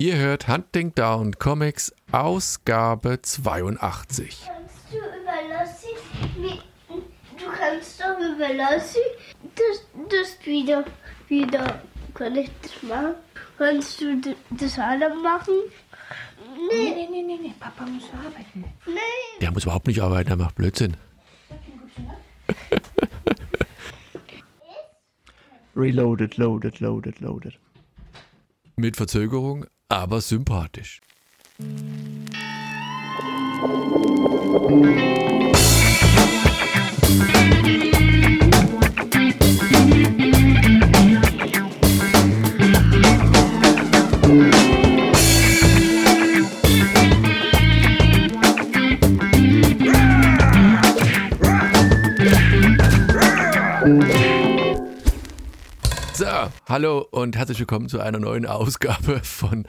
Ihr hört Hunting Down Comics Ausgabe 82. Kannst du überlassen, wie, du kannst doch überlassen, dass das wieder, wieder, kann ich das machen? Kannst du das alle machen? Nee, Nee, nee, nee, nee, nee. Papa muss arbeiten. nee. Der muss überhaupt nicht arbeiten, der macht Blödsinn. Reloaded, loaded, loaded, loaded. Mit Verzögerung, aber sympathisch. So, hallo und herzlich willkommen zu einer neuen Ausgabe von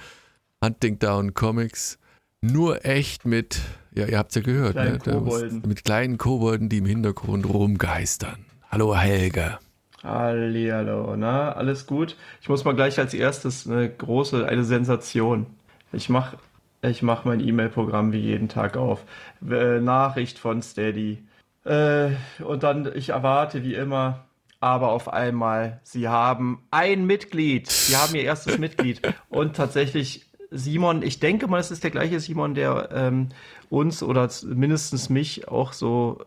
Hunting Down Comics. Nur echt mit, ja, ihr habt es ja gehört, Kleinen ne? Kobolden. mit kleinen Kobolden, die im Hintergrund rumgeistern. Hallo Helga. Hallihallo, na, alles gut? Ich muss mal gleich als erstes eine große, eine Sensation. Ich mach, ich mach mein E-Mail-Programm wie jeden Tag auf. Äh, Nachricht von Steady. Äh, und dann, ich erwarte wie immer, aber auf einmal, sie haben ein Mitglied. Sie haben ihr erstes Mitglied. Und tatsächlich, Simon, ich denke mal, es ist der gleiche Simon, der ähm, uns oder mindestens mich auch so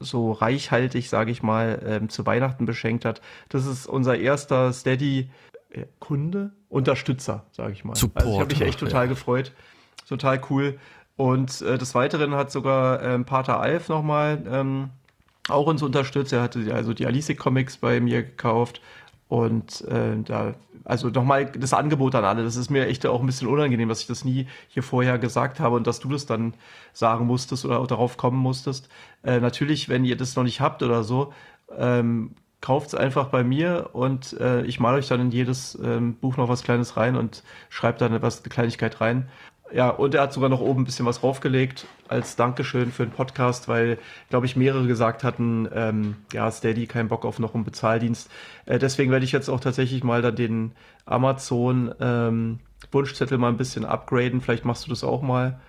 so reichhaltig, sage ich mal, ähm, zu Weihnachten beschenkt hat. Das ist unser erster Steady-Kunde, Unterstützer, sage ich mal. also ich habe mich echt total ja. gefreut. Total cool. Und äh, des Weiteren hat sogar ähm, Pater Alf nochmal ähm, auch uns unterstützt. Er hatte also die Alice Comics bei mir gekauft. Und äh, da, also nochmal das Angebot an alle. Das ist mir echt auch ein bisschen unangenehm, dass ich das nie hier vorher gesagt habe und dass du das dann sagen musstest oder auch darauf kommen musstest. Äh, natürlich, wenn ihr das noch nicht habt oder so, ähm, kauft es einfach bei mir und äh, ich male euch dann in jedes ähm, Buch noch was Kleines rein und schreibe dann etwas, eine Kleinigkeit rein. Ja, und er hat sogar noch oben ein bisschen was draufgelegt als Dankeschön für den Podcast, weil, glaube ich, mehrere gesagt hatten, ähm, ja, Steady, kein Bock auf noch einen Bezahldienst. Äh, deswegen werde ich jetzt auch tatsächlich mal dann den Amazon ähm, Wunschzettel mal ein bisschen upgraden. Vielleicht machst du das auch mal.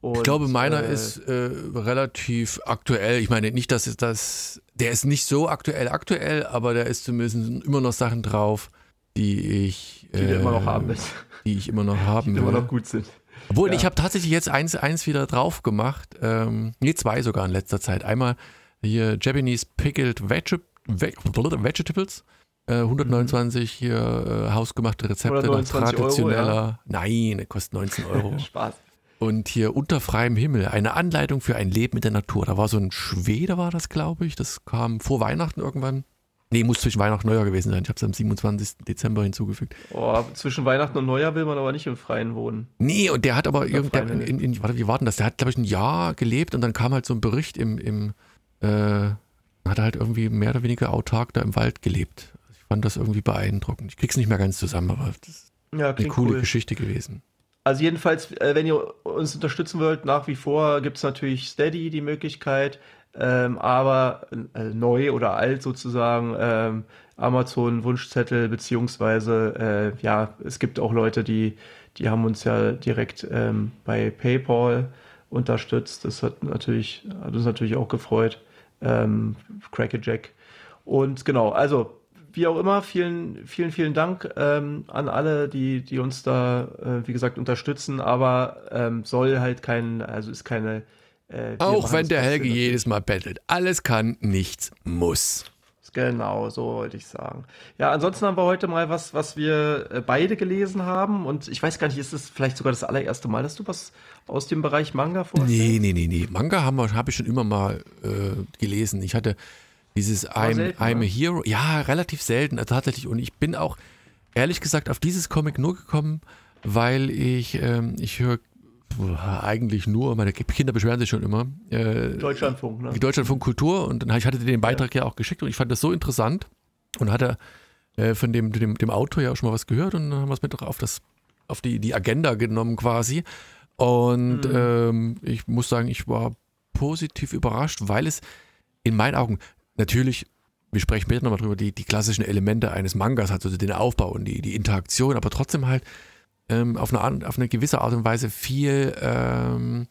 Und, Ich glaube, meiner äh, ist äh, relativ aktuell. Ich meine nicht, dass es das, der ist nicht so aktuell aktuell, aber da ist zumindest immer noch Sachen drauf, die ich, die du immer noch äh, haben willst, die ich immer noch haben die immer will. noch gut sind. Obwohl, Ja. ich habe tatsächlich jetzt eins, eins wieder drauf gemacht. Ähm, nee, zwei sogar in letzter Zeit. Einmal hier Japanese Pickled Veg Veg Vegetables. Äh, 129 hier äh, hausgemachte Rezepte, dann 129 Euro, traditioneller. Nein, kostet 19 Euro. Spaß. Und hier unter freiem Himmel, eine Anleitung für ein Leben mit der Natur. Da war so ein Schwede, war das, glaube ich. Das kam vor Weihnachten irgendwann. Nee, muss zwischen Weihnachten und Neujahr gewesen sein. Ich habe es am 27. Dezember hinzugefügt. Oh, zwischen Weihnachten und Neujahr will man aber nicht im Freien wohnen. Nee, und der hat aber irgend, der, freiem in, in, warte, wie war denn das? Der hat, glaube ich, ein Jahr gelebt und dann kam halt so ein Bericht im, im äh, hat er halt irgendwie mehr oder weniger autark da im Wald gelebt. Ich fand das irgendwie beeindruckend. Ich krieg's nicht mehr ganz zusammen, aber das ist Ja, eine klingt coole cool. Geschichte gewesen. Also jedenfalls, äh, wenn ihr uns unterstützen wollt, nach wie vor gibt es natürlich Steady die Möglichkeit, ähm, aber äh, neu oder alt sozusagen ähm, Amazon Wunschzettel beziehungsweise äh, ja, es gibt auch Leute, die die haben uns ja direkt ähm, bei PayPal unterstützt. Das hat natürlich hat uns natürlich auch gefreut. Ähm, Crackerjack und genau, also wie auch immer, vielen, vielen, vielen Dank ähm, an alle, die, die uns da, äh, wie gesagt, unterstützen, aber ähm, soll halt kein, also ist keine. Äh, Auch wenn der Helge natürlich. jedes Mal bettelt. Alles kann, nichts muss. Genau, so wollte ich sagen. Ja, ansonsten haben wir heute mal was, was wir äh, beide gelesen haben und ich weiß gar nicht, ist es vielleicht sogar das allererste Mal, dass du was aus dem Bereich Manga vorstellst? Nee, nee, nee, nee. Manga habe hab ich schon immer mal äh, gelesen. Ich hatte dieses I'm, selten, I'm a ne? Hero. Ja, relativ selten äh, tatsächlich. Und ich bin auch ehrlich gesagt auf dieses Comic nur gekommen, weil ich, ähm, ich höre eigentlich nur, meine Kinder beschweren sich schon immer, äh, Deutschlandfunk, ne? die Deutschlandfunk Kultur und dann ich hatte dir den Beitrag ja. auch geschickt und ich fand das so interessant und hatte äh, von dem, dem, dem Autor ja auch schon mal was gehört und dann haben wir es mit auf das auf die, die Agenda genommen quasi und Mhm. ähm, ich muss sagen, ich war positiv überrascht, weil es in meinen Augen natürlich wir sprechen später nochmal drüber, die, die klassischen Elemente eines Mangas hat, also den Aufbau und die, die Interaktion, aber trotzdem halt ähm, auf, eine, auf eine gewisse Art und Weise viel, ähm,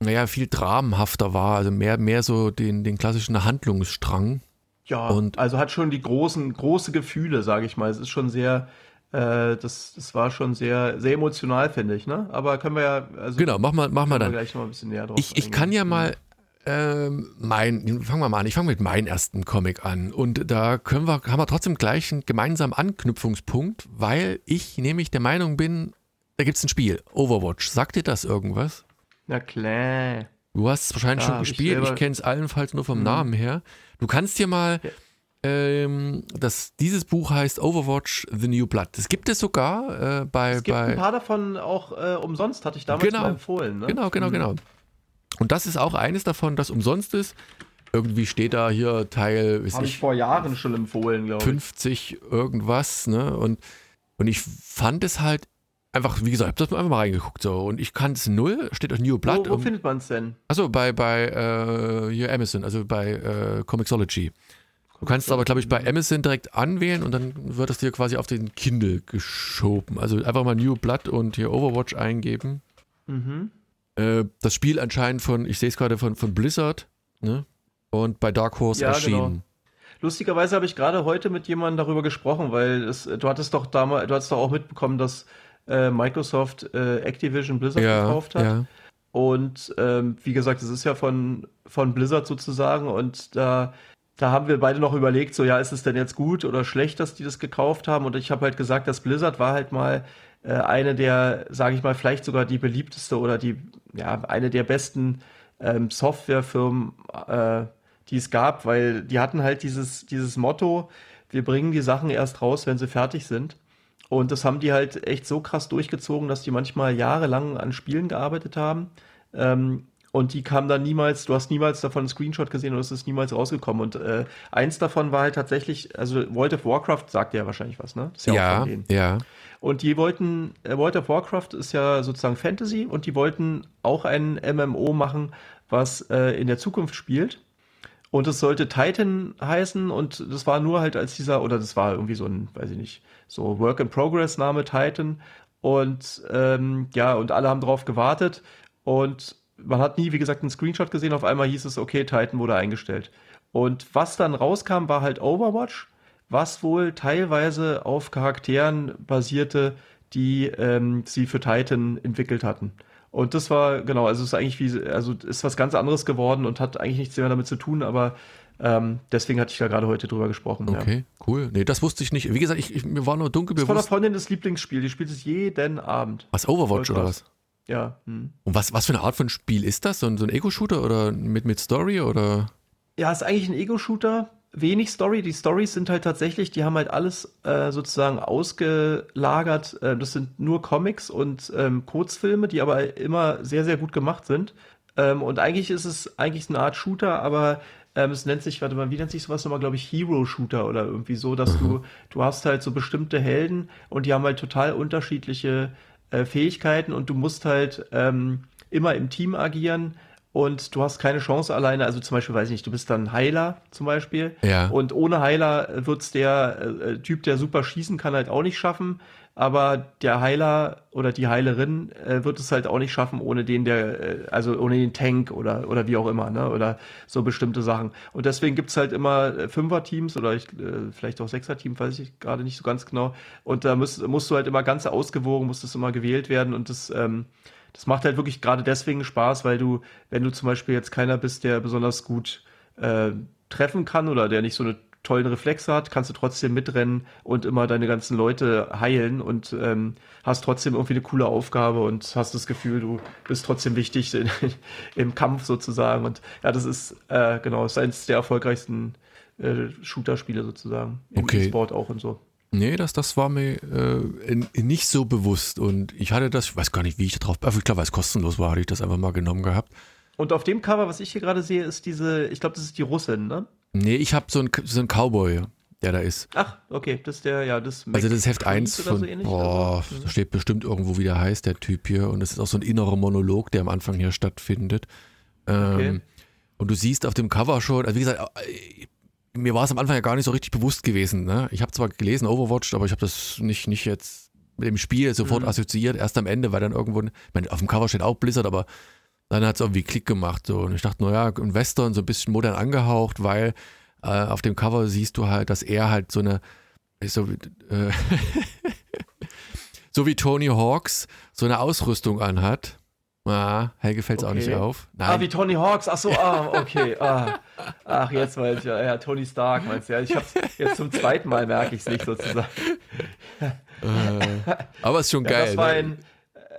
naja, viel dramenhafter war, also mehr, mehr so den, den klassischen Handlungsstrang. Ja, Und- also hat schon die großen, große Gefühle, sage ich mal. Es ist schon sehr, äh, das, das war schon sehr, sehr emotional, finde ich, ne? Aber können wir ja, also Genau, mach mal, mach mal dann. gleich noch ein bisschen näher drauf Ich, ich eingehen. kann ja mal ähm, mein, fangen wir mal an, ich fange mit meinem ersten Comic an und da können wir, haben wir trotzdem gleich einen gemeinsamen Anknüpfungspunkt, weil ich nämlich der Meinung bin, da gibt es ein Spiel, Overwatch. Sagt dir das irgendwas? Na klar. Du hast es wahrscheinlich Ja, schon ich gespielt, ich, selber- kenne es allenfalls nur vom Mhm. Namen her. Du kannst dir mal, Ja. ähm, das, dieses Buch heißt Overwatch The New Blood. Das gibt es sogar äh, bei, Es gibt bei ein paar davon auch äh, umsonst, hatte ich damals Genau. mal empfohlen. Ne? Genau, genau, Mhm. genau. Und das ist auch eines davon, das umsonst ist. Irgendwie steht da hier Teil, Habe ich ich, vor Jahren schon empfohlen, glaube ich. 50 irgendwas, ne? Und, und ich fand es halt einfach, wie gesagt, ich habe das einfach mal reingeguckt so. Und ich kann es null, steht auf New Blood. Wo, wo findet man es denn? Achso, bei, bei äh, hier Amazon, also bei äh, Comixology. Du kannst aber, glaube ich, bei Amazon direkt anwählen und dann wird es dir quasi auf den Kindle geschoben. Also einfach mal New Blood und hier Overwatch eingeben. Mhm. Äh, das Spiel anscheinend von, ich sehe es gerade von, von Blizzard, ne? Und bei Dark Horse Ja, erschienen. genau. Lustigerweise habe ich gerade heute mit jemandem darüber gesprochen, weil es, du hattest doch damals, du hattest doch auch mitbekommen, dass äh, Microsoft äh, Activision Blizzard Ja, gekauft hat. ja. Und ähm, wie gesagt, es ist ja von, von Blizzard sozusagen und da, da haben wir beide noch überlegt, so ja, ist es denn jetzt gut oder schlecht, dass die das gekauft haben? Und ich habe halt gesagt, dass Blizzard war halt mal äh, eine der, sage ich mal, vielleicht sogar die beliebteste oder die, ja, eine der besten ähm, Softwarefirmen, äh, die es gab, weil die hatten halt dieses, dieses Motto, wir bringen die Sachen erst raus, wenn sie fertig sind. Und das haben die halt echt so krass durchgezogen, dass die manchmal jahrelang an Spielen gearbeitet haben. Ähm, und die kamen dann niemals, du hast niemals davon einen Screenshot gesehen und es ist niemals rausgekommen. Und äh, eins davon war halt tatsächlich, also World of Warcraft sagt ja wahrscheinlich was, ne? Das ist Ja, von denen. ja. Und die wollten, äh, World of Warcraft ist ja sozusagen Fantasy und die wollten auch ein MMO machen, was äh, in der Zukunft spielt. Und es sollte Titan heißen und das war nur halt als dieser, oder das war irgendwie so ein, weiß ich nicht, so Work-in-Progress-Name Titan. Und ähm, ja, und alle haben drauf gewartet und man hat nie, wie gesagt, einen Screenshot gesehen. Auf einmal hieß es, okay, Titan wurde eingestellt. Und was dann rauskam, war halt Overwatch, was wohl teilweise auf Charakteren basierte, die ähm, sie für Titan entwickelt hatten. Und das war, genau, also es ist eigentlich wie, also ist was ganz anderes geworden und hat eigentlich nichts mehr damit zu tun, aber ähm, deswegen hatte ich da gerade heute drüber gesprochen. Ja. Okay, cool. Nee, das wusste ich nicht. Wie gesagt, ich, ich, mir war nur dunkel Das ist von der bewusst. Freundin das Lieblingsspiel, die spielt es jeden Abend. Was, Overwatch oder was? Ja. Hm. Und was, was für eine Art von Spiel ist das? So ein, so ein Ego-Shooter oder mit, mit Story oder? Ja, ist eigentlich ein Ego-Shooter. Wenig Story. Die Stories sind halt tatsächlich, die haben halt alles äh, sozusagen ausgelagert. Äh, das sind nur Comics und ähm, Kurzfilme, die aber immer sehr, sehr gut gemacht sind. Ähm, und eigentlich ist es eigentlich eine Art Shooter, aber ähm, es nennt sich, warte mal, wie nennt sich sowas nochmal, glaube ich, Hero-Shooter oder irgendwie so, dass du, du hast halt so bestimmte Helden und die haben halt total unterschiedliche äh, Fähigkeiten und du musst halt ähm, immer im Team agieren und du hast keine Chance alleine. Also zum Beispiel, weiß ich nicht, du bist dann Heiler zum Beispiel. Ja. Und ohne Heiler wird's der äh, Typ, der super schießen kann, halt auch nicht schaffen. Aber der Heiler oder die Heilerin äh, wird es halt auch nicht schaffen, ohne den der, äh, also ohne den Tank oder, oder wie auch immer, ne? Oder so bestimmte Sachen. Und deswegen gibt's halt immer äh, Fünfer-Teams oder ich, äh, vielleicht auch Sechser-Team, weiß ich gerade nicht so ganz genau. Und da musst, musst du halt immer ganz ausgewogen, musst es immer gewählt werden und das, ähm, das macht halt wirklich gerade deswegen Spaß, weil du, wenn du zum Beispiel jetzt keiner bist, der besonders gut äh, treffen kann oder der nicht so eine tollen Reflexe hat, kannst du trotzdem mitrennen und immer deine ganzen Leute heilen und ähm, hast trotzdem irgendwie eine coole Aufgabe und hast das Gefühl, du bist trotzdem wichtig in, im Kampf sozusagen. Und ja, das ist äh, genau, ist eines der erfolgreichsten äh, Shooter-Spiele sozusagen. Im Okay. E-Sport auch und so. Nee, das, das war mir äh, nicht so bewusst. Und ich hatte das, ich weiß gar nicht, wie ich da drauf, aber ich glaube, weil es kostenlos war, hatte ich das einfach mal genommen gehabt. Und auf dem Cover, was ich hier gerade sehe, ist diese, ich glaube, das ist die Russin, ne? Nee, ich habe so einen so einen Cowboy, der da ist. Ach, okay, das ist der, ja, das Also das ist Heft McCreed 1 oder von, so ähnlich, boah, also, da steht bestimmt irgendwo, wie der heißt, der Typ hier. Und es ist auch so ein innerer Monolog, der am Anfang hier stattfindet. Ähm, Okay. Und du siehst auf dem Cover schon, also wie gesagt, äh, mir war es am Anfang ja gar nicht so richtig bewusst gewesen. Ne? Ich habe zwar gelesen Overwatch, aber ich habe das nicht, nicht jetzt mit dem Spiel sofort Mhm. assoziiert, erst am Ende, weil dann irgendwo, ich meine, auf dem Cover steht auch Blizzard, aber dann hat es irgendwie Klick gemacht. So. Und ich dachte, naja, ein Western, so ein bisschen modern angehaucht, weil äh, auf dem Cover siehst du halt, dass er halt so eine, so wie, äh, so wie Tony Hawks so eine Ausrüstung anhat. Ah, Helge fällt es auch nicht Okay. auf. Ah, wie Tony Hawks. Ach so, ah, okay. Ah. Ach, jetzt weiß ich ja. Ja, Tony Stark meinst du. Ja, ich hab's jetzt zum zweiten Mal merke ich es nicht sozusagen. Äh, aber ist schon Ja, geil. das war ne?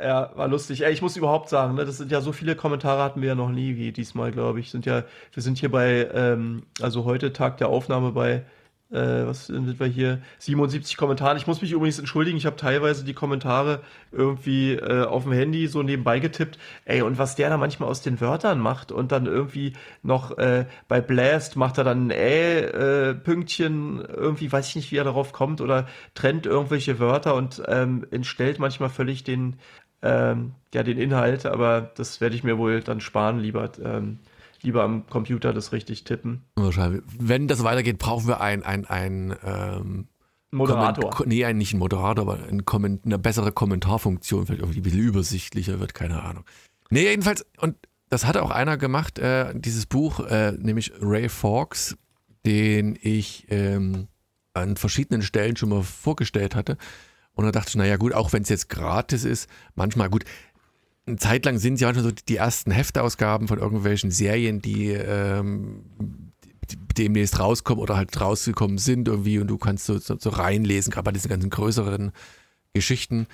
Ja, war lustig. Ey, ich muss überhaupt sagen, ne, das sind ja so viele Kommentare hatten wir ja noch nie wie diesmal, glaube ich. Sind ja, wir sind hier bei, ähm, also heute Tag der Aufnahme bei, äh, was sind wir hier? 77 Kommentaren. Ich muss mich übrigens entschuldigen, ich habe teilweise die Kommentare irgendwie äh, auf dem Handy so nebenbei getippt. Ey, und was der da manchmal aus den Wörtern macht und dann irgendwie noch äh, bei Blast macht er dann ein Ä-Pünktchen, irgendwie weiß ich nicht, wie er darauf kommt oder trennt irgendwelche Wörter und ähm, entstellt manchmal völlig den, ähm, ja, den Inhalt, aber das werde ich mir wohl dann sparen, lieber, ähm, lieber am Computer das richtig tippen. Wahrscheinlich. Wenn das weitergeht, brauchen wir ein, ein, ein ähm, Moderator. Komment- nee, ein, nicht ein Moderator, aber ein Komment eine bessere Kommentarfunktion, vielleicht irgendwie ein bisschen übersichtlicher wird, keine Ahnung. Nee, jedenfalls, und das hatte auch einer gemacht, äh, dieses Buch, äh, nämlich Ray Fawkes, den ich ähm, an verschiedenen Stellen schon mal vorgestellt hatte. Und da dachte ich, naja gut, auch wenn es jetzt gratis ist, manchmal gut, eine Zeit lang sind ja manchmal so die ersten Heftausgaben von irgendwelchen Serien, die ähm, demnächst rauskommen oder halt rausgekommen sind irgendwie und du kannst so, so, so reinlesen, gerade bei diesen ganzen größeren Geschichten.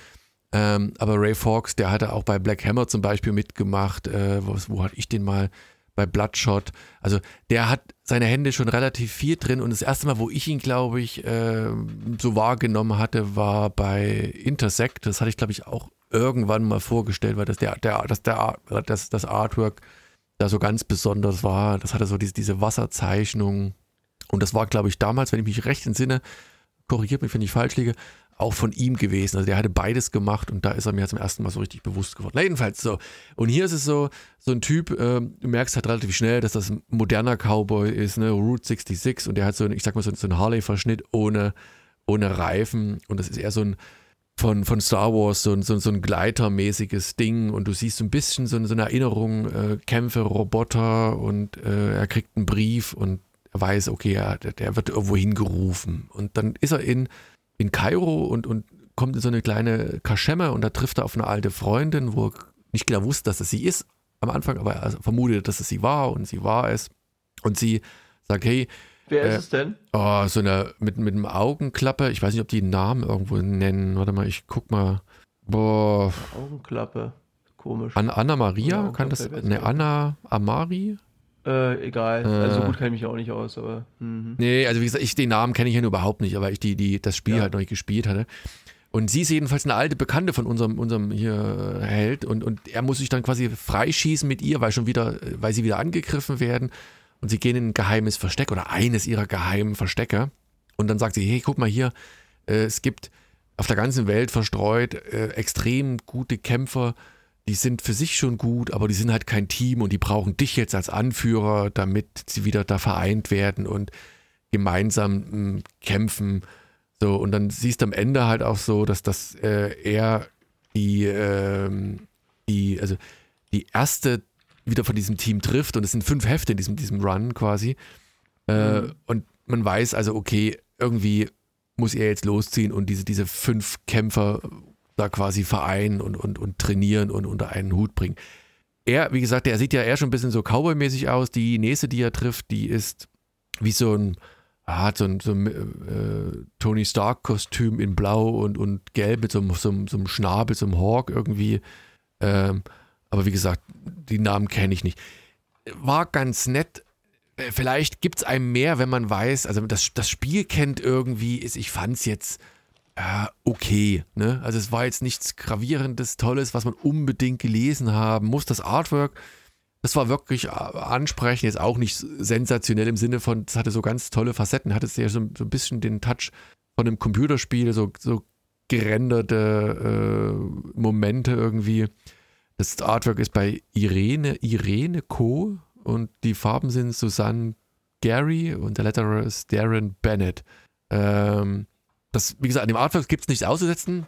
Ähm, aber Ray Fawkes, der hatte auch bei Black Hammer zum Beispiel mitgemacht. Äh, wo, wo hatte ich den mal? Bei Bloodshot. Also der hat seine Hände schon relativ viel drin und das erste Mal, wo ich ihn, glaube ich, äh, so wahrgenommen hatte, war bei Intersect. Das hatte ich, glaube ich, auch irgendwann mal vorgestellt, weil das, der, der, das, der, das, das Artwork da so ganz besonders war. Das hatte so diese, diese Wasserzeichnung. Und das war, glaube ich, damals, wenn ich mich recht entsinne, korrigiert mich, wenn ich falsch liege, auch von ihm gewesen. Also der hatte beides gemacht und da ist er mir zum ersten Mal so richtig bewusst geworden. Na, jedenfalls so. Und hier ist es so, so ein Typ, ähm, du merkst halt relativ schnell, dass das ein moderner Cowboy ist, ne, Route 66 und der hat so, ein, ich sag mal, so, so einen Harley-Verschnitt ohne, ohne Reifen und das ist eher so ein von, von Star Wars, so, ein- so, so ein Gleitermäßiges Ding und du siehst so ein bisschen so, so eine Erinnerung, äh, Kämpfe, Roboter und äh, er kriegt einen Brief und er weiß, okay, der, der wird irgendwo hingerufen und dann ist er in, in Kairo und, und kommt in so eine kleine Kaschemme und da trifft er auf eine alte Freundin, wo er nicht genau wusste, dass es sie ist am Anfang, aber er vermutet, dass es sie war und sie war es und sie sagt, hey, Wer Äh, ist es denn? Oh, so eine mit, mit einem Augenklappe. Ich weiß nicht, ob die einen Namen irgendwo nennen. Warte mal, ich guck mal. Boah, Augenklappe. Komisch. An, Anna Maria? Kann das. Ne, Anna Amari? Äh, egal. Äh. Also gut kenne ich mich auch nicht aus, aber. Mhm. Nee, also wie gesagt, ich, den Namen kenne ich ja nur überhaupt nicht, aber ich die, die, das Spiel Ja. halt noch nicht gespielt hatte. Und sie ist jedenfalls eine alte Bekannte von unserem, unserem hier Held und, und er muss sich dann quasi freischießen mit ihr, weil schon wieder, weil sie wieder angegriffen werden und sie gehen in ein geheimes Versteck oder eines ihrer geheimen Verstecke und dann sagt sie, hey, guck mal hier, äh, es gibt auf der ganzen Welt verstreut äh, extrem gute Kämpfer, die sind für sich schon gut, aber die sind halt kein Team und die brauchen dich jetzt als Anführer, damit sie wieder da vereint werden und gemeinsam mh, kämpfen. So, und dann siehst du am Ende halt auch so, dass das äh, er die, ähm, die, also die erste wieder von diesem Team trifft und es sind fünf Hefte in diesem, diesem Run quasi. Äh, Und man weiß also, okay, irgendwie muss er jetzt losziehen und diese, diese fünf Kämpfer da quasi vereinen und, und, und trainieren und unter einen Hut bringen. Er, wie gesagt, der sieht ja eher schon ein bisschen so Cowboy-mäßig aus. Die nächste, die er trifft, die ist wie so ein, hat so ein, so ein äh, Tony Stark-Kostüm in Blau und, und Gelb mit so, einem- so, einem- so einem Schnabel, so einem Hawk irgendwie. Ähm, aber wie gesagt, die Namen kenne ich nicht. War ganz nett. Äh, Vielleicht gibt es einem mehr, wenn man weiß, also das, das Spiel kennt irgendwie, ist, ich fand es jetzt äh, okay. Ne? Also es war jetzt nichts Gravierendes, Tolles, was man unbedingt gelesen haben muss. Das Artwork, das war wirklich äh, ansprechend, jetzt auch nicht sensationell im Sinne von, es hatte so ganz tolle Facetten, hatte ja so, so ein bisschen den Touch von einem Computerspiel, so, so gerenderte äh, Momente irgendwie. Das Artwork ist bei Irene, Irene Co. und die Farben sind Susanne Gary und der Letterer ist Darren Bennett. Ähm, das, wie gesagt, an dem Artwork gibt es nichts auszusetzen.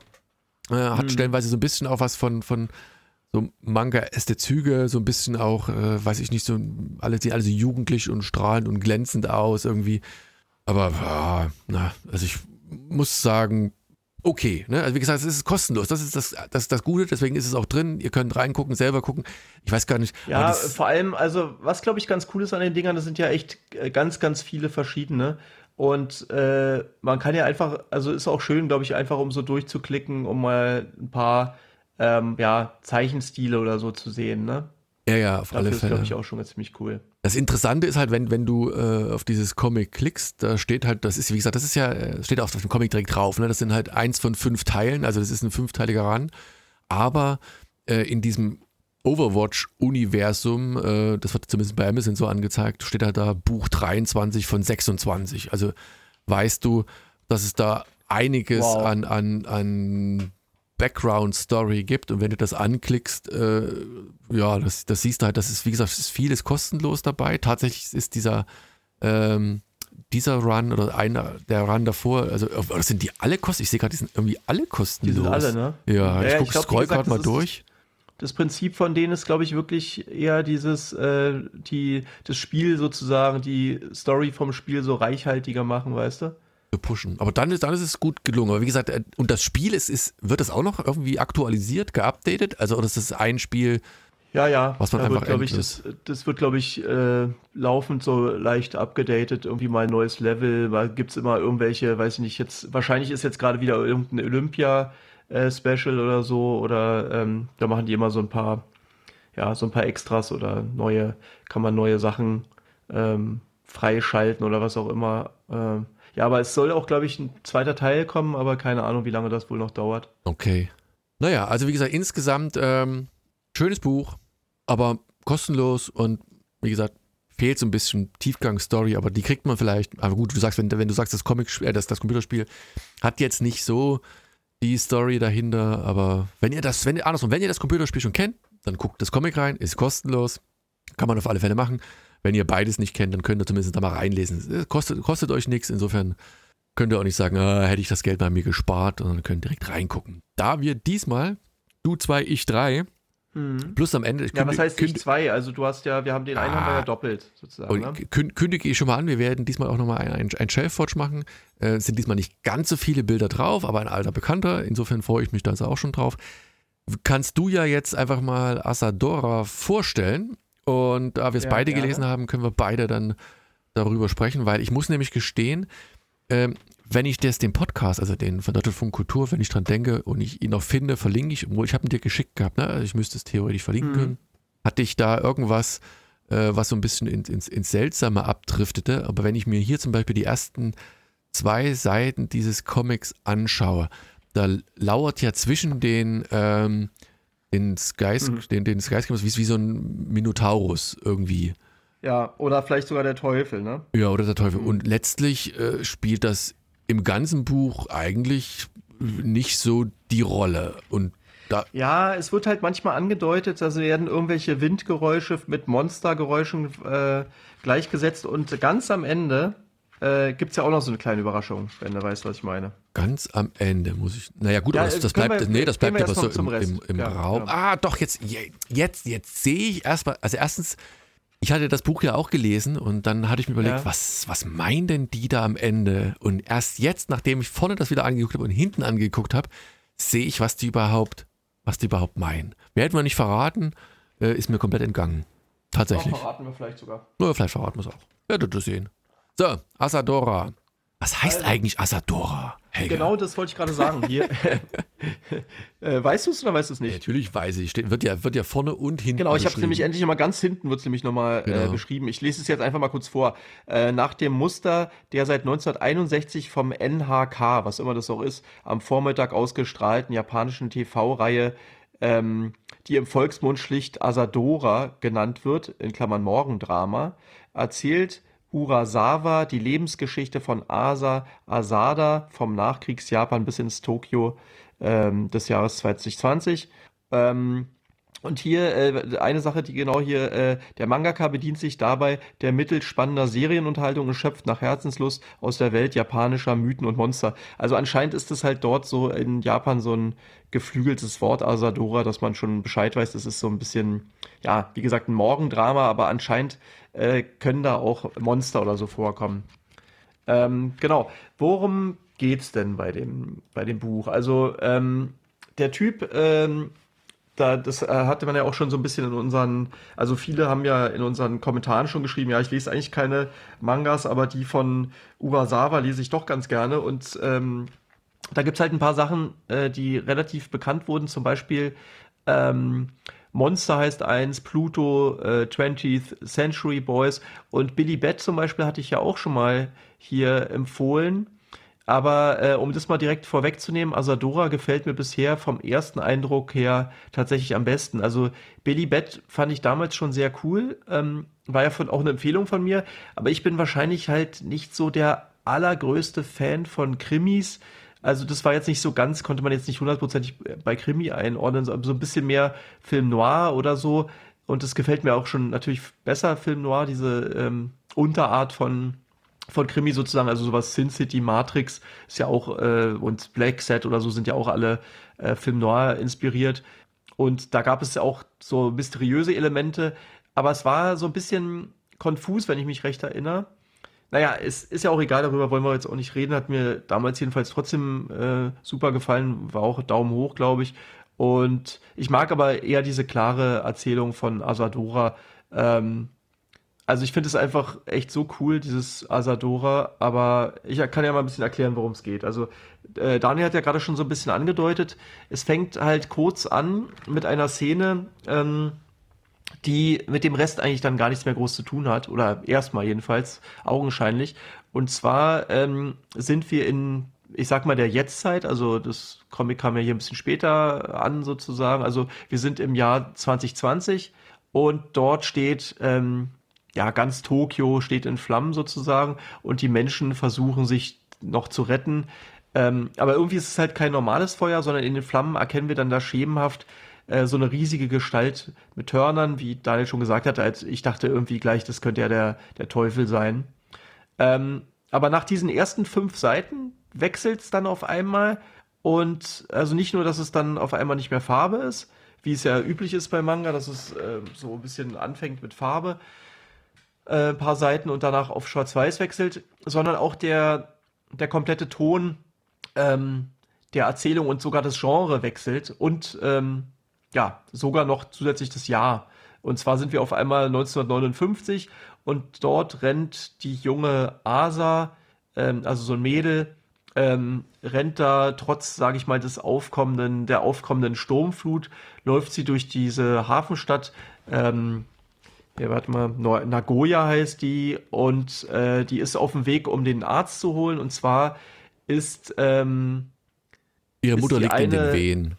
Äh, hat Mhm. stellenweise so ein bisschen auch was von, von so Manga-äste Züge, so ein bisschen auch, äh, weiß ich nicht, so alle sehen alle so jugendlich und strahlend und glänzend aus irgendwie. Aber ja, na, also ich muss sagen, okay. Ne? Also wie gesagt, es ist kostenlos. Das ist das, das, das Gute, deswegen ist es auch drin. Ihr könnt reingucken, selber gucken. Ich weiß gar nicht. Ja, vor allem, also was glaube ich ganz cool ist an den Dingern, das sind ja echt äh, ganz, ganz viele verschiedene. Und äh, man kann ja einfach, also ist auch schön, glaube ich, einfach um so durchzuklicken, um mal ein paar ähm, ja, Zeichenstile oder so zu sehen. Ne? ja, ja, auf alle Dafür ist, Fälle. glaube ich, auch schon ziemlich cool. Das Interessante ist halt, wenn, wenn du äh, auf dieses Comic klickst, da steht halt, das ist, wie gesagt, das ist ja, äh, steht auf dem Comic direkt drauf, ne? Das sind halt eins von fünf Teilen, also das ist ein fünfteiliger Run. Aber äh, in diesem Overwatch-Universum, äh, das wird zumindest bei Amazon so angezeigt, steht halt da Buch 23 von 26. Also weißt du, dass es da einiges Wow. an, an, an Background-Story gibt und wenn du das anklickst, äh, ja, das, das siehst du halt, das ist, wie gesagt, es ist vieles kostenlos dabei. Tatsächlich ist dieser, ähm, dieser Run oder einer der Run davor, also oder sind die alle kostenlos? Ich sehe gerade, die sind irgendwie alle Die kostenlos. sind alle, ne? Ja, Ja, ich ja, gucke, ich glaub, scroll gerade mal durch. Das Prinzip von denen ist, glaube ich, wirklich eher dieses, äh, die, das Spiel sozusagen, die Story vom Spiel so reichhaltiger machen, weißt du? pushen. Aber dann ist, dann ist es gut gelungen. Aber wie gesagt, äh, und das Spiel ist, ist, wird das auch noch irgendwie aktualisiert, geupdatet? Also, oder ist das ein Spiel? Ja, ja. Was man da einfach wird, ich, das, das wird, glaube ich, äh, laufend so leicht abgedatet, irgendwie mal ein neues Level, mal gibt's immer irgendwelche, weiß ich nicht, jetzt, wahrscheinlich ist jetzt gerade wieder irgendein Olympia-Special oder so, oder ähm, da machen die immer so ein paar, ja, so ein paar Extras oder neue, kann man neue Sachen ähm, freischalten oder was auch immer. Ähm, ja, aber es soll auch, glaube ich, ein zweiter Teil kommen, aber keine Ahnung, wie lange das wohl noch dauert. Okay. Naja, also wie gesagt, insgesamt ähm, schönes Buch, aber kostenlos und wie gesagt, fehlt so ein bisschen Tiefgang-Story, aber die kriegt man vielleicht. Aber gut, du sagst, wenn, wenn du sagst, das Comic, äh, das, das Computerspiel hat jetzt nicht so die Story dahinter, aber wenn ihr das, wenn ihr andersrum, wenn ihr das Computerspiel schon kennt, dann guckt das Comic rein, ist kostenlos, kann man auf alle Fälle machen. Wenn ihr beides nicht kennt, dann könnt ihr zumindest da mal reinlesen. Es kostet, kostet euch nichts, insofern könnt ihr auch nicht sagen, ah, hätte ich das Geld bei mir gespart, sondern könnt direkt reingucken. Da wir diesmal, du zwei, ich drei, plus am Ende, Mhm. Ja, was heißt ich kündig- zwei? Also du hast ja, wir haben den einen haben wir ja Ah. doppelt sozusagen. und Ne? kün- kündige ich schon mal an, wir werden diesmal auch nochmal ein, ein, Shelf-Watch machen. Äh, es sind diesmal nicht ganz so viele Bilder drauf, aber ein alter Bekannter. Insofern freue ich mich da also auch schon drauf. Kannst du ja jetzt einfach mal Asadora vorstellen. Und da wir es Ja, beide gerne. gelesen haben, können wir beide dann darüber sprechen, weil ich muss nämlich gestehen, ähm, wenn ich das den Podcast, also den von Deutschlandfunk Kultur, wenn ich dran denke und ich ihn noch finde, verlinke ich, obwohl ich habe ihn dir geschickt gehabt, ne? also ich müsste es theoretisch verlinken Mhm. können. Hatte ich da irgendwas, äh, was so ein bisschen ins, ins, ins Seltsame abdriftete, aber wenn ich mir hier zum Beispiel die ersten zwei Seiten dieses Comics anschaue, da lauert ja zwischen den, ähm, den Skys, Mhm. den, den Skyscrapers wie, wie so ein Minotaurus irgendwie. Ja, oder vielleicht sogar der Teufel, ne? Ja, oder der Teufel. Mhm. Und letztlich äh, spielt das im ganzen Buch eigentlich nicht so die Rolle. Und da, Ja, es wird halt manchmal angedeutet, also werden irgendwelche Windgeräusche mit Monstergeräuschen äh, gleichgesetzt und ganz am Ende äh, gibt es ja auch noch so eine kleine Überraschung, wenn du weißt, was ich meine. ganz am Ende muss ich. Naja, gut, Ja, aber das, das bleibt. wir- nee, das bleibt aber so im, im, im Ja, Raum. ja. Ah, doch, jetzt, je- jetzt, jetzt sehe ich erstmal. Also, erstens, ich hatte das Buch ja auch gelesen und dann hatte ich mir überlegt, Ja. was, was meinen denn die da am Ende? Und erst jetzt, nachdem ich vorne das wieder angeguckt habe und hinten angeguckt habe, sehe ich, was die überhaupt, was die überhaupt meinen. Mehr hätten wir nicht verraten, äh, ist mir komplett entgangen. Tatsächlich. verraten wir vielleicht sogar. Oder vielleicht verraten wir es auch. Werdet ihr sehen. So, Asadora. Was heißt eigentlich Asadora? Helga? Genau das wollte ich gerade sagen. Hier. äh, weißt du es oder weißt du es nicht? Natürlich weiß ich. Steht, wird, ja, wird ja vorne und hinten. Genau, ich habe es nämlich endlich nochmal ganz hinten, wird es nämlich nochmal äh, Genau. beschrieben. Ich lese es jetzt einfach mal kurz vor. Äh, nach dem Muster der seit 1961 vom NHK, was immer das auch ist, am Vormittag ausgestrahlten japanischen TV-Reihe, ähm, die im Volksmund schlicht Asadora genannt wird, in Klammern Morgendrama, erzählt Urasawa die Lebensgeschichte von Asa Asada vom Nachkriegsjapan bis ins Tokio ähm, des Jahres 2020. Ähm, Und hier äh, eine Sache, die genau hier, äh, der Mangaka bedient sich dabei der mittelspannender Serienunterhaltung und schöpft nach Herzenslust aus der Welt japanischer Mythen und Monster. Also anscheinend ist es halt dort so in Japan so ein geflügeltes Wort, Asadora, dass man schon Bescheid weiß. Das ist so ein bisschen, ja, wie gesagt, ein Morgendrama, aber anscheinend äh, können da auch Monster oder so vorkommen. Ähm, genau. Worum geht's denn bei dem, bei dem Buch? Also, ähm, der Typ, ähm, da, das äh, hatte man ja auch schon so ein bisschen in unseren, also viele haben ja in unseren Kommentaren schon geschrieben, ja, ich lese eigentlich keine Mangas, aber die von Urasawa lese ich doch ganz gerne. Und ähm, da gibt's halt ein paar Sachen, äh, die relativ bekannt wurden, zum Beispiel ähm, Monster heißt eins, Pluto, äh, 20th Century Boys. Und Billy Bat zum Beispiel hatte ich ja auch schon mal hier empfohlen. Aber äh, um das mal direkt vorwegzunehmen, Asadora gefällt mir bisher vom ersten Eindruck her tatsächlich am besten. Also Billy Bat fand ich damals schon sehr cool, ähm, war ja von, auch eine Empfehlung von mir, aber ich bin wahrscheinlich halt nicht so der allergrößte Fan von Krimis. Also das war jetzt nicht so ganz, konnte man jetzt nicht hundertprozentig bei Krimi einordnen, so ein bisschen mehr Film Noir oder so. Und das gefällt mir auch schon natürlich besser, Film Noir, diese ähm, Unterart von von Krimi sozusagen, also sowas Sin City, Matrix ist ja auch äh, und Black Set oder so sind ja auch alle äh, Film Noir inspiriert. Und da gab es ja auch so mysteriöse Elemente, aber es war so ein bisschen konfus, wenn ich mich recht erinnere. Naja, es ist ja auch egal, darüber wollen wir jetzt auch nicht reden. Hat mir damals jedenfalls trotzdem äh, super gefallen, war auch Daumen hoch, glaube ich. Und ich mag aber eher diese klare Erzählung von Asadora. Ähm, also ich finde es einfach echt so cool, dieses Asadora, aber ich kann ja mal ein bisschen erklären, worum es geht. Also äh, Daniel hat ja gerade schon so ein bisschen angedeutet, es fängt halt kurz an mit einer Szene, ähm, die mit dem Rest eigentlich dann gar nichts mehr groß zu tun hat, oder erstmal jedenfalls, augenscheinlich. Und zwar ähm, sind wir in, ich sag mal, der Jetztzeit, also das Comic kam ja hier ein bisschen später an sozusagen, also wir sind im Jahr 2020 und dort steht ähm, ja, ganz Tokio steht in Flammen sozusagen und die Menschen versuchen sich noch zu retten. Ähm, aber irgendwie ist es halt kein normales Feuer, sondern in den Flammen erkennen wir dann da schemenhaft äh, so eine riesige Gestalt mit Hörnern, wie Daniel schon gesagt hat. Als ich dachte irgendwie gleich, das könnte ja der, der Teufel sein. Ähm, aber nach diesen ersten fünf Seiten wechselt es dann auf einmal und also nicht nur, dass es dann auf einmal nicht mehr Farbe ist, wie es ja üblich ist bei Manga, dass es äh, so ein bisschen anfängt mit Farbe, äh, paar Seiten und danach auf Schwarz-Weiß wechselt, sondern auch der, der komplette Ton ähm, der Erzählung und sogar das Genre wechselt und ähm, ja, sogar noch zusätzlich das Jahr. Und zwar sind wir auf einmal 1959 und dort rennt die junge Asa, ähm, also so ein Mädel, ähm, rennt da trotz, sage ich mal, des aufkommenden, der aufkommenden Sturmflut, läuft sie durch diese Hafenstadt, ähm, ja, warte mal, Nagoya heißt die und äh, die ist auf dem Weg, um den Arzt zu holen. Und zwar ist ähm, ihre Mutter ist liegt eine, in den Wehen.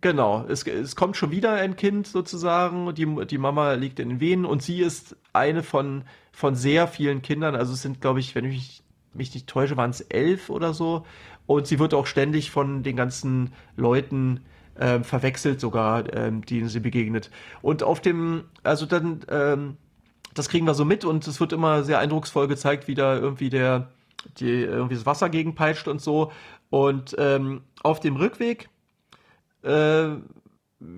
Genau, es, es kommt schon wieder ein Kind sozusagen. Die, die Mama liegt in den Wehen und sie ist eine von, von sehr vielen Kindern. Also es sind, glaube ich, wenn ich mich nicht täusche, waren es elf oder so. Und sie wird auch ständig von den ganzen Leuten ähm, verwechselt sogar, ähm, denen sie begegnet. Und auf dem, also dann, ähm, das kriegen wir so mit und es wird immer sehr eindrucksvoll gezeigt, wie da irgendwie der, die irgendwie das Wasser gegenpeitscht und so. Und ähm, auf dem Rückweg, äh,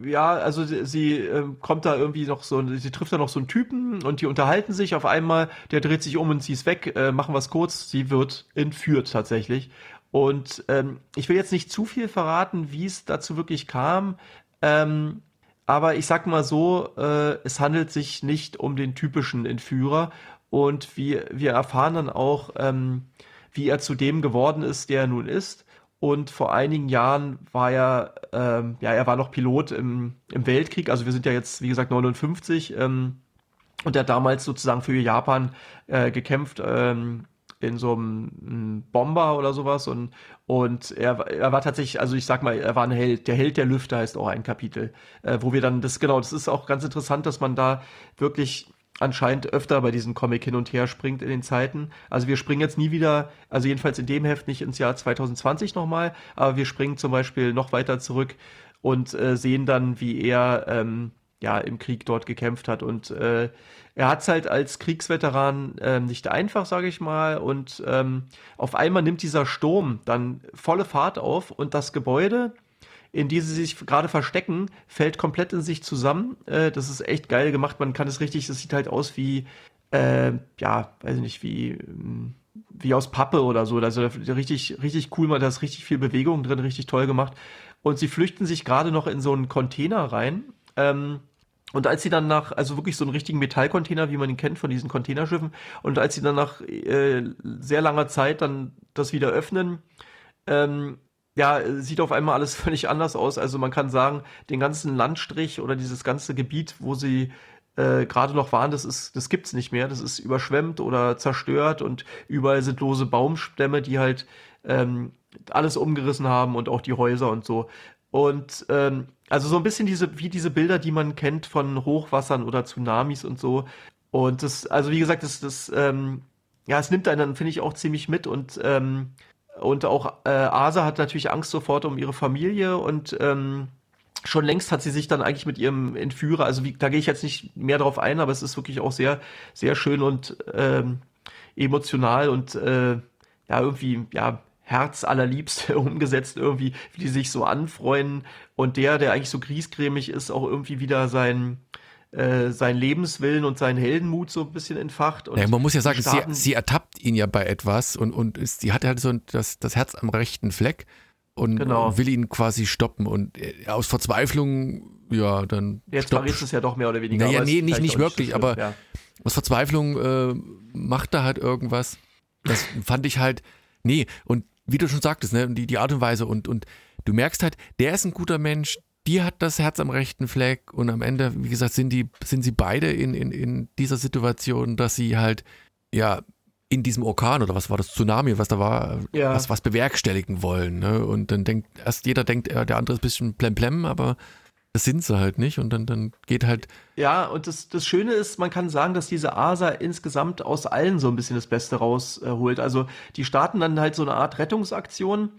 ja, also sie, sie äh, kommt da irgendwie noch so, sie trifft da noch so einen Typen und die unterhalten sich auf einmal, der dreht sich um und sie ist weg, äh, machen es kurz, sie wird entführt tatsächlich. Und ähm, ich will jetzt nicht zu viel verraten, wie es dazu wirklich kam. Ähm, aber ich sag mal so, äh, es handelt sich nicht um den typischen Entführer. Und wir, wir erfahren dann auch, ähm, wie er zu dem geworden ist, der er nun ist. Und vor einigen Jahren war er, ähm, ja, er war noch Pilot im, im Weltkrieg. Also wir sind ja jetzt, wie gesagt, 59. Ähm, und er hat damals sozusagen für Japan äh, gekämpft. Ähm, in so einem Bomber oder sowas und, und er, er war tatsächlich, also ich sag mal, er war ein Held. Der Held der Lüfter heißt auch ein Kapitel, äh, wo wir dann, das genau, das ist auch ganz interessant, dass man da wirklich anscheinend öfter bei diesem Comic hin und her springt in den Zeiten. Also wir springen jetzt nie wieder, also jedenfalls in dem Heft nicht ins Jahr 2020 nochmal, aber wir springen zum Beispiel noch weiter zurück und äh, sehen dann, wie er ähm, ja im Krieg dort gekämpft hat. Und äh, er hat es halt als Kriegsveteran äh, nicht einfach, sage ich mal. Und ähm, auf einmal nimmt dieser Sturm dann volle Fahrt auf und das Gebäude, in dem sie sich gerade verstecken, fällt komplett in sich zusammen. Äh, das ist echt geil gemacht. Man kann es richtig, das sieht halt aus wie, äh, ja, weiß ich nicht, wie, ähm, wie aus Pappe oder so. Also richtig, richtig cool, man da ist richtig viel Bewegung drin, richtig toll gemacht. Und sie flüchten sich gerade noch in so einen Container rein. Ähm, und als sie dann nach, also wirklich so einen richtigen Metallcontainer, wie man ihn kennt von diesen Containerschiffen, und als sie dann nach äh, sehr langer Zeit dann das wieder öffnen, ähm, ja, sieht auf einmal alles völlig anders aus. Also man kann sagen, den ganzen Landstrich oder dieses ganze Gebiet, wo sie äh, gerade noch waren, das ist, das gibt's nicht mehr. Das ist überschwemmt oder zerstört und überall sind lose Baumstämme, die halt ähm, alles umgerissen haben und auch die Häuser und so. Und ähm, also so ein bisschen diese, wie diese Bilder, die man kennt von Hochwassern oder Tsunamis und so. Und das, also wie gesagt, das, das, ähm, ja, es nimmt einen dann, finde ich, auch ziemlich mit und ähm, und auch äh, Asa hat natürlich Angst sofort um ihre Familie und ähm, schon längst hat sie sich dann eigentlich mit ihrem Entführer, also wie, da gehe ich jetzt nicht mehr drauf ein, aber es ist wirklich auch sehr, sehr schön und ähm, emotional und äh, ja, irgendwie, ja, Herz allerliebst umgesetzt irgendwie, wie die sich so anfreuen und der, der eigentlich so griesgrämig ist, auch irgendwie wieder sein, äh, sein Lebenswillen und seinen Heldenmut so ein bisschen entfacht. Und ja, man muss ja sagen, sie, sie, ertappt ihn ja bei etwas und, und ist, sie hat halt so das, das Herz am rechten Fleck und genau. will ihn quasi stoppen und äh, aus Verzweiflung, ja, dann. Jetzt verrät es ja doch mehr oder weniger. Naja, nee, nicht, nicht wirklich, nicht aber ja. aus Verzweiflung äh, macht er halt irgendwas. Das fand ich halt, nee, und wie du schon sagtest, ne, die, die Art und Weise und, und du merkst halt, der ist ein guter Mensch, die hat das Herz am rechten Fleck und am Ende, wie gesagt, sind die, sind sie beide in, in, in dieser Situation, dass sie halt, ja, in diesem Orkan oder was war das, Tsunami, was da war, ja. was, was bewerkstelligen wollen. Ne? Und dann denkt, erst jeder denkt, der andere ist ein bisschen plemplem, aber das sind sie halt nicht und dann, dann geht halt. Ja, und das, das Schöne ist, man kann sagen, dass diese ASA insgesamt aus allen so ein bisschen das Beste rausholt. also die starten dann halt so eine Art Rettungsaktion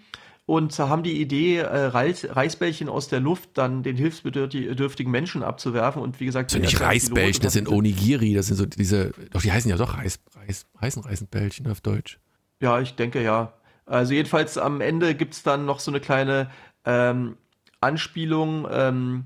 und haben die Idee, äh, Reis, Reisbällchen aus der Luft dann den hilfsbedürftigen Menschen abzuwerfen. Und wie gesagt, das sind nicht Reisbällchen, das sind Onigiri, das sind so diese, doch die heißen ja doch Reis, Reis, heißen Reisenbällchen auf Deutsch. Ja, ich denke ja. Also jedenfalls am Ende gibt es dann noch so eine kleine ähm, Anspielung, ähm,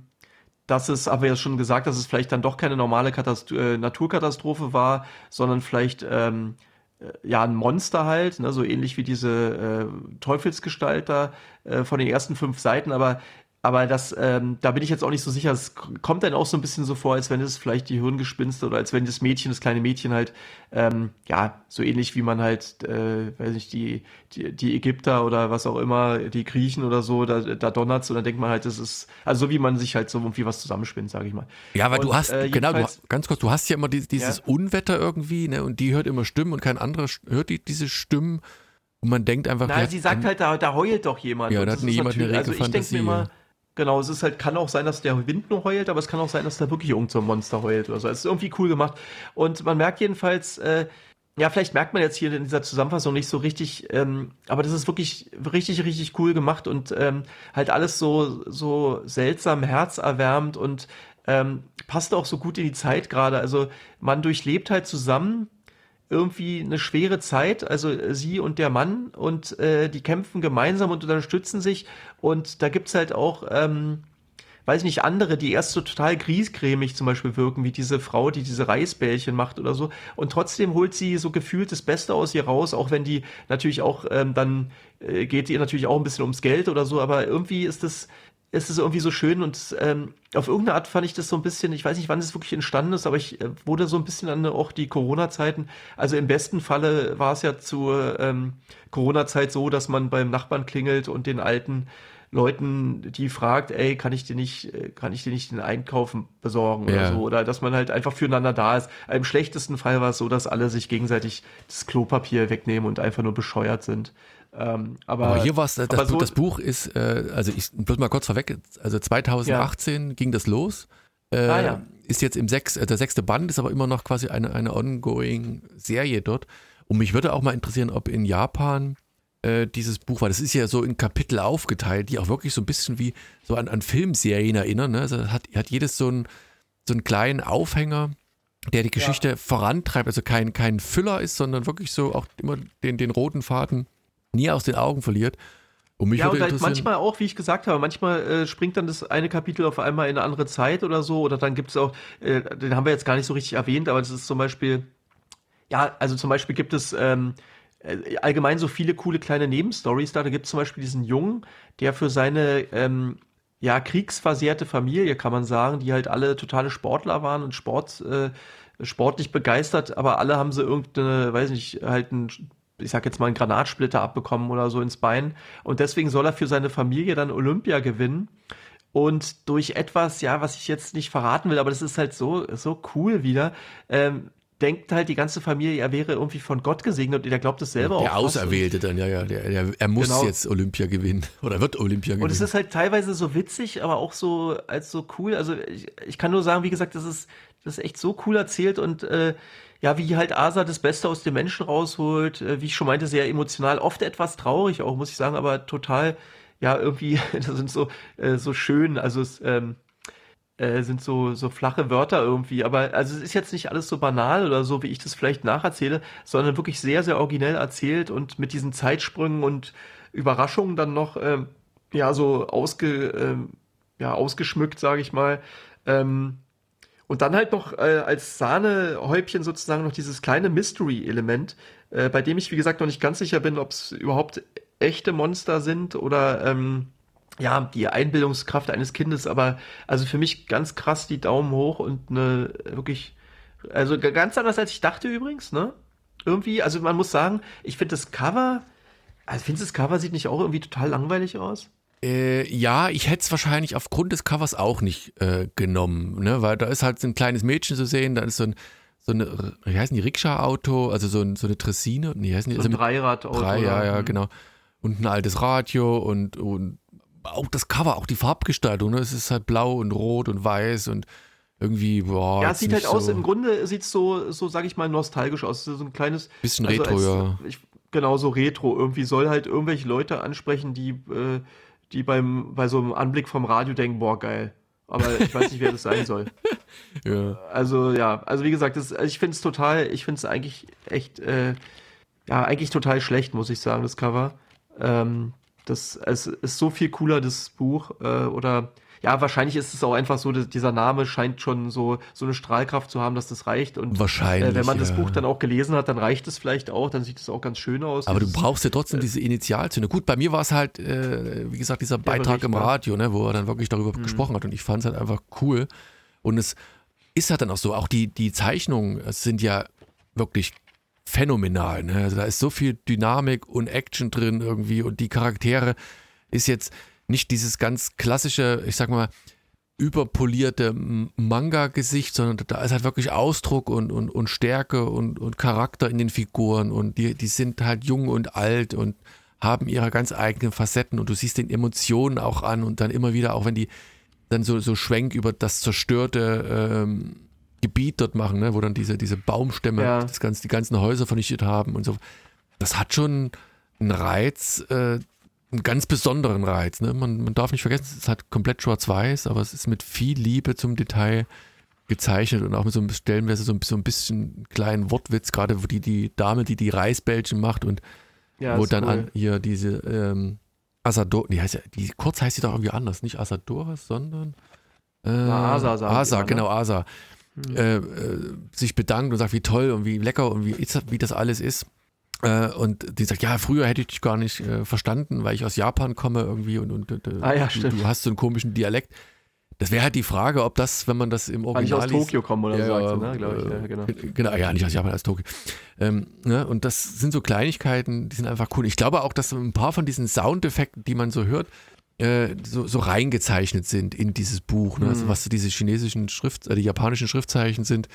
dass es, aber ja schon gesagt, dass es vielleicht dann doch keine normale Katast äh, Naturkatastrophe war, sondern vielleicht ähm, äh, ja, ein Monster halt, ne, so ähnlich wie diese äh, Teufelsgestalter äh, von den ersten fünf Seiten, aber aber das, ähm, da bin ich jetzt auch nicht so sicher. Es kommt dann auch so ein bisschen so vor, als wenn es vielleicht die Hirngespinste oder als wenn das Mädchen, das kleine Mädchen halt, ähm, ja, so ähnlich wie man halt, äh, weiß nicht, die, die, die Ägypter oder was auch immer, die Griechen oder so, da, da donnert's und dann denkt man halt, das ist, also so wie man sich halt so irgendwie was zusammenspinnt, sage ich mal. Ja, weil und, du hast, äh, genau, du, ganz kurz, du hast ja immer dieses, dieses ja. Unwetter irgendwie, ne, und die hört immer Stimmen und kein anderer hört die, diese Stimmen. Und man denkt einfach. Nein, sie sagt halt, da, da heult doch jemand. Ja, da hat jemand eine Also ich denke mir immer, Genau, es ist halt, kann auch sein, dass der Wind nur heult, aber es kann auch sein, dass da wirklich irgend so ein Monster heult oder so. Es ist irgendwie cool gemacht. Und man merkt jedenfalls, äh, ja, vielleicht merkt man jetzt hier in dieser Zusammenfassung nicht so richtig, ähm, aber das ist wirklich richtig, richtig cool gemacht und ähm, halt alles so, so seltsam herzerwärmend und ähm, passt auch so gut in die Zeit gerade. Also man durchlebt halt zusammen irgendwie eine schwere Zeit, also äh, sie und der Mann, und äh, die kämpfen gemeinsam und unterstützen sich. Und da gibt's halt auch, ähm, weiß nicht, andere, die erst so total griesgrämig zum Beispiel wirken, wie diese Frau, die diese Reisbällchen macht oder so. Und trotzdem holt sie so gefühlt das Beste aus ihr raus, auch wenn die natürlich auch ähm, dann äh, geht ihr natürlich auch ein bisschen ums Geld oder so, aber irgendwie ist das es ist irgendwie so schön und ähm, auf irgendeine Art fand ich das so ein bisschen, ich weiß nicht, wann es wirklich entstanden ist, aber ich äh, wurde so ein bisschen an auch die Corona-Zeiten, also im besten Falle war es ja zur ähm, Corona-Zeit so, dass man beim Nachbarn klingelt und den alten Leuten, die fragt, ey, kann ich dir nicht, äh, kann ich dir nicht den Einkaufen besorgen ja. oder so, oder dass man halt einfach füreinander da ist. Im schlechtesten Fall war es so, dass alle sich gegenseitig das Klopapier wegnehmen und einfach nur bescheuert sind. Ähm, aber, aber, hier war es, das, so das, Buch ist, äh, also ich bloß mal kurz vorweg, also 2018 ja. ging das los. Äh, ah, ja. Ist jetzt im sechs, äh, der sechste Band, ist aber immer noch quasi eine, eine ongoing Serie dort. Und mich würde auch mal interessieren, ob in Japan äh, dieses Buch war. Das ist ja so in Kapitel aufgeteilt, die auch wirklich so ein bisschen wie so an, an Filmserien erinnern. Ne? Also hat, hat jedes so, ein, so einen kleinen Aufhänger, der die Geschichte ja. vorantreibt. Also kein, kein Füller ist, sondern wirklich so auch immer den, den roten Faden nie aus den Augen verliert. Und mich ja, und halt manchmal auch, wie ich gesagt habe, manchmal äh, springt dann das eine Kapitel auf einmal in eine andere Zeit oder so. Oder dann gibt es auch, äh, den haben wir jetzt gar nicht so richtig erwähnt, aber das ist zum Beispiel, ja, also zum Beispiel gibt es ähm, äh, allgemein so viele coole kleine Nebenstories da. Da gibt es zum Beispiel diesen Jungen, der für seine ähm, ja, kriegsversehrte Familie, kann man sagen, die halt alle totale Sportler waren und Sport, äh, sportlich begeistert, aber alle haben sie irgendeine, weiß nicht, halt ein ich sag jetzt mal, einen Granatsplitter abbekommen oder so ins Bein. Und deswegen soll er für seine Familie dann Olympia gewinnen. Und durch etwas, ja, was ich jetzt nicht verraten will, aber das ist halt so, so cool wieder, ähm, denkt halt die ganze Familie, er wäre irgendwie von Gott gesegnet und er glaubt es selber der auch. Der Auserwählte dann, ja, ja, der, der, er muss genau. jetzt Olympia gewinnen oder wird Olympia gewinnen. Und es ist halt teilweise so witzig, aber auch so als so cool. Also ich, ich kann nur sagen, wie gesagt, das ist, das ist echt so cool erzählt und äh, ja, wie halt Asa das Beste aus dem Menschen rausholt, äh, wie ich schon meinte, sehr emotional, oft etwas traurig auch, muss ich sagen, aber total, ja, irgendwie, das sind so, äh, so schön, also es ähm, äh, sind so, so flache Wörter irgendwie, aber also es ist jetzt nicht alles so banal oder so, wie ich das vielleicht nacherzähle, sondern wirklich sehr, sehr originell erzählt und mit diesen Zeitsprüngen und Überraschungen dann noch, ähm, ja, so ausge, ähm, ja, ausgeschmückt, sage ich mal. Ähm, und dann halt noch äh, als Sahnehäubchen sozusagen noch dieses kleine Mystery-Element, äh, bei dem ich, wie gesagt, noch nicht ganz sicher bin, ob es überhaupt echte Monster sind oder ähm, ja, die Einbildungskraft eines Kindes, aber also für mich ganz krass die Daumen hoch und eine wirklich, also ganz anders als ich dachte übrigens, ne? Irgendwie, also man muss sagen, ich finde das Cover, also findest du das Cover sieht nicht auch irgendwie total langweilig aus? Äh, ja, ich hätte es wahrscheinlich aufgrund des Covers auch nicht äh, genommen, ne? weil da ist halt so ein kleines Mädchen zu sehen, da ist so ein, so eine, wie heißen die, Rikscha-Auto, also so, ein, so eine Tressine, nee, heißen die? So ein also Dreirad-Auto. Drei, ja, ja, mhm. genau. Und ein altes Radio und, und auch das Cover, auch die Farbgestaltung, ne? es ist halt blau und rot und weiß und irgendwie, boah. Ja, es sieht halt so aus, im Grunde sieht es so, so, sag ich mal, nostalgisch aus. So ein kleines. Bisschen also Retro, als, ja. Ich, genau, so Retro. Irgendwie soll halt irgendwelche Leute ansprechen, die äh, die beim, bei so einem Anblick vom Radio denken, boah, geil. Aber ich weiß nicht, wer das sein soll. ja. Also, ja, also wie gesagt, das, ich finde es total, ich finde es eigentlich echt, äh, ja, eigentlich total schlecht, muss ich sagen, das Cover. Ähm, das, es ist so viel cooler, das Buch, äh, oder ja, wahrscheinlich ist es auch einfach so, dass dieser Name scheint schon so, so eine Strahlkraft zu haben, dass das reicht. Und wahrscheinlich, äh, wenn man ja. das Buch dann auch gelesen hat, dann reicht es vielleicht auch, dann sieht es auch ganz schön aus. Aber du brauchst ja trotzdem äh, diese Initialzünder. Gut, bei mir war es halt, äh, wie gesagt, dieser Beitrag im Radio, ne, wo er dann wirklich darüber mhm. gesprochen hat und ich fand es halt einfach cool. Und es ist halt dann auch so, auch die, die Zeichnungen sind ja wirklich phänomenal. Ne? Also da ist so viel Dynamik und Action drin irgendwie und die Charaktere ist jetzt nicht dieses ganz klassische, ich sag mal, überpolierte Manga-Gesicht, sondern da ist halt wirklich Ausdruck und, und, und Stärke und, und Charakter in den Figuren und die, die sind halt jung und alt und haben ihre ganz eigenen Facetten und du siehst den Emotionen auch an und dann immer wieder, auch wenn die dann so, so Schwenk über das zerstörte ähm, Gebiet dort machen, ne, wo dann diese, diese Baumstämme ja. das ganze, die ganzen Häuser vernichtet haben und so. Das hat schon einen Reiz, äh, einen ganz besonderen Reiz. Ne? Man, man darf nicht vergessen, es ist halt komplett schwarz-weiß, aber es ist mit viel Liebe zum Detail gezeichnet und auch mit so einem stellenweise so, so ein bisschen kleinen Wortwitz, gerade wo die, die Dame, die die Reisbällchen macht und ja, wo dann cool. an hier diese ähm, Asador, die heißt ja, die kurz heißt sie doch irgendwie anders, nicht Asadoras, sondern äh, Asa, Asa, immer, ne? genau, Asa. Hm. Äh, äh, sich bedankt und sagt, wie toll und wie lecker und wie, wie das alles ist. Äh, und die sagt, ja, früher hätte ich dich gar nicht äh, verstanden, weil ich aus Japan komme irgendwie und, und, und ah, ja, du, du, hast so einen komischen Dialekt. Das wäre halt die Frage, ob das, wenn man das im Original. Weil ich aus Tokio komme oder ja, so, ne, glaube ich. Ja, genau. genau, ja, nicht aus Japan, aus Tokio. Ähm, ne, und das sind so Kleinigkeiten, die sind einfach cool. Ich glaube auch, dass ein paar von diesen Soundeffekten, die man so hört, äh, so, so reingezeichnet sind in dieses Buch. Ne? Also mhm. Also was so diese chinesischen Schrift, äh, die japanischen Schriftzeichen sind,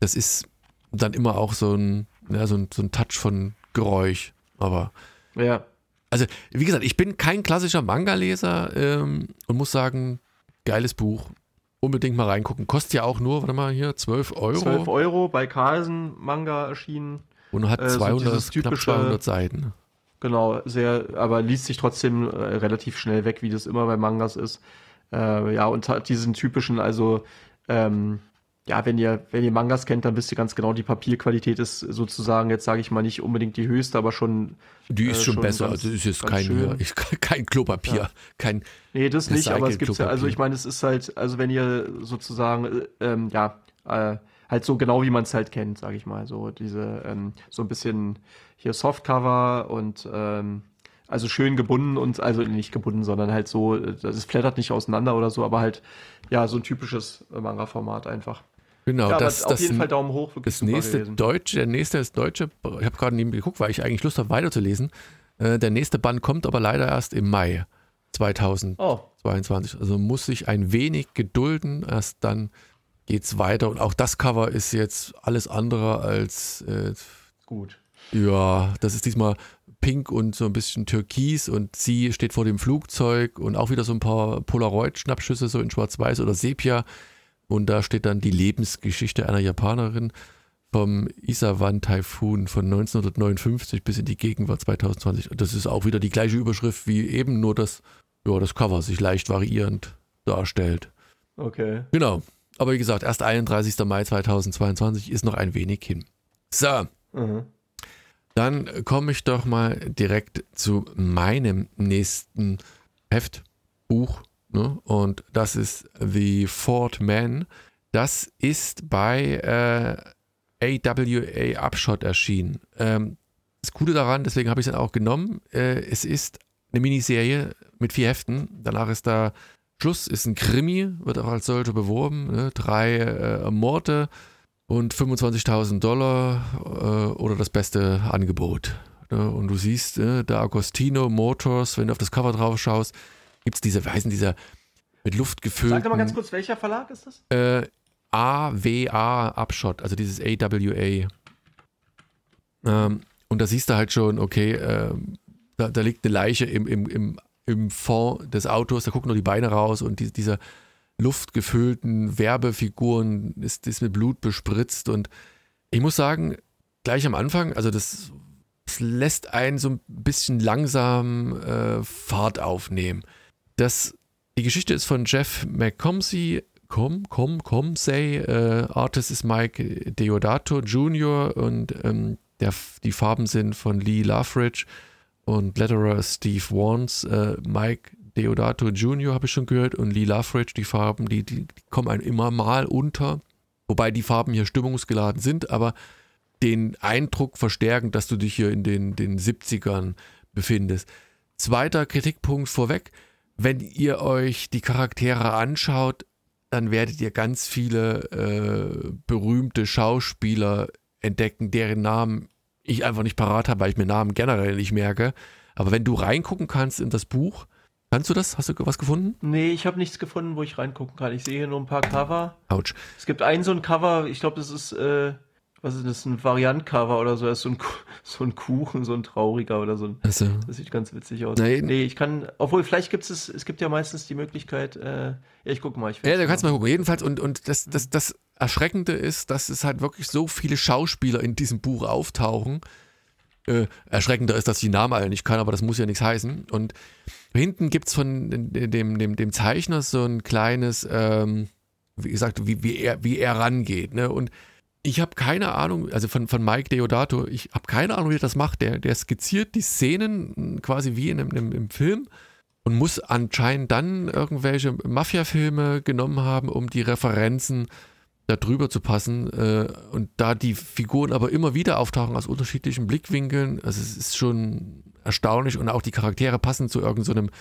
das ist dann immer auch so ein, ja, so ein, so ein Touch von Geräusch. Aber. Ja. Also, wie gesagt, ich bin kein klassischer Manga-Leser ähm, und muss sagen, geiles Buch. Unbedingt mal reingucken. Kostet ja auch nur, warte mal hier, 12 Euro. 12 Euro bei Carlsen Manga erschienen. Und hat 200, äh, so knapp 200 Seiten. genau, sehr, aber liest sich trotzdem äh, relativ schnell weg, wie das immer bei Mangas ist. Äh, ja, und hat diesen typischen, also ähm, ja, wenn ihr, wenn ihr Mangas kennt, dann wisst ihr ganz genau, die Papierqualität ist sozusagen, jetzt sage ich mal nicht unbedingt die höchste, aber schon. Die ist äh, schon, schon besser. ganz- also ist jetzt kein, ich, kein Klopapier, Ja. kein. Nee, das nicht, aber es gibt ja, also ich meine, es ist halt, also wenn ihr sozusagen, äh, ähm, ja, äh, halt so genau wie man es halt kennt, sage ich mal, so diese, ähm, so ein bisschen hier Softcover und ähm, also schön gebunden und, also nicht gebunden, sondern halt so, äh, das es flattert nicht auseinander oder so, aber halt, ja, so ein typisches äh, Manga-Format einfach. Genau, ja, das, das, jeden Fall Daumen hoch, das nächste gewesen. Deutsche, der nächste ist Deutsche. Ich habe gerade neben geguckt, weil ich eigentlich Lust habe, weiterzulesen. Äh, der nächste Band kommt aber leider erst im Mai 2022. Oh, Also muss sich ein wenig gedulden, erst dann geht's weiter. Und auch das Cover ist jetzt alles andere als äh, gut. Ja, das ist diesmal pink und so ein bisschen türkis und sie steht vor dem Flugzeug und auch wieder so ein paar Polaroid-Schnappschüsse so in schwarz-weiß oder Sepia und da steht dann die Lebensgeschichte einer Japanerin vom Isawan-Taifun von 1959 bis in die Gegenwart 2020. Und das ist auch wieder die gleiche Überschrift wie eben, nur dass ja, das Cover sich leicht variierend darstellt. Okay. Genau. Aber wie gesagt, erst 31. Mai 2022 ist noch ein wenig hin. So, Mhm. dann komme ich doch mal direkt zu meinem nächsten Heft, Buch. Ne? Und das ist The Fort Man. Das ist bei äh, AWA Upshot erschienen. Ähm, das Coole daran, deswegen habe ich es dann auch genommen, äh, es ist eine Miniserie mit vier Heften. Danach ist da Schluss, ist ein Krimi, wird auch als solcher beworben. Ne? Drei äh, Morde und 25.000 Dollar äh, oder das beste Angebot. Ne? Und du siehst, äh, da Agostino Motors, wenn du auf das Cover drauf schaust, gibt es diese, weißen, dieser mit Luft gefüllten Sag doch mal ganz kurz, welcher Verlag ist das? äh, AWA Upshot, also dieses AWA. Ähm, und da siehst du halt schon, okay, ähm, da, da liegt eine Leiche im, im, im, im Fond des Autos, da gucken nur die Beine raus und die, dieser luftgefüllten Werbefiguren ist, ist mit Blut bespritzt und ich muss sagen, gleich am Anfang, also das, das lässt einen so ein bisschen langsam äh, Fahrt aufnehmen. Das, die Geschichte ist von Jeff McComsey, Com, Com, Comsey, äh, Artist ist Mike Deodato Jr. und ähm, der, die Farben sind von Lee Loveridge und Letterer Steve Warnes. Äh, Mike Deodato Jr. habe ich schon gehört und Lee Loveridge, die Farben, die, die, die kommen einem immer mal unter. Wobei die Farben hier stimmungsgeladen sind, aber den Eindruck verstärken, dass du dich hier in den, den 70ern befindest. Zweiter Kritikpunkt vorweg, wenn ihr euch die Charaktere anschaut, dann werdet ihr ganz viele äh, berühmte Schauspieler entdecken, deren Namen ich einfach nicht parat habe, weil ich mir Namen generell nicht merke. Aber wenn du reingucken kannst in das Buch, kannst du das? Hast du was gefunden? Nee, ich habe nichts gefunden, wo ich reingucken kann. Ich sehe hier nur ein paar Cover. Autsch. Es gibt ein so ein Cover, ich glaube, das ist, äh, was ist das, ein Variant-Cover oder so. Das ist so ein, so ein Kuchen, so ein trauriger oder so ein. Also, Das sieht ganz witzig aus. Nee. nee, ich kann, obwohl vielleicht gibt es, es gibt ja meistens die Möglichkeit, äh, ja, ich gucke mal. Ich ja, du kannst mal gucken. Jedenfalls, und, und das, das, das Erschreckende ist, dass es halt wirklich so viele Schauspieler in diesem Buch auftauchen. Äh, erschreckender ist, dass ich die Namen alle nicht kann, aber das muss ja nichts heißen. Und hinten gibt es von dem, dem, dem Zeichner so ein kleines, ähm, wie gesagt, wie, wie, er, wie er rangeht. Ne? Und ich habe keine Ahnung, also von, von Mike Deodato, ich habe keine Ahnung, wie er das macht. Der, der skizziert die Szenen quasi wie in einem, im Film und muss anscheinend dann irgendwelche Mafia-Filme genommen haben, um die Referenzen da drüber zu passen. Äh, und da die Figuren aber immer wieder auftauchen aus unterschiedlichen Blickwinkeln, also es ist schon erstaunlich und auch die Charaktere passen zu irgendeinem so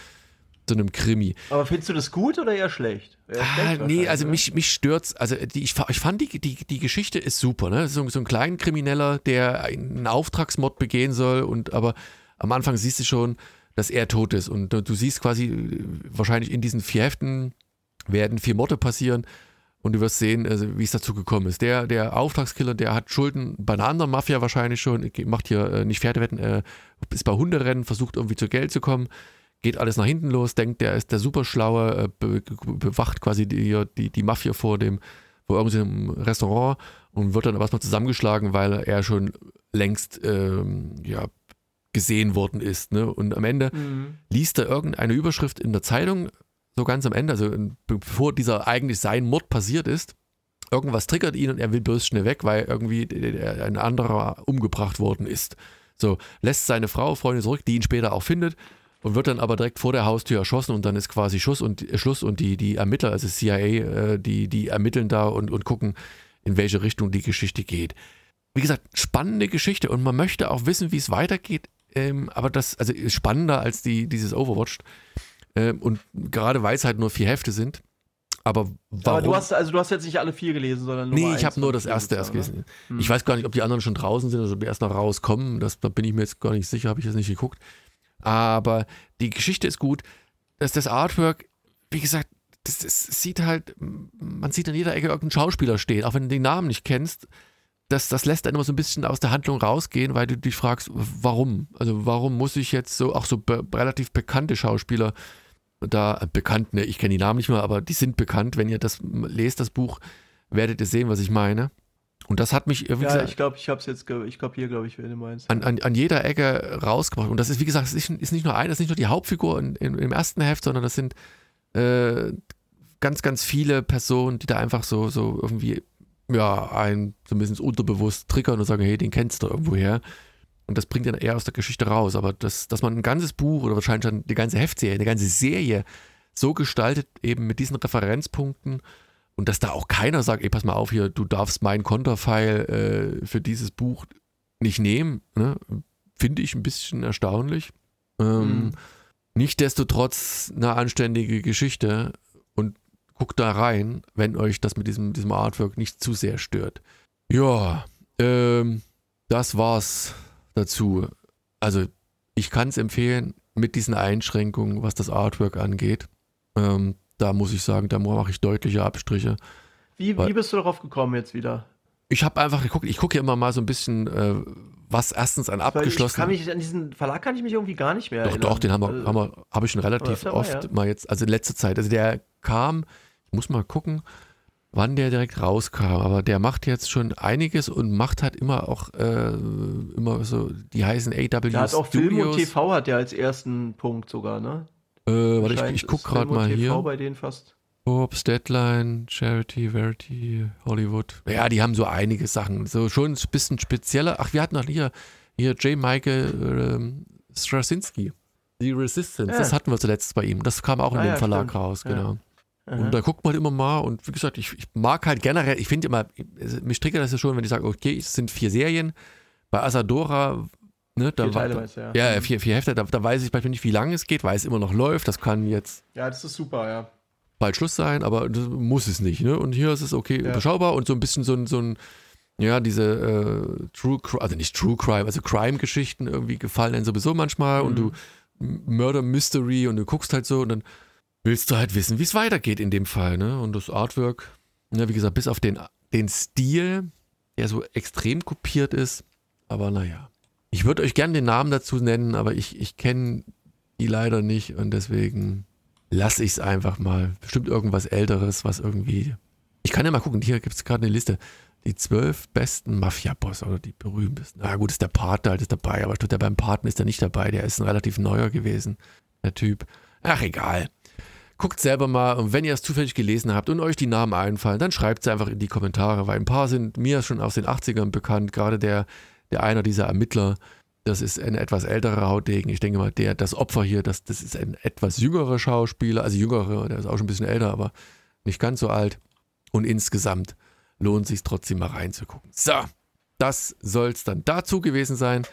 so einem Krimi. Aber findest du das gut oder eher schlecht? Eher Ah, nee, also mich, mich stört's. Also die, ich, ich fand die, die, die Geschichte ist super, ne? So, so ein Kleinkrimineller, der einen Auftragsmord begehen soll und aber am Anfang siehst du schon, dass er tot ist. Und du, du siehst quasi, äh, wahrscheinlich in diesen vier Heften werden vier Morde passieren und du wirst sehen, also, wie es dazu gekommen ist. Der, der Auftragskiller, der hat Schulden bei einer anderen Mafia wahrscheinlich schon, macht hier äh, nicht Pferdewetten, äh, ist bei Hunderennen, versucht irgendwie zu Geld zu kommen, geht alles nach hinten los, denkt, der ist der Superschlaue, äh, be be- bewacht quasi die, die, die Mafia vor dem, vor irgendeinem Restaurant und wird dann aber erstmal zusammengeschlagen, weil er schon längst ähm, ja, gesehen worden ist. Ne? Und am Ende Mhm. liest er irgendeine Überschrift in der Zeitung, so ganz am Ende, also in- bevor dieser eigentlich sein Mord passiert ist. Irgendwas triggert ihn und er will bloß schnell weg, weil irgendwie äh, ein anderer umgebracht worden ist. So, lässt seine Frau, Freundin zurück, die ihn später auch findet und wird dann aber direkt vor der Haustür erschossen und dann ist quasi Schuss und äh, Schluss und die, die Ermittler, also CIA, äh, die, die ermitteln da und, und gucken, in welche Richtung die Geschichte geht. Wie gesagt, spannende Geschichte und man möchte auch wissen, wie es weitergeht, ähm, aber das, also ist spannender als die, dieses Overwatch. Ähm, und gerade weil es halt nur vier Hefte sind. Aber warum? Aber du hast, also du hast jetzt nicht alle vier gelesen, sondern nur nee, ich habe nur das erste erst gelesen. Hm. Ich weiß gar nicht, ob die anderen schon draußen sind oder ob die erst noch rauskommen. Das, da bin ich mir jetzt gar nicht sicher, habe ich jetzt nicht geguckt. Aber die Geschichte ist gut. Das, das Artwork, wie gesagt, das, das sieht halt, man sieht an jeder Ecke irgendeinen Schauspieler stehen, auch wenn du den Namen nicht kennst. Das, das lässt dann immer so ein bisschen aus der Handlung rausgehen, weil du dich fragst, warum? Also warum muss ich jetzt so, auch so be relativ bekannte Schauspieler da, äh, bekannt, ne, ich kenne die Namen nicht mehr, aber die sind bekannt. Wenn ihr das lest, das Buch, werdet ihr sehen, was ich meine. Und das hat mich, wie Ja, gesagt, ich glaube, ich habe es jetzt, ich kapiere, glaube ich, wen du meinst. an, an, an jeder Ecke rausgebracht. Und das ist, wie gesagt, es ist, ist nicht nur eine, das ist nicht nur die Hauptfigur in, in, im ersten Heft, sondern das sind äh, ganz, ganz viele Personen, die da einfach so, so irgendwie, ja, ein zumindest unterbewusst triggern und sagen, hey, den kennst du irgendwo her. Und das bringt dann eher aus der Geschichte raus. Aber das, dass man ein ganzes Buch oder wahrscheinlich dann die ganze Heftserie, eine ganze Serie so gestaltet, eben mit diesen Referenzpunkten und dass da auch keiner sagt, ey, pass mal auf hier, du darfst meinen Konterfeil äh, für dieses Buch nicht nehmen, ne? finde ich ein bisschen erstaunlich. Ähm, Mhm. Nichtsdestotrotz eine anständige Geschichte und guckt da rein, wenn euch das mit diesem, diesem Artwork nicht zu sehr stört. Ja, ähm, das war's dazu. Also, ich kann es empfehlen mit diesen Einschränkungen, was das Artwork angeht. Ähm, da muss ich sagen, da mache ich deutliche Abstriche. Wie, wie bist du darauf gekommen jetzt wieder? Ich habe einfach geguckt, ich gucke ja immer mal so ein bisschen, äh, was erstens an Ich kann abgeschlossen. mich, an diesen Verlag kann ich mich irgendwie gar nicht mehr Doch, erinnern. doch, den haben wir, Also, haben wir, habe ich schon relativ mal, oft ja. mal jetzt, also in letzter Zeit. Also der kam, ich muss mal gucken, wann der direkt rauskam, aber der macht jetzt schon einiges und macht halt immer auch äh, immer so, die heißen AW Der hat auch Film und. TV hat der als ersten Punkt sogar, ne? Äh, warte, ich, ich guck gerade mal TV hier. bei denen fast. Forbes, Deadline, Charity, Verity, Hollywood. Ja, die haben so einige Sachen. So schon ein bisschen spezieller. Ach, wir hatten noch hier, hier J. Michael ähm, Straczynski. The Resistance. Ja. Das hatten wir zuletzt bei ihm. Das kam auch in Ah, dem ja, Verlag stimmt. raus, Ja. genau. Aha. Und da guckt man immer mal und wie gesagt, ich, ich mag halt generell, ich finde immer, mich triggert das ja schon, wenn ich sage, okay, es sind vier Serien. Bei Asadora, ne, Vier Teile meinst ja. ja, vier, vier Hefte, da, da weiß ich beispielsweise nicht, wie lange es geht, weil es immer noch läuft. Das kann jetzt Ja, das ist super, ja. bald Schluss sein, aber das muss es nicht. Ne? Und hier ist es okay, Ja. überschaubar und so ein bisschen so ein, so ein ja, diese äh, True Crime, also nicht True Crime, also Crime-Geschichten irgendwie gefallen einem sowieso manchmal und du Mhm. Murder Mystery und du guckst halt so und dann willst du halt wissen, wie es weitergeht in dem Fall. Ne? Und das Artwork, ja, wie gesagt, bis auf den, den Stil, der so extrem kopiert ist, aber naja. Ich würde euch gerne den Namen dazu nennen, aber ich, ich kenne die leider nicht und deswegen lasse ich es einfach mal. Bestimmt irgendwas Älteres, was irgendwie. Ich kann ja mal gucken, hier gibt es gerade eine Liste. Die zwölf besten Mafia-Boss oder die berühmtesten. Na gut, ist der Partner halt ist dabei, aber der beim Partner ist er nicht dabei. Der ist ein relativ neuer gewesen, der Typ. Ach, egal. Guckt selber mal und wenn ihr es zufällig gelesen habt und euch die Namen einfallen, dann schreibt es einfach in die Kommentare, weil ein paar sind mir schon aus den 80ern bekannt. Gerade der, der einer dieser Ermittler, das ist ein etwas älterer Hautdegen. Ich denke mal, der, das Opfer hier, das, das ist ein etwas jüngerer Schauspieler, also jüngerer, der ist auch schon ein bisschen älter, aber nicht ganz so alt. Und insgesamt lohnt sich trotzdem mal reinzugucken. So, das soll es dann dazu gewesen sein.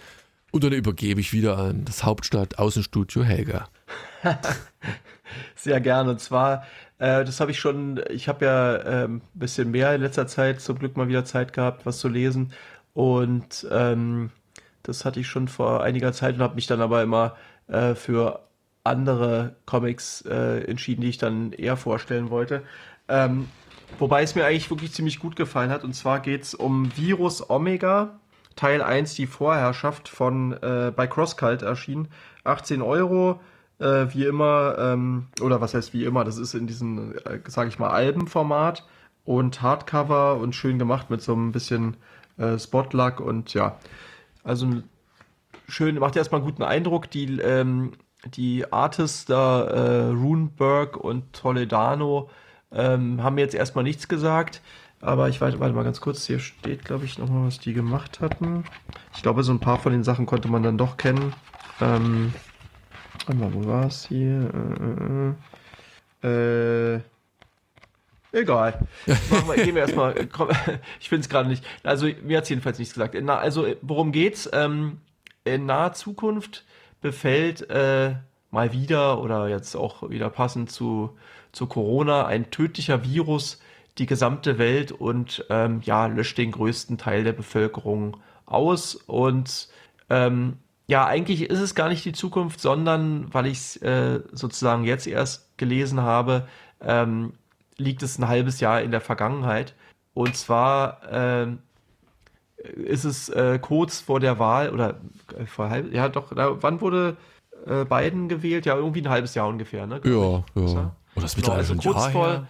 Und dann übergebe ich wieder an das Hauptstadt-Außenstudio Helga. Sehr gerne. Und zwar, äh, das habe ich schon, ich habe ja ähm, ein bisschen mehr in letzter Zeit zum Glück mal wieder Zeit gehabt, was zu lesen. Und ähm, das hatte ich schon vor einiger Zeit und habe mich dann aber immer äh, für andere Comics äh, entschieden, die ich dann eher vorstellen wollte. Ähm, wobei es mir eigentlich wirklich ziemlich gut gefallen hat. Und zwar geht es um Virus Omega, Teil 1, die Vorherrschaft von äh, bei CrossCult erschienen. 18 Euro, äh, wie immer, ähm, oder was heißt wie immer, das ist in diesem, äh, sage ich mal, Albenformat und Hardcover und schön gemacht mit so ein bisschen äh, Spotluck und ja, also schön, macht erstmal einen guten Eindruck. Die, ähm, die Artists da, äh, Runeberg und Toledano, ähm, haben mir jetzt erstmal nichts gesagt. Aber ich warte, warte mal ganz kurz. Hier steht, glaube ich, nochmal, was die gemacht hatten. Ich glaube, so ein paar von den Sachen konnte man dann doch kennen. Ähm, wo war es hier? Äh, äh, äh, Egal. Machen wir, gehen wir erstmal. Komm, ich finde es gerade nicht. Also, mir hat es jedenfalls nichts gesagt. Na, also, worum geht's? Ähm, in naher Zukunft befällt äh, mal wieder oder jetzt auch wieder passend zu, zu Corona ein tödlicher Virus die gesamte Welt und ähm, ja, löscht den größten Teil der Bevölkerung aus. Und ähm, ja, eigentlich ist es gar nicht die Zukunft, sondern weil ich es äh, sozusagen jetzt erst gelesen habe, ähm, liegt es ein halbes Jahr in der Vergangenheit. Und zwar äh, ist es äh, kurz vor der Wahl oder äh, vor halb, ja doch, da, wann wurde äh, Biden gewählt? Ja, irgendwie ein halbes Jahr ungefähr, ne? Ja, ja. Oh, das genau, also kurz Jahr vor,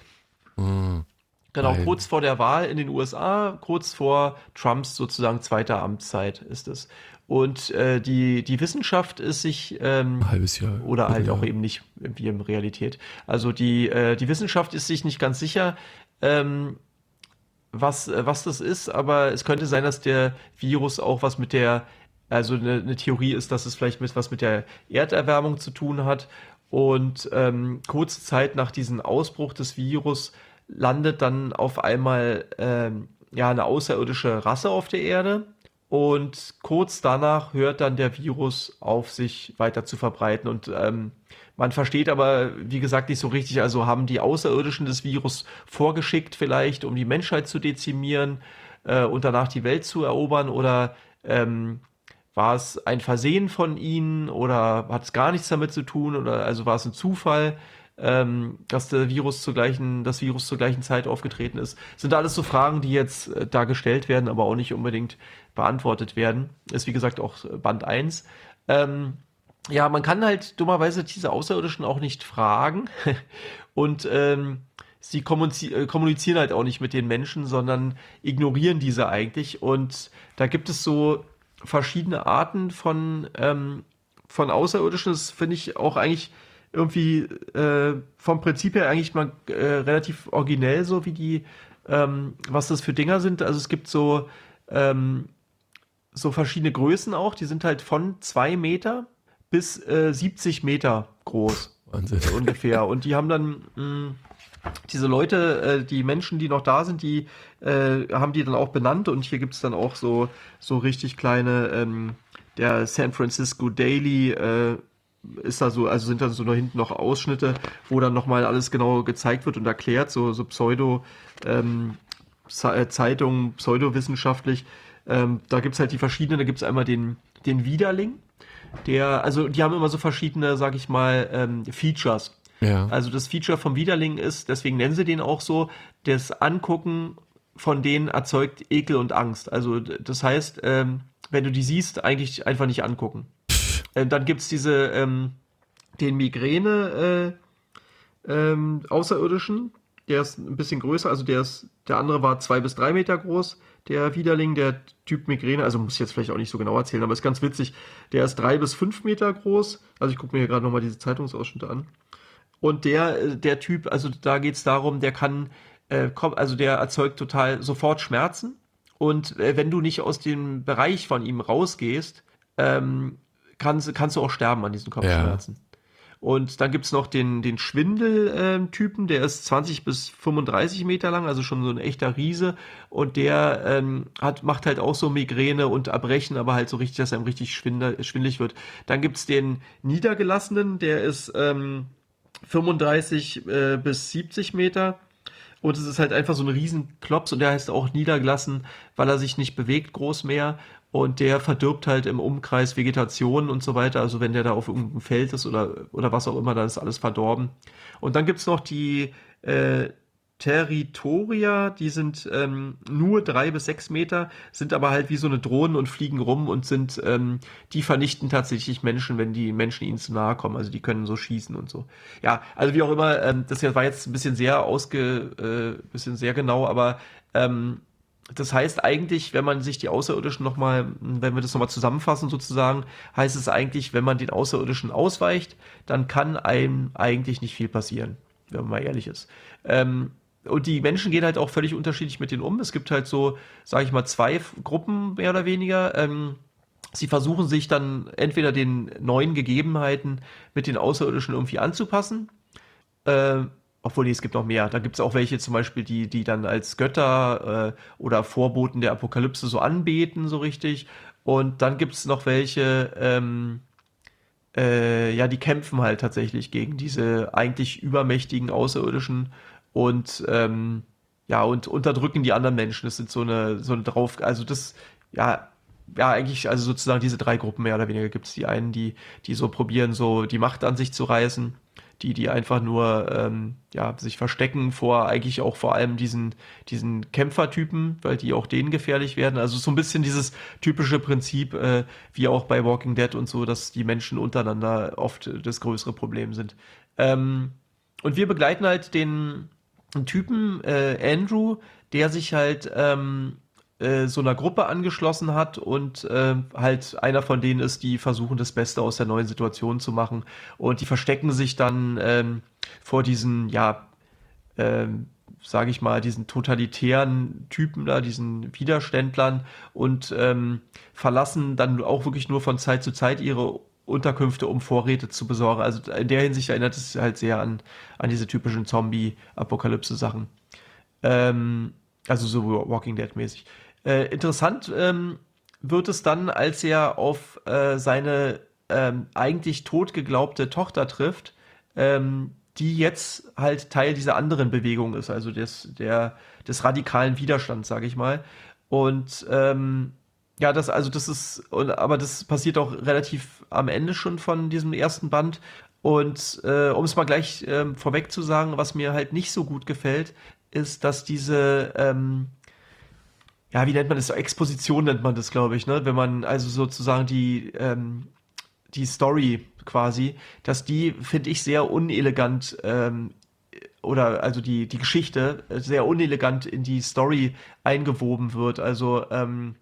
hm. Genau, Nein. kurz vor der Wahl in den USA, kurz vor Trumps sozusagen zweiter Amtszeit ist es. Und äh, die, die Wissenschaft ist sich ähm, halbes Jahr oder halt Jahr. auch eben nicht wie in Realität. Also die, äh, die Wissenschaft ist sich nicht ganz sicher, ähm, was, was das ist, aber es könnte sein, dass der Virus auch was mit der, also eine, eine Theorie ist, dass es vielleicht mit was mit der Erderwärmung zu tun hat. Und ähm, kurze Zeit nach diesem Ausbruch des Virus landet dann auf einmal ähm, ja eine außerirdische Rasse auf der Erde und kurz danach hört dann der Virus auf, sich weiter zu verbreiten und ähm, man versteht aber, wie gesagt, nicht so richtig, also haben die Außerirdischen das Virus vorgeschickt vielleicht, um die Menschheit zu dezimieren äh, und danach die Welt zu erobern oder ähm, war es ein Versehen von ihnen oder hat es gar nichts damit zu tun oder also war es ein Zufall? ähm, dass der Virus zur gleichen, das Virus zur gleichen Zeit aufgetreten ist. Sind alles so Fragen, die jetzt äh, da gestellt werden, aber auch nicht unbedingt beantwortet werden. Ist wie gesagt auch Band 1. Ähm, ja, man kann halt dummerweise diese Außerirdischen auch nicht fragen und ähm, sie äh, kommunizieren halt auch nicht mit den Menschen, sondern ignorieren diese eigentlich. Und da gibt es so verschiedene Arten von, ähm, von Außerirdischen. Das finde ich auch eigentlich irgendwie äh, vom Prinzip her eigentlich mal äh, relativ originell, so wie die, ähm, was das für Dinger sind. Also es gibt so, ähm, so verschiedene Größen auch, die sind halt von zwei Meter bis äh, 70 Meter groß. Wahnsinn. Ungefähr. Und die haben dann mh, mm, diese Leute, äh, die Menschen, die noch da sind, die äh, haben die dann auch benannt und hier gibt es dann auch so, so richtig kleine, ähm, der San Francisco Daily äh, ist da so, also sind da so noch hinten noch Ausschnitte, wo dann nochmal alles genau gezeigt wird und erklärt, so, so Pseudo ähm, äh, Zeitungen, pseudowissenschaftlich. Ähm, da gibt's halt die verschiedenen, da gibt's einmal den, den Widerling, der, also die haben immer so verschiedene, sag ich mal, ähm, Features. Ja. Also das Feature vom Widerling ist, deswegen nennen sie den auch so, das Angucken von denen erzeugt Ekel und Angst. Also das heißt, ähm, wenn du die siehst, eigentlich einfach nicht angucken. Äh, dann gibt es diese, ähm, den Migräne äh, ähm, Außerirdischen. Der ist ein bisschen größer, also der ist, der andere war zwei bis drei Meter groß, der Widerling, der Typ Migräne, also muss ich jetzt vielleicht auch nicht so genau erzählen, aber ist ganz witzig. Der ist drei bis fünf Meter groß. Also ich gucke mir hier gerade nochmal diese Zeitungsausschnitte an. Und der, der Typ, also da geht es darum, der kann, äh, also der erzeugt total sofort Schmerzen. Und äh, wenn du nicht aus dem Bereich von ihm rausgehst, ähm, kannst, kannst du auch sterben an diesen Kopfschmerzen. Ja. Und dann gibt es noch den, den Schwindel-Typen, der ist 20 bis 35 Meter lang, also schon so ein echter Riese. Und der ähm, hat, macht halt auch so Migräne und Erbrechen, aber halt so richtig, dass einem richtig schwindelig wird. Dann gibt es den Niedergelassenen, der ist ähm, 35 äh, bis 70 Meter. Und es ist halt einfach so ein Riesenklops und der heißt auch niedergelassen, weil er sich nicht bewegt groß mehr und der verdirbt halt im Umkreis Vegetation und so weiter. Also wenn der da auf irgendeinem Feld ist oder, oder was auch immer, dann ist alles verdorben. Und dann gibt's noch die äh, Territoria, die sind ähm, nur drei bis sechs Meter, sind aber halt wie so eine Drohnen und fliegen rum und sind, ähm, die vernichten tatsächlich Menschen, wenn die Menschen ihnen zu nahe kommen. Also die können so schießen und so. Ja, also wie auch immer, ähm, das war jetzt ein bisschen sehr ausge, äh, bisschen sehr genau, aber ähm, das heißt eigentlich, wenn man sich die Außerirdischen nochmal, wenn wir das nochmal zusammenfassen sozusagen, heißt es eigentlich, wenn man den Außerirdischen ausweicht, dann kann einem eigentlich nicht viel passieren, wenn man mal ehrlich ist. Ähm, und die Menschen gehen halt auch völlig unterschiedlich mit denen um. Es gibt halt so, sage ich mal, zwei Gruppen mehr oder weniger. Ähm, sie versuchen sich dann entweder den neuen Gegebenheiten mit den Außerirdischen irgendwie anzupassen. Äh, obwohl, nee, es gibt noch mehr. Da gibt es auch welche zum Beispiel, die, die dann als Götter äh, oder Vorboten der Apokalypse so anbeten, so richtig. Und dann gibt es noch welche, ähm, äh, ja, die kämpfen halt tatsächlich gegen diese eigentlich übermächtigen Außerirdischen und ähm, ja, und unterdrücken die anderen Menschen. Das sind so eine, so eine drauf, also das, ja, ja, eigentlich, also sozusagen diese drei Gruppen mehr oder weniger gibt es. Die einen, die, die so probieren, so die Macht an sich zu reißen die, die einfach nur ähm, ja, sich verstecken vor eigentlich auch vor allem diesen, diesen Kämpfertypen, weil die auch denen gefährlich werden. Also so ein bisschen dieses typische Prinzip, äh, wie auch bei Walking Dead und so, dass die Menschen untereinander oft das größere Problem sind. Ähm, und wir begleiten halt den Typen äh, Andrew, der sich halt ähm, äh, so einer Gruppe angeschlossen hat und äh, halt einer von denen ist, die versuchen das Beste aus der neuen Situation zu machen und die verstecken sich dann ähm, vor diesen, ja, ähm, sage ich mal, diesen totalitären Typen da, diesen Widerständlern und ähm, verlassen dann auch wirklich nur von Zeit zu Zeit ihre Unterkünfte, um Vorräte zu besorgen. Also in der Hinsicht erinnert es halt sehr an, an diese typischen Zombie-Apokalypse-Sachen. Ähm, also so Walking Dead-mäßig. Äh, interessant ähm, wird es dann, als er auf äh, seine ähm, eigentlich tot geglaubte Tochter trifft, ähm, die jetzt halt Teil dieser anderen Bewegung ist, also des, der, des radikalen Widerstands, sage ich mal. Und ähm, ja, das, also das ist, aber das passiert auch relativ am Ende schon von diesem ersten Band. Und äh, um es mal gleich äh, vorweg zu sagen, was mir halt nicht so gut gefällt, ist, dass diese ähm, ja, wie nennt man das? Exposition nennt man das, glaube ich, ne? Wenn man also sozusagen die, ähm, die Story quasi, dass die, finde ich, sehr unelegant ähm, oder also die, die Geschichte sehr unelegant in die Story eingewoben wird. Also, ähm,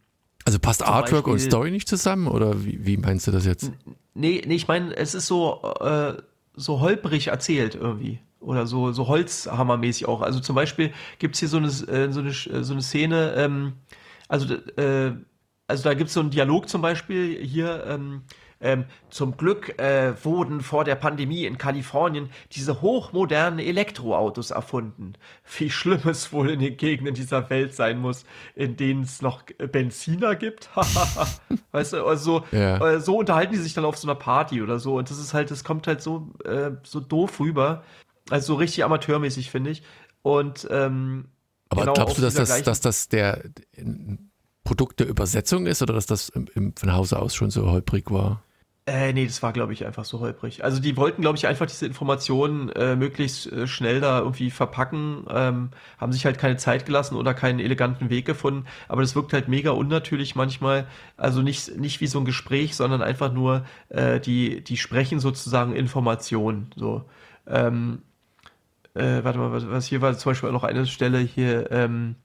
also passt Artwork Beispiel, und Story nicht zusammen oder wie, wie meinst du das jetzt? Nee, nee, ich meine, es ist so, äh, so holprig erzählt irgendwie oder so, so Holzhammermäßig auch. Also zum Beispiel gibt es hier so eine, äh, so eine, äh, so eine Szene, ähm, also, äh, also da gibt es so einen Dialog zum Beispiel hier, ähm, ähm, zum Glück äh, wurden vor der Pandemie in Kalifornien diese hochmodernen Elektroautos erfunden. Wie schlimm es wohl in den Gegenden dieser Welt sein muss, in denen es noch Benziner gibt. weißt du, also ja. äh, so unterhalten die sich dann auf so einer Party oder so. Und das ist halt, das kommt halt so, äh, so doof rüber. Also so richtig amateurmäßig, finde ich. Und ähm, aber genau glaubst du, dass das, dass das der Produkt der Übersetzung ist oder dass das im, im, von Hause aus schon so holprig war? Äh, nee, das war, glaube ich, einfach so holprig. Also die wollten, glaube ich, einfach diese Informationen äh, möglichst äh, schnell da irgendwie verpacken, ähm, haben sich halt keine Zeit gelassen oder keinen eleganten Weg gefunden. Aber das wirkt halt mega unnatürlich manchmal. Also nicht, nicht wie so ein Gespräch, sondern einfach nur, äh, die, die sprechen sozusagen Informationen. So. Ähm, äh, warte mal, was, was, hier war zum Beispiel noch eine Stelle hier, ähm,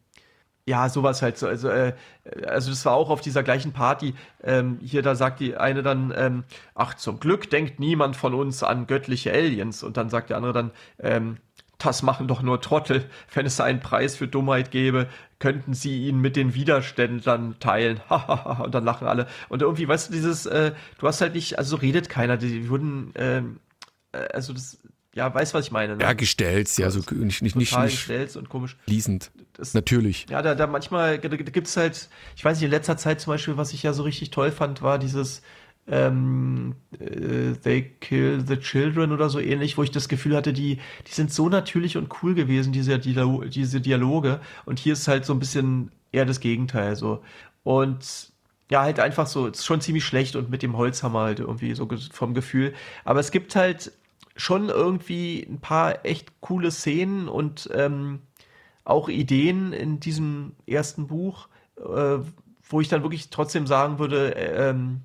ja, sowas halt so. Also, äh, also das war auch auf dieser gleichen Party. Ähm, hier, da sagt die eine dann, ähm, ach, zum Glück denkt niemand von uns an göttliche Aliens. Und dann sagt der andere dann, ähm, das machen doch nur Trottel. Wenn es einen Preis für Dummheit gäbe, könnten sie ihn mit den Widerständlern teilen. und dann lachen alle. Und irgendwie, weißt du, dieses, äh, du hast halt nicht, also redet keiner, die würden, ähm, äh, also das, ja, weißt was ich meine. Ne? Ja, gestellt, ja, so nicht, nicht, nicht, nicht gestellt und komisch. Fließend. Das, Natürlich. Ja, da, da manchmal da, da gibt es halt, ich weiß nicht, in letzter Zeit zum Beispiel, was ich ja so richtig toll fand, war dieses ähm, äh, They Kill the Children oder so ähnlich, wo ich das Gefühl hatte, die, die sind so natürlich und cool gewesen, diese, diese Dialoge. Und hier ist halt so ein bisschen eher das Gegenteil. so. Und ja, halt einfach so, ist schon ziemlich schlecht und mit dem Holzhammer halt irgendwie so vom Gefühl. Aber es gibt halt schon irgendwie ein paar echt coole Szenen und ähm, auch Ideen in diesem ersten Buch, äh, wo ich dann wirklich trotzdem sagen würde, äh, ähm,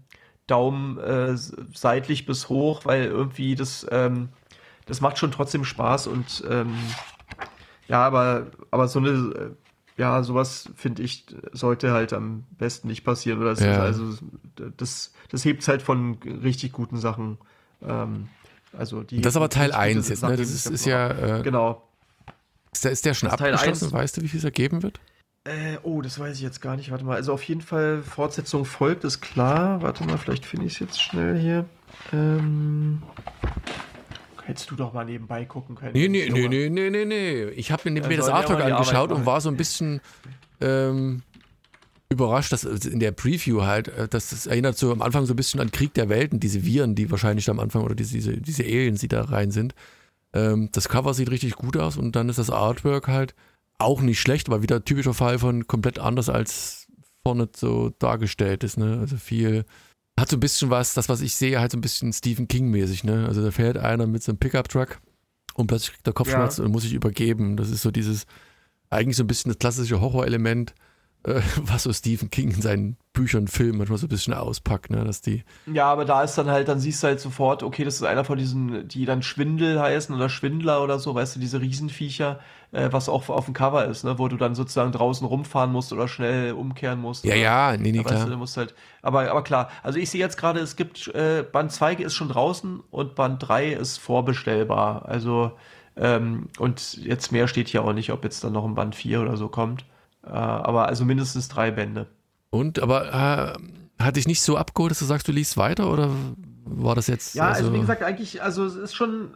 Daumen äh, seitlich bis hoch, weil irgendwie das, ähm, das macht schon trotzdem Spaß und ähm, ja, aber, aber so eine, ja, sowas finde ich, sollte halt am besten nicht passieren. Oder das, Ja. ist also, das, das hebt halt von richtig guten Sachen. Ähm, also die Das ist aber Teil richtig 1 gute jetzt, ne? Das ist, ist ja, äh, Genau. ist der, ist der schon abgeschlossen? 1. Weißt du, wie viel es ergeben wird? Äh, oh, das weiß ich jetzt gar nicht. Warte mal. Also auf jeden Fall Fortsetzung folgt, ist klar. Warte mal, vielleicht finde ich es jetzt schnell hier. Ähm, hättest du doch mal nebenbei gucken können. Nee, nee, nee, nee, nee, nee, nee. Ich habe mir, das Artwork angeschaut und war so ein bisschen ähm, überrascht, dass also in der Preview halt, äh, dass das erinnert so am Anfang so ein bisschen an Krieg der Welten, diese Viren, die wahrscheinlich da am Anfang oder diese, diese, diese Aliens, die da rein sind. Ähm, das Cover sieht richtig gut aus und dann ist das Artwork halt auch nicht schlecht, aber wieder typischer Fall von komplett anders als vorne so dargestellt ist, ne? Also viel hat so ein bisschen was, das was ich sehe, halt so ein bisschen Stephen King mäßig, ne? Also da fährt einer mit so einem Pickup Truck und plötzlich kriegt er Kopfschmerzen und muss sich übergeben. Das ist so dieses eigentlich so ein bisschen das klassische Horrorelement, äh, was so Stephen King in seinen Büchern, Filmen manchmal so ein bisschen auspackt, ne? Dass die Ja, aber da ist dann halt, dann siehst du halt sofort, okay, das ist einer von diesen, die dann Schwindel heißen oder Schwindler oder so, weißt du, diese Riesenviecher, äh, was auch auf dem Cover ist, ne, wo du dann sozusagen draußen rumfahren musst oder schnell umkehren musst. Ja, oder, ja, nee, nee, da weißt du, klar. du musst halt, aber, aber klar, also ich sehe jetzt gerade, es gibt, äh, Band 2 ist schon draußen und Band 3 ist vorbestellbar, also, ähm, und jetzt mehr steht hier auch nicht, ob jetzt dann noch ein Band 4 oder so kommt, aber also mindestens drei Bände. Und, aber äh, hat dich nicht so abgeholt, dass du sagst, du liest weiter oder war das jetzt? Ja, also, wie gesagt, eigentlich, also es ist schon,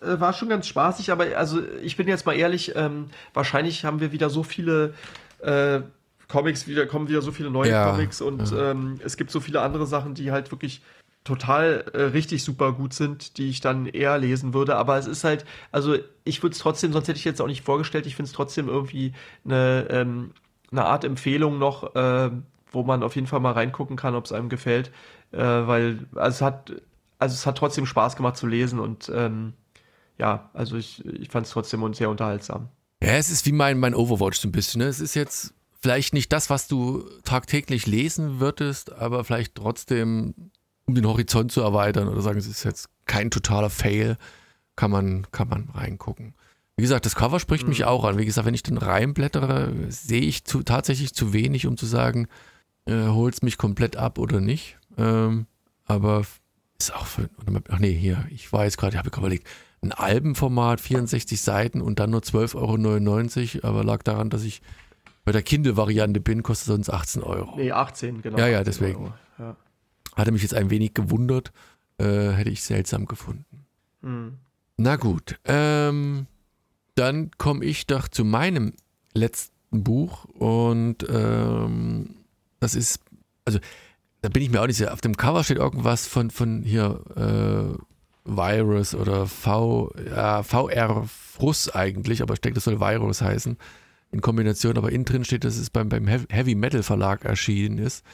äh, war schon ganz spaßig, aber also ich bin jetzt mal ehrlich, ähm, wahrscheinlich haben wir wieder so viele äh, Comics, wieder kommen wieder so viele neue Ja, Comics und ähm, es gibt so viele andere Sachen, die halt wirklich total äh, richtig super gut sind, die ich dann eher lesen würde. Aber es ist halt, also ich würde es trotzdem, sonst hätte ich jetzt auch nicht vorgestellt, ich finde es trotzdem irgendwie eine, ähm, eine Art Empfehlung noch, äh, wo man auf jeden Fall mal reingucken kann, ob es einem gefällt. Äh, weil also es hat, also es hat trotzdem Spaß gemacht zu lesen und ähm, ja, also ich, ich fand es trotzdem sehr unterhaltsam. Ja, es ist wie mein, mein Overwatch so ein bisschen. Ne? Es ist jetzt vielleicht nicht das, was du tagtäglich lesen würdest, aber vielleicht trotzdem, um den Horizont zu erweitern oder sagen, es ist jetzt kein totaler Fail, kann man, kann man reingucken. Wie gesagt, das Cover spricht mich auch an. Wie gesagt, wenn ich dann reinblättere, sehe ich zu, tatsächlich zu wenig, um zu sagen, äh, holt es mich komplett ab oder nicht. Ähm, aber ist auch für, ach nee, hier, ich war jetzt gerade, ich habe überlegt, ein Albenformat, 64 Seiten und dann nur 12,99 Euro, aber lag daran, dass ich bei der Kindle-Variante bin, kostet sonst 18 Euro. Nee, 18, genau. Ja, ja, 18 deswegen. Euro. Hatte mich jetzt ein wenig gewundert, äh, hätte ich seltsam gefunden. Hm. Na gut, ähm, dann komme ich doch zu meinem letzten Buch und ähm, das ist, also da bin ich mir auch nicht sicher. Auf dem Cover steht irgendwas von, von hier äh, Virus oder V, ja, VR Frus eigentlich, aber ich denke, das soll Virus heißen in Kombination, aber innen drin steht, dass es beim, beim Heavy Metal Verlag erschienen ist.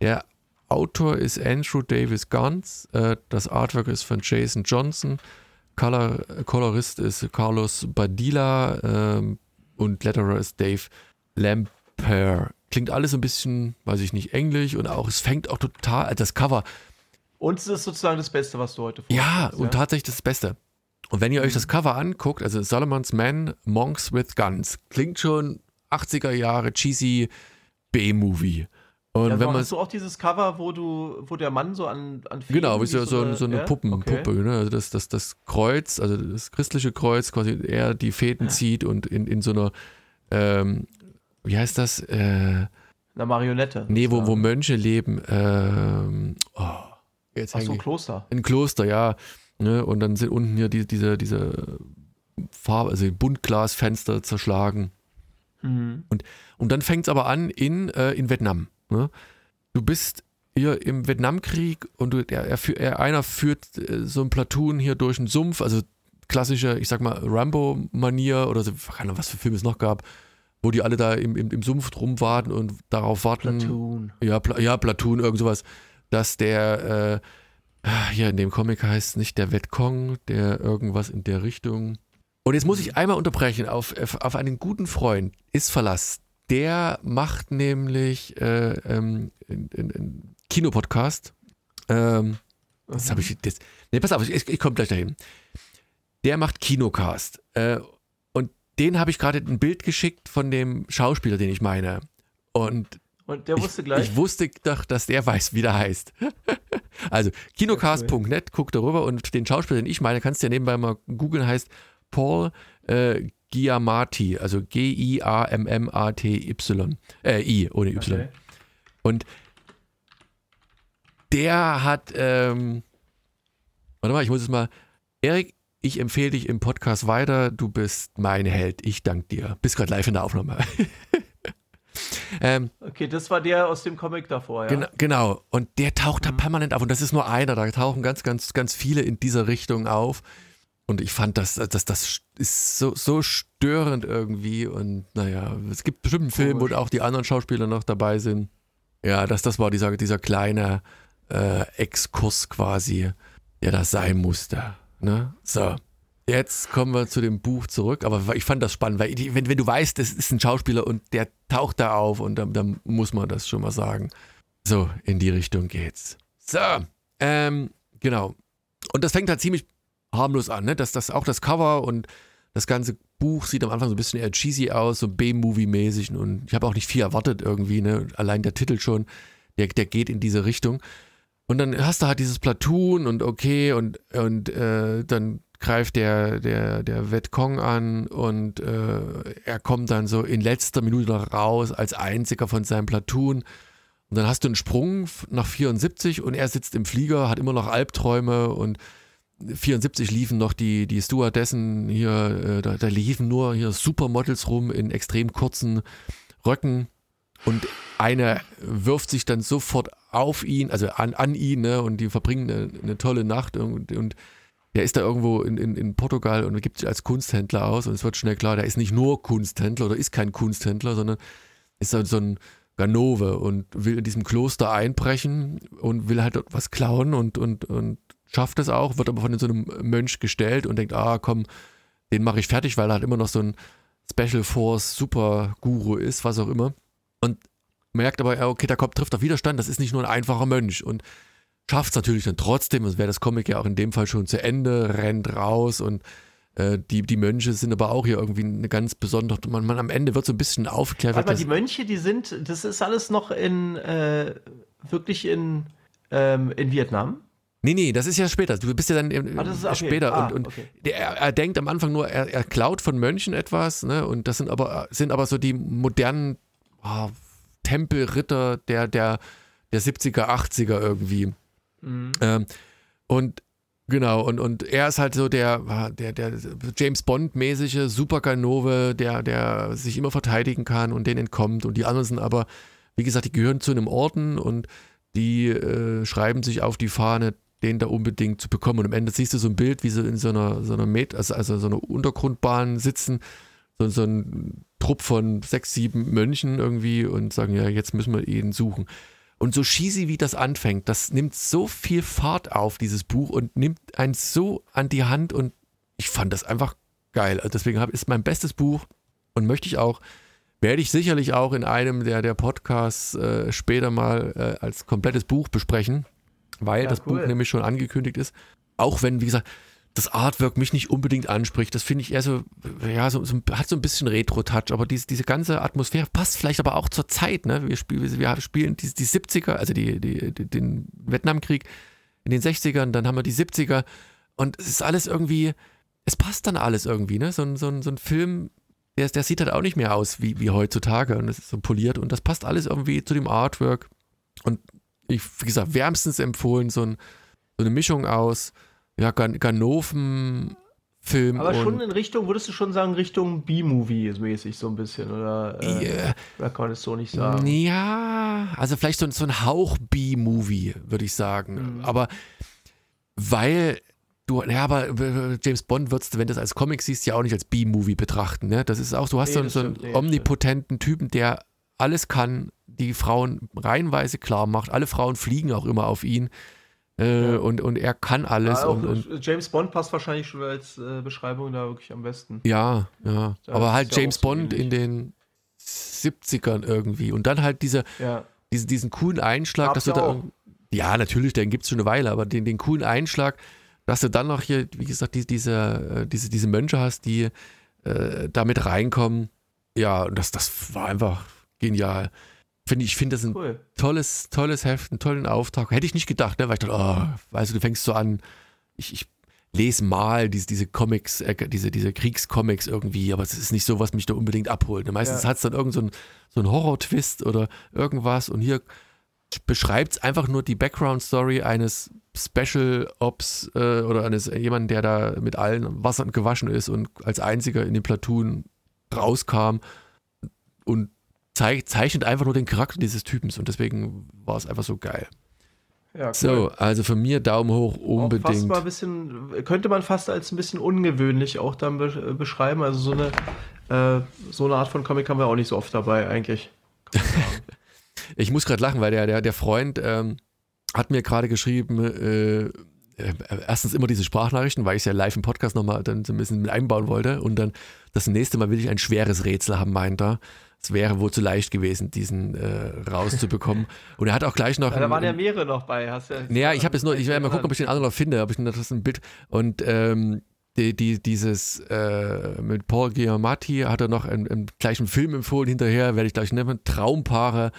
Der Autor ist Andrew Davis Guns, äh, das Artwork ist von Jason Johnson, Color, Colorist ist Carlos Badilla ähm, und Letterer ist Dave Lamper. Klingt alles ein bisschen, weiß ich nicht, englisch und auch, es fängt auch total, also das Cover, Und es ist sozusagen das Beste, was du heute ja, vorstellst, und tatsächlich das Beste. Und wenn ihr euch das Cover anguckt, also Solomon's Men, Monks with Guns, klingt schon 80er Jahre cheesy B-Movie. Und Ja, wenn so, man hast du auch dieses Cover, wo du, wo der Mann so an, an Genau, wie ist ja so, eine, so eine ja? Puppen, Okay. Puppe, ne? Also das, das, das Kreuz, also das christliche Kreuz, quasi er die Fäden zieht und in, in so einer, ähm, wie heißt das? Äh, Eine Marionette. nee, wo, wo. Mönche leben. Ähm, oh, jetzt Ach so, ich. Kloster. Ein Kloster, ja. Ne? Und dann sind unten hier die, diese, diese Farbe, also Buntglasfenster zerschlagen. Mhm. Und dann fängt es aber an in, äh, in Vietnam. Ne? Du bist hier im Vietnamkrieg und du, er, er, er, einer führt äh, so ein Platoon hier durch einen Sumpf, also klassische, ich sag mal, Rambo-Manier oder so, keine Ahnung, was für Filme es noch gab, wo die alle da im, im, im Sumpf rumwarten und darauf warten, Platoon. ja, Pla ja, Platoon, irgend sowas, dass der, äh, hier in dem Comic heißt es nicht der Vietcong, der irgendwas in der Richtung. Und jetzt muss ich einmal unterbrechen, auf, auf einen guten Freund ist Verlass. Der macht nämlich äh, ähm, einen Kinopodcast. Ähm, das habe ich jetzt. Nee, pass auf, ich, ich komme gleich dahin. Der macht Kinocast. Äh, und den habe ich gerade ein Bild geschickt von dem Schauspieler, den ich meine. Und Und der wusste gleich. ich wusste doch, dass der weiß, wie der heißt. also kinocast.net, guck darüber und den Schauspieler, den ich meine, kannst du ja nebenbei mal googeln, heißt Paul äh, Giamatti, also G-I-A-M-M-A-T-Y. Äh, I, ohne Y. Okay. Und der hat, ähm, warte mal, ich muss es mal, Erik, ich empfehle dich im Podcast weiter, du bist mein Held, ich danke dir. Bist gerade live in der Aufnahme. ähm, okay, das war der aus dem Comic davor, ja. Genau, genau. Und der taucht da permanent auf. Und das ist nur einer. Da tauchen ganz, ganz, ganz viele in dieser Richtung auf. Und ich fand, das, das, das ist so, so störend irgendwie. Und naja, es gibt bestimmt einen Film, wo auch die anderen Schauspieler noch dabei sind. Ja, das, das war dieser, dieser kleine äh, Exkurs quasi, der das sein musste. Ne? So. Jetzt kommen wir zu dem Buch zurück, aber ich fand das spannend, weil wenn, wenn du weißt, das ist ein Schauspieler und der taucht da auf und dann, dann muss man das schon mal sagen. So, in die Richtung geht's. So, ähm, genau. Und das fängt halt ziemlich harmlos an, ne? Dass das auch das Cover und das ganze Buch sieht am Anfang so ein bisschen eher cheesy aus, so B-Movie-mäßig und ich habe auch nicht viel erwartet irgendwie, ne? Allein der Titel schon, der, der geht in diese Richtung. Und dann hast du halt dieses Platoon und okay und, und äh, dann greift der, der, der Vietcong an und äh, er kommt dann so in letzter Minute noch raus als einziger von seinem Platoon. Und dann hast du einen Sprung nach 74 und er sitzt im Flieger, hat immer noch Albträume und 74 liefen noch die, die Stewardessen hier, äh, da, da liefen nur hier Supermodels rum in extrem kurzen Röcken und eine wirft sich dann sofort auf ihn, also an, an ihn, ne, und die verbringen eine, eine tolle Nacht und, und der ist da irgendwo in, in, in Portugal und gibt sich als Kunsthändler aus und es wird schnell klar, der ist nicht nur Kunsthändler oder ist kein Kunsthändler, sondern ist halt so ein Ganove und will in diesem Kloster einbrechen und will halt was klauen und, und, und schafft es auch, wird aber von so einem Mönch gestellt und denkt, ah komm, den mache ich fertig, weil er halt immer noch so ein Special Force Super Guru ist, was auch immer. Und merkt aber, ja, okay, da kommt, trifft auf Widerstand, das ist nicht nur ein einfacher Mönch und schafft es natürlich dann trotzdem, es wäre das Comic ja auch in dem Fall schon zu Ende, rennt raus und äh, die, die Mönche sind aber auch hier irgendwie eine ganz besondere, man, man am Ende wird so ein bisschen aufgeklärt. Dass- die Mönche, die sind, das ist alles noch in, äh, wirklich in, ähm, in Vietnam? Nee, nee, das ist ja später. Du bist ja dann im, Ah, das ist okay. später. Ah, und und okay. der, er, denkt am Anfang nur, er, er klaut von Mönchen etwas, ne? Und das sind aber, sind aber so die modernen ah, Tempelritter der, der, der 70er, 80er irgendwie. Mhm. Ähm, und genau, und, und er ist halt so der, ah, der, der James Bond-mäßige Superganove, der, der sich immer verteidigen kann und den entkommt. Und die anderen sind aber, wie gesagt, die gehören zu einem Orden und die äh, schreiben sich auf die Fahne, den da unbedingt zu bekommen. Und am Ende siehst du so ein Bild, wie sie in so einer, so einer Met, also, also so einer Untergrundbahn sitzen, so, so ein Trupp von sechs, sieben Mönchen irgendwie und sagen, ja, jetzt müssen wir ihn suchen. Und so cheesy wie das anfängt, das nimmt so viel Fahrt auf, dieses Buch, und nimmt einen so an die Hand und ich fand das einfach geil. Also deswegen ist mein bestes Buch und möchte ich auch, werde ich sicherlich auch in einem der, der Podcasts äh, später mal äh, als komplettes Buch besprechen, weil Ja, das cool. Buch nämlich schon angekündigt ist. Auch wenn, wie gesagt, das Artwork mich nicht unbedingt anspricht. Das finde ich eher so, ja, so, so, hat so ein bisschen Retro-Touch, aber diese, diese ganze Atmosphäre passt vielleicht aber auch zur Zeit. Ne? Wir, spielen, wir spielen die, die 70er, also die, die, den Vietnamkrieg in den 60ern, dann haben wir die 70er und es ist alles irgendwie, es passt dann alles irgendwie. Ne? So, ein- so, so ein Film, der, der sieht halt auch nicht mehr aus wie, wie heutzutage und es ist so poliert und das passt alles irgendwie zu dem Artwork. Und ich, wie gesagt, wärmstens empfohlen, so, ein, so eine Mischung aus ja, Gan Ganoven-Film Aber schon in Richtung, würdest du schon sagen, Richtung B-Movie-mäßig so ein bisschen, oder? Äh, Ja. Oder kann man das so nicht sagen? Ja, also vielleicht so, so ein Hauch B-Movie, würde ich sagen. Mhm. Aber weil du, ja, aber äh, James Bond würdest du, wenn du das als Comic siehst, ja auch nicht als B-Movie betrachten. Ne? Das ist auch, du hast Nee, so, so einen stimmt. Nee, omnipotenten Typen, der alles kann, die Frauen reihenweise klar macht. Alle Frauen fliegen auch immer auf ihn. Äh, Ja. und, und er kann alles. Ja, und, und, James Bond passt wahrscheinlich schon als äh, Beschreibung da wirklich am besten. Ja, ja. Da Aber halt James so Bond ähnlich. in den 70ern irgendwie. Und dann halt diese, Ja. diesen, diesen coolen Einschlag, Gab's dass du ja da. auch. Ja, natürlich, den gibt es schon eine Weile, aber den, den coolen Einschlag, dass du dann noch hier, wie gesagt, die, diese, äh, diese, diese Mönche hast, die äh, damit reinkommen. Ja, und das, das war einfach genial. Find, ich finde das ein Cool. tolles, tolles Heft, einen tollen Auftrag. Hätte ich nicht gedacht, ne? weil ich dachte, oh, weißt du, du fängst so an, ich, ich lese mal diese, diese Comics, äh, diese, diese Kriegscomics irgendwie, aber es ist nicht so, was mich da unbedingt abholt. Ne? Meistens Ja. hat es dann irgend so ein, so ein Horror-Twist oder irgendwas und hier beschreibt es einfach nur die Background-Story eines Special Ops äh, oder eines jemanden, der da mit allen Wassern gewaschen ist und als einziger in den Platoon rauskam und zeichnet einfach nur den Charakter dieses Typens und deswegen war es einfach so geil. Ja, cool. So, also von mir Daumen hoch Auch fast unbedingt. mal ein bisschen, könnte man fast als ein bisschen ungewöhnlich auch dann be äh, beschreiben. Also so eine, äh, so eine Art von Comic haben wir auch nicht so oft dabei eigentlich. Ich muss gerade lachen, weil der, der, der Freund ähm, hat mir gerade geschrieben, äh, äh, erstens immer diese Sprachnachrichten, weil ich es ja live im Podcast nochmal dann so ein bisschen mit einbauen wollte. Und dann das nächste Mal will ich ein schweres Rätsel haben, meint er. Es wäre wohl zu leicht gewesen, diesen äh, rauszubekommen. Und er hat auch gleich noch. Ja, da waren ja mehrere noch bei. Hast ja Naja, ich habe jetzt nur, ich werde mal gucken, ob ich den anderen noch finde, ob ich noch das ein Bild und ähm, die, die, dieses äh, mit Paul Giamatti hat er noch einen, einen gleichen Film empfohlen hinterher, werde ich gleich nennen. Traumpaare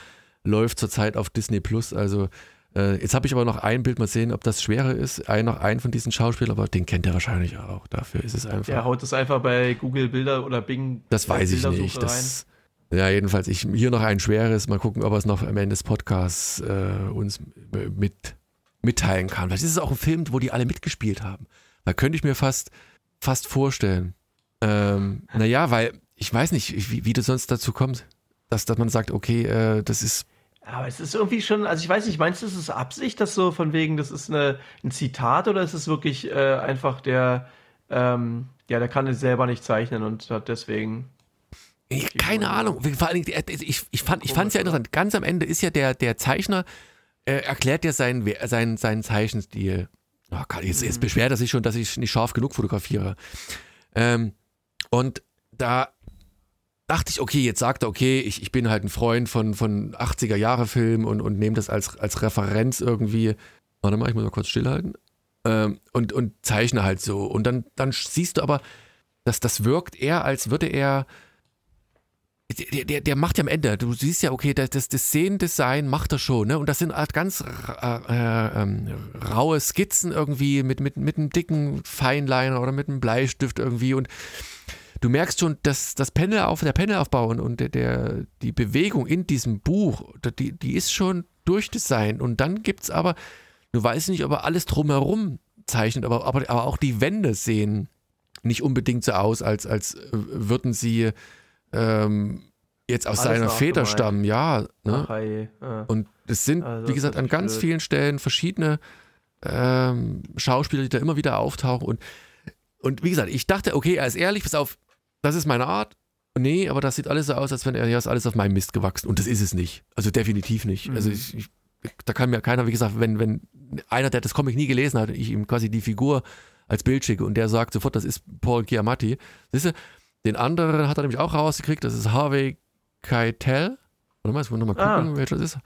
läuft zurzeit auf Disney Plus. Also äh, jetzt habe ich aber noch ein Bild, mal sehen, ob das schwerer ist. Ein, noch einen von diesen Schauspielern, aber den kennt er wahrscheinlich auch. Dafür ist es einfach. Der haut das einfach bei Google Bilder oder Bing. Das weiß ich nicht. Das, ja, jedenfalls, ich, hier noch ein schweres. Mal gucken, ob er es noch am Ende des Podcasts äh, uns mit, mitteilen kann. Vielleicht ist es auch ein Film, wo die alle mitgespielt haben. Da könnte ich mir fast, fast vorstellen. Ähm, naja, weil ich weiß nicht, wie, wie du sonst dazu kommst, dass, dass man sagt, okay, äh, das ist. Aber es ist irgendwie schon, also ich weiß nicht, meinst du, es ist Absicht, dass so von wegen, das ist eine, ein Zitat oder ist es wirklich äh, einfach der, ähm, ja, der kann es selber nicht zeichnen und hat deswegen. Ich, keine Ahnung. Vor allen Dingen, der- ich, ich fand es ja interessant. Ganz am Ende ist ja der, der Zeichner, äh, erklärt ja seinen, seinen, seinen Zeichenstil. Oh Gott, jetzt, jetzt beschwert er sich schon, dass ich nicht scharf genug fotografiere. Ähm, und da dachte ich, okay, jetzt sagt er, okay, ich, ich bin halt ein Freund von, von 80er-Jahre-Filmen und, und nehme das als, als Referenz irgendwie. Warte mal, ich muss mal kurz stillhalten. Ähm, und, und zeichne halt so. Und dann, dann siehst du aber, dass das wirkt eher, als würde er der, der, der macht ja am Ende, du siehst ja, okay, das, das, Szenendesign macht er schon, ne? Und das sind halt ganz ra- äh, ähm, raue Skizzen irgendwie mit, mit, mit einem dicken Feinliner oder mit einem Bleistift irgendwie. Und du merkst schon, dass das Panel auf, der Panelaufbau und, und der, der, die Bewegung in diesem Buch, die, die ist schon durchdesignt. Und dann gibt's aber, du weißt nicht, ob er alles drumherum zeichnet, aber, aber, aber auch die Wände sehen nicht unbedingt so aus, als, als äh, würden sie ähm, jetzt aus Alles seiner nachgemalt. stammen, ja. Ne? Ach, hey, äh. Und es sind, Also, wie gesagt, an ganz blöd. vielen Stellen verschiedene ähm, Schauspieler, die da immer wieder auftauchen. Und, und wie gesagt, ich dachte, okay, er ist ehrlich, pass auf, das ist meine Art. Nee, aber das sieht alles so aus, als wenn er ja ist alles auf meinem Mist gewachsen. Und das ist es nicht. Also definitiv nicht. Mhm. Also ich, ich, da kann mir keiner, wie gesagt, wenn, wenn einer, der das Comic nie gelesen hat, ich ihm quasi die Figur als Bild schicke und der sagt sofort, das ist Paul Giamatti. Siehst du, den anderen hat er nämlich auch rausgekriegt, das ist Harvey Keitel. Warte mal, jetzt muss ich nochmal gucken, Ah. welcher das ist.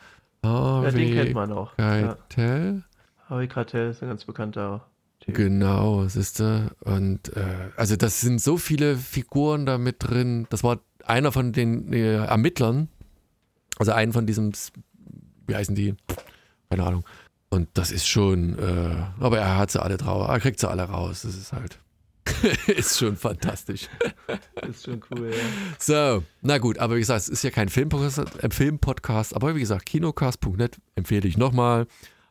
Ja, den kennt Harvey man auch. Ja. Keitel. Harvey Keitel ist ein ganz bekannter Typ. Genau, siehst du. Und äh, also das sind so viele Figuren da mit drin. Das war einer von den äh, Ermittlern. Also einen von diesem, wie heißen die? Keine Ahnung. Und das ist schon, äh, aber er hat sie alle drauf, er kriegt sie alle raus. Das ist halt, ist schon fantastisch. Ist schon cool, ja. So, na gut, aber wie gesagt, es ist ja kein Filmpodcast, äh, Filmpodcast aber wie gesagt, kinocast.net empfehle ich nochmal.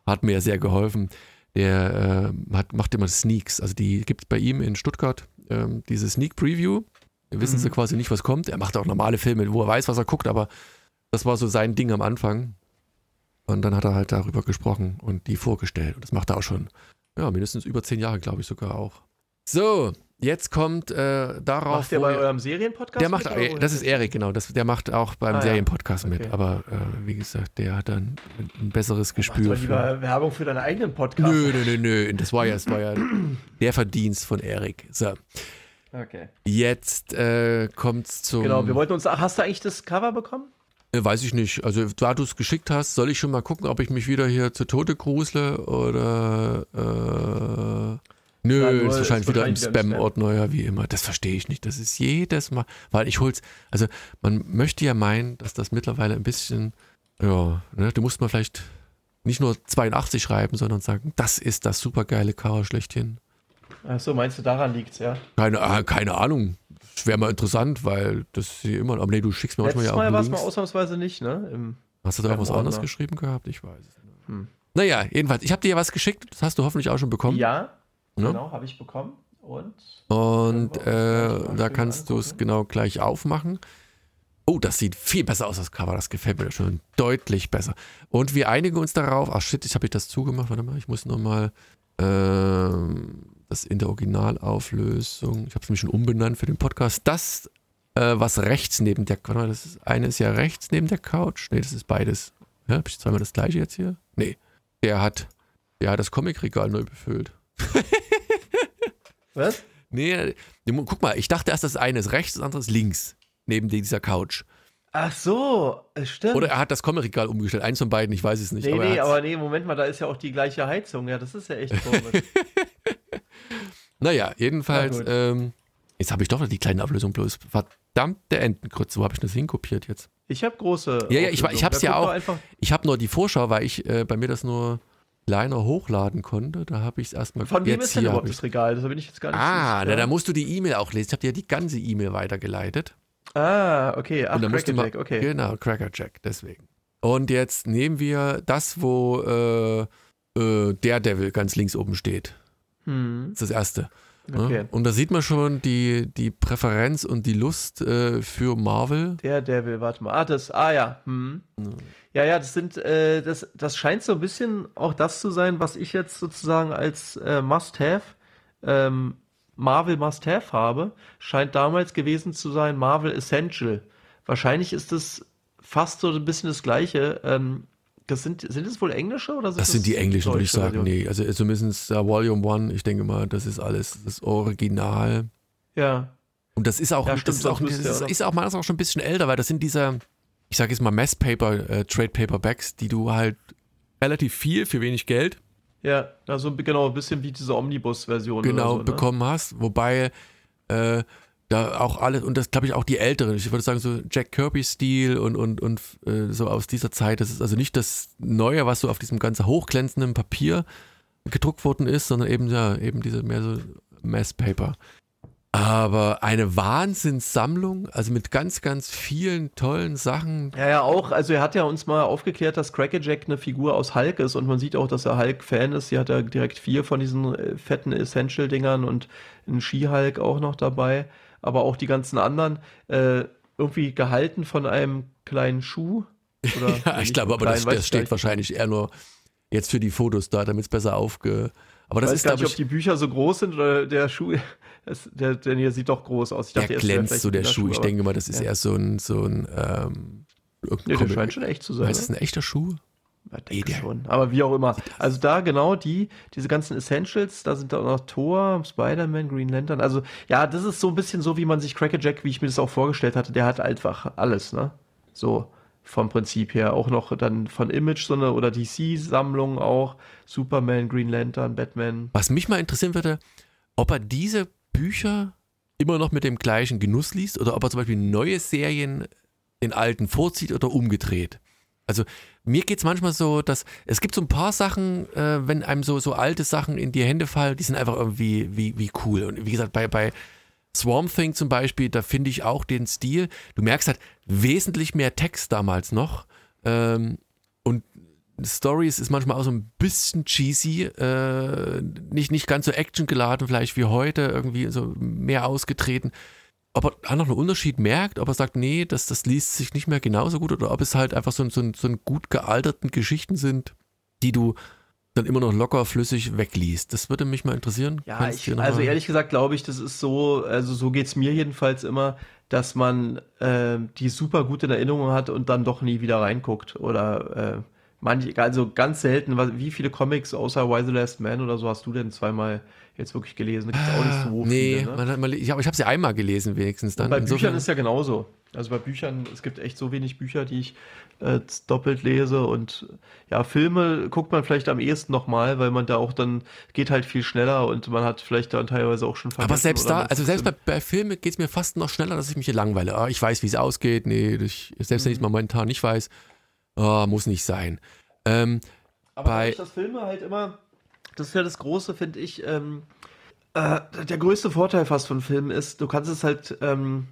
Hat mir sehr geholfen. Der äh, hat, macht immer Sneaks. Also die gibt es bei ihm in Stuttgart, ähm, diese Sneak Preview. Da wissen sie Mhm. quasi nicht, was kommt. Er macht auch normale Filme, wo er weiß, was er guckt, aber das war so sein Ding am Anfang. Und dann hat er halt darüber gesprochen und die vorgestellt. Und das macht er auch schon, ja, mindestens über zehn Jahre, glaube ich sogar auch. So, jetzt kommt äh, darauf. Macht der bei eurem Serienpodcast? der macht, mit, äh, das ist Erik, genau. Das, der macht auch beim Ah, ja. Serienpodcast mit. Okay. Aber äh, wie gesagt, der hat dann ein besseres Mach Gespür für. lieber Werbung für deinen eigenen Podcast. Nö, nö, nö, nö. Das war ja, das war ja der Verdienst von Erik. So, Okay. jetzt äh, kommt's zum. Genau, wir wollten uns. Hast du eigentlich das Cover bekommen? Äh, Weiß ich nicht. Also, da du es geschickt hast, soll ich schon mal gucken, ob ich mich wieder hier zu Tode grusle oder. Äh, Nö, Ja, ist ist wahrscheinlich wieder im wahrscheinlich wieder im Spam. Spam-Ordner, ja, wie immer. Das verstehe ich nicht. Das ist jedes Mal, weil ich hol's, also man möchte ja meinen, dass das mittlerweile ein bisschen, ja, ne, du musst mal vielleicht nicht nur 82 schreiben, sondern sagen, das ist das supergeile Cover schlechthin. Achso, meinst du, daran liegt's, ja? Keine, ah, keine Ahnung. Das wäre mal interessant, weil das hier immer, aber nee, du schickst mir manchmal Letztes ja Mal auch war es mal ausnahmsweise nicht, ne? Im, Hast du da was anderes geschrieben gehabt? Ich weiß es nicht. Hm. Naja, jedenfalls, ich habe dir ja was geschickt, das hast du hoffentlich auch schon bekommen. ja, Ne? genau, habe ich bekommen. Und Und äh, da kannst du es genau gleich aufmachen. Oh, das sieht viel besser aus, das Cover. Das gefällt mir schon deutlich besser. Und wir einigen uns darauf. Ach shit, ich habe ich das zugemacht. Warte mal, ich muss nochmal ähm, das in der Originalauflösung. Ich habe es nämlich schon umbenannt für den Podcast. Das, äh, was rechts neben der mal, das ist eine ist ja rechts neben der Couch. Nee, das ist beides. Ja, habe ich zweimal das gleiche jetzt hier? Nee. Der hat, der hat das Comicregal neu befüllt. was? Nee, guck mal, ich dachte erst, das eine ist rechts, das andere ist links, neben dieser Couch. Ach so, es stimmt. Oder er hat das Comic-Regal umgestellt, eins von beiden, ich weiß es nicht. nee, aber er nee, aber nee, Moment mal, da ist ja auch die gleiche Heizung. Ja, das ist ja echt komisch. Naja, jedenfalls, Na ähm, jetzt habe ich doch noch die kleine Ablösung bloß. Verdammte Entenkrütze, wo habe ich das hinkopiert jetzt? Ich habe große. Ja, ja, ich- ich hab's Da ja auch. Ich habe nur die Vorschau, weil ich äh, bei mir das nur kleiner hochladen konnte. Da habe ich es erstmal von wem jetzt ist denn überhaupt das Regal? Das bin ich jetzt gar nicht Ah, na, da musst du die E-Mail auch lesen. Ich habe dir ja die ganze E-Mail weitergeleitet. Ah, okay. Ach, Und dann musst du mal, Crackerjack, okay. Genau, Crackerjack, deswegen. Und jetzt nehmen wir das, wo äh, äh, Daredevil ganz links oben steht. Hm, Das ist das erste. Ne? okay. Und da sieht man schon die, die Präferenz und die Lust äh, für Marvel. Der Devil, warte mal. Ah, das, ah ja. Hm. Ja, ja, das sind, äh, das, das scheint so ein bisschen auch das zu sein, was ich jetzt sozusagen als äh, Must-Have, ähm, Marvel Must-Have habe. Scheint damals gewesen zu sein Marvel Essential. Wahrscheinlich ist es fast so ein bisschen das Gleiche. Ähm, das sind, sind es wohl englische oder sind Das sind die englischen, würde ich sagen. Nee, also zumindest äh, Volume One, ich denke mal, das ist alles das Original. Ja. Und das ist auch, Ja, das stimmt, ist auch, das oder? ist auch meines auch schon ein bisschen älter, weil das sind diese, ich sage jetzt mal Mass-Paper, äh, Trade-Paperbacks, die du halt relativ viel für wenig Geld Ja, also genau, ein bisschen wie diese Omnibus-Version. genau so, ne? bekommen hast, wobei äh, da auch alles, und das glaube ich auch die älteren, ich würde sagen so Jack Kirby-Stil und, und, und äh, so aus dieser Zeit, das ist also nicht das Neue, was so auf diesem ganz hochglänzenden Papier gedruckt worden ist, sondern eben, ja, eben diese mehr so Mass-Paper. Aber eine Wahnsinnssammlung, also mit ganz, ganz vielen tollen Sachen. Ja, ja, auch. Also er hat ja uns mal aufgeklärt, dass Crackerjack eine Figur aus Hulk ist und man sieht auch, dass er Hulk-Fan ist. Sie hat ja direkt vier von diesen äh, fetten Essential-Dingern und einen Ski-Hulk auch noch dabei. Aber auch die ganzen anderen äh, irgendwie gehalten von einem kleinen Schuh. Oder Ja, ich glaube, aber das, das steht wahrscheinlich eher nur jetzt für die Fotos da, damit es besser aufge. Aber Ich das weiß ist, gar glaube nicht, ob ich, die Bücher so groß sind oder der Schuh. Es, der, der hier sieht doch groß aus. Ich der dachte, wäre glänzt so der Kinderschuh, Schuh. Ich aber- denke mal, das ist ja. eher so ein, so ein, ähm, Nee, der scheint schon echt zu sein. Ist das ein echter Schuh? Nee, denke schon. Aber wie auch immer. Also da genau die, diese ganzen Essentials, da sind da auch noch Thor, Spider-Man, Green Lantern. Also ja, das ist so ein bisschen so, wie man sich Crackerjack, wie ich mir das auch vorgestellt hatte, der hat einfach alles, ne? So vom Prinzip her. Auch noch dann von Image so eine oder DC-Sammlung auch. Superman, Green Lantern, Batman. Was mich mal interessieren würde, ob er diese Bücher immer noch mit dem gleichen Genuss liest oder ob er zum Beispiel neue Serien den alten vorzieht oder umgedreht. Also mir geht es manchmal so, dass es gibt so ein paar Sachen, äh, wenn einem so, so alte Sachen in die Hände fallen, die sind einfach irgendwie wie, wie cool. Und wie gesagt, bei, bei Swamp Thing zum Beispiel, da finde ich auch den Stil, du merkst halt wesentlich mehr Text damals noch. Ähm, und Stories ist manchmal auch so ein bisschen cheesy, äh, nicht, nicht ganz so actiongeladen vielleicht wie heute, irgendwie so mehr ausgetreten. Ob er noch einen Unterschied merkt, ob er sagt, nee, das, das liest sich nicht mehr genauso gut oder ob es halt einfach so, ein- so, so ein gut gealterten Geschichten sind, die du dann immer noch locker flüssig wegliest. Das würde mich mal interessieren. Ja, ich, also ehrlich gesagt glaube ich, das ist so, also so geht's mir jedenfalls immer, dass man äh, die super gut in Erinnerung hat und dann doch nie wieder reinguckt oder äh, manche, also ganz selten, wie viele Comics außer Why the Last Man oder so hast du denn zweimal jetzt wirklich gelesen? Da gibt's auch nicht so Ah, nee, viele, ne? man hat mal, ich, aber ich habe sie einmal gelesen wenigstens dann. Und bei Insofern- Büchern ist ja genauso. Also bei Büchern, es gibt echt so wenig Bücher, die ich äh, doppelt lese und ja, Filme guckt man vielleicht am ehesten nochmal, weil man da auch dann geht halt viel schneller und man hat vielleicht dann teilweise auch schon Aber selbst da, also selbst bei, bei Filmen geht es mir fast noch schneller, dass ich mich hier langweile. Ah, ich weiß, wie es ausgeht. Nee, ich, selbst wenn ich es Mhm. momentan nicht weiß, ah, muss nicht sein. Ähm, Aber bei- dadurch, dass Filme halt immer, das ist ja das Große, finde ich, ähm, äh, der größte Vorteil fast von Filmen ist, du kannst es halt ähm,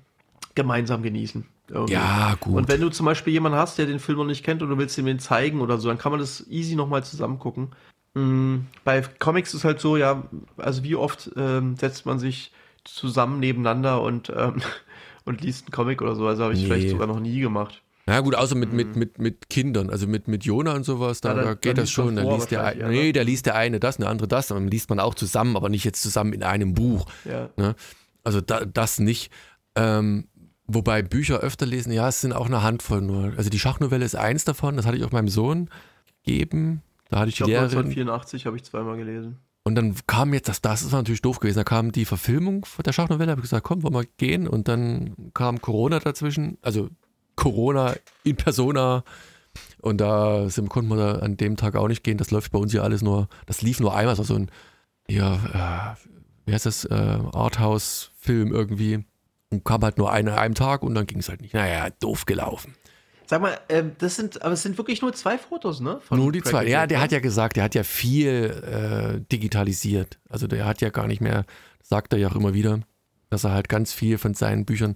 gemeinsam genießen. irgendwie. ja, gut. Und wenn du zum Beispiel jemanden hast, der den Film noch nicht kennt und du willst ihm den zeigen oder so, dann kann man das easy nochmal zusammen gucken. Mm, Bei Comics ist halt so, ja, also wie oft ähm, setzt man sich zusammen nebeneinander und, ähm, und liest einen Comic oder so. Also habe ich Nee. vielleicht sogar noch nie gemacht. Ja gut, außer mit, mit, mit, mit Kindern, also mit, mit Jona und sowas, da, Ja, da dann geht das schon. Vor liest der, ein, ja, ne? nee, der liest der eine das, der andere das, dann liest man auch zusammen, aber nicht jetzt zusammen in einem Buch. Ja. Ne? Also da, das nicht. Ähm, wobei Bücher öfter lesen, ja, es sind auch eine Handvoll nur. Also die Schachnovelle ist eins davon, das hatte ich auch meinem Sohn gegeben. Da hatte ich, Ich die glaube, Lehrerin. 1984 habe ich zweimal gelesen. Und dann kam jetzt, das, das ist natürlich doof gewesen, da kam die Verfilmung von der Schachnovelle, habe ich gesagt, komm, wollen wir gehen? Und dann kam Corona dazwischen, also Corona in Persona. Und da sind, konnten wir da an dem Tag auch nicht gehen. Das läuft bei uns ja alles nur, das lief nur einmal, das war so ein, ja, äh, wie heißt das, äh, Arthouse-Film irgendwie. Und kam halt nur an einem Tag und dann ging es halt nicht. Naja, doof gelaufen. Sag mal, ähm, das sind, aber es sind wirklich nur zwei Fotos, ne? Nur die zwei. Ja, der ne? hat ja gesagt, der hat ja viel äh, digitalisiert. Also der hat ja gar nicht mehr, sagt er ja auch immer wieder, dass er halt ganz viel von seinen Büchern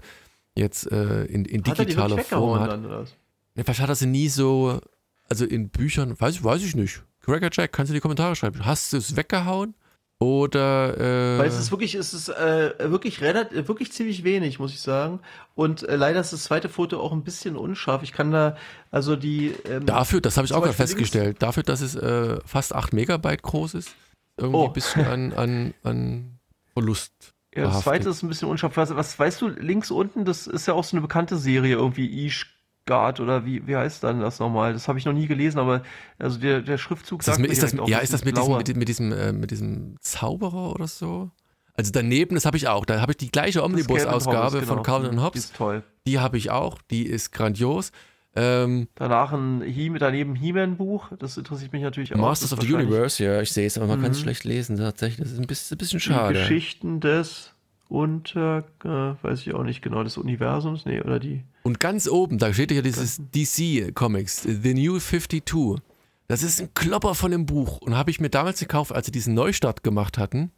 jetzt äh, in, in Hat er digitaler Form hat. dann, oder Vielleicht hat er sie nie so, also in Büchern, weiß, weiß ich nicht. Cracker Jack, kannst du in die Kommentare schreiben. Hast du es weggehauen? Oder äh, Weil es ist wirklich, es ist äh, wirklich relativ, wirklich ziemlich wenig, muss ich sagen. Und äh, leider ist das zweite Foto auch ein bisschen unscharf. Ich kann da, also die. Ähm, dafür, das habe ich auch gerade festgestellt, dafür, dass es äh, fast 8 Megabyte groß ist, irgendwie Oh. ein bisschen an, an, an Verlust. Ja, das zweite ist ein bisschen unscharf. Was, was weißt du, links unten, das ist ja auch so eine bekannte Serie, irgendwie Ishgard oder wie, wie heißt dann das nochmal? Das habe ich noch nie gelesen, aber also der, der Schriftzug Ist das, sagt mit, mir ist das, auch, ja, ist das mit diesem, mit, mit, diesem, äh, mit diesem Zauberer oder so? Also daneben, das habe ich auch. Da habe ich die gleiche Das Omnibus-Ausgabe Hobbes, von genau. Calvin und Die Hobbes. ist toll. Die habe ich auch. Die ist grandios. Ähm, Danach ein He daneben He-Man-Buch, das interessiert mich natürlich auch. Masters of the Universe, ja, ich sehe es, aber man kann es Mhm. schlecht lesen, tatsächlich. Das ist ein bisschen, ein bisschen Die schade. Geschichten des unter, äh, weiß ich auch nicht genau, des Universums, nee, oder die. Und ganz oben, da steht ja dieses DC-Comics, The New 52. Das ist ein Klopper von dem Buch. Und habe ich mir damals gekauft, als sie diesen Neustart gemacht hatten.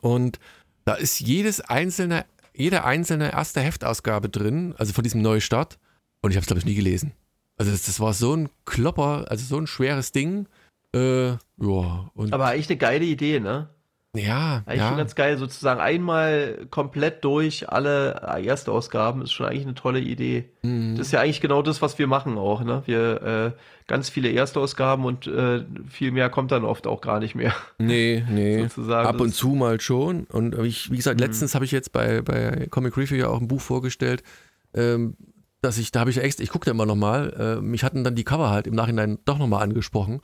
Und da ist jedes einzelne, jede einzelne erste Heftausgabe drin, also von diesem Neustart. Und ich habe es, glaube ich, nie gelesen. Also das, das war so ein Klopper, also so ein schweres Ding. Äh, ja, und Aber eigentlich eine geile Idee, ne? ja, Eigentlich ja. schon ganz geil, sozusagen einmal komplett durch alle erste Ausgaben ist schon eigentlich eine tolle Idee. Mhm. Das ist ja eigentlich genau das, was wir machen auch, ne? Wir äh, ganz viele Erstausgaben und äh, viel mehr kommt dann oft auch gar nicht mehr. Nee, nee. Sozusagen, Ab und zu mal schon. Und ich, wie gesagt, Mhm. letztens habe ich jetzt bei, bei Comic Review ja auch ein Buch vorgestellt, ähm, dass ich, da habe ich extra, ich gucke immer nochmal, äh, mich hatten dann die Cover halt im Nachhinein doch nochmal angesprochen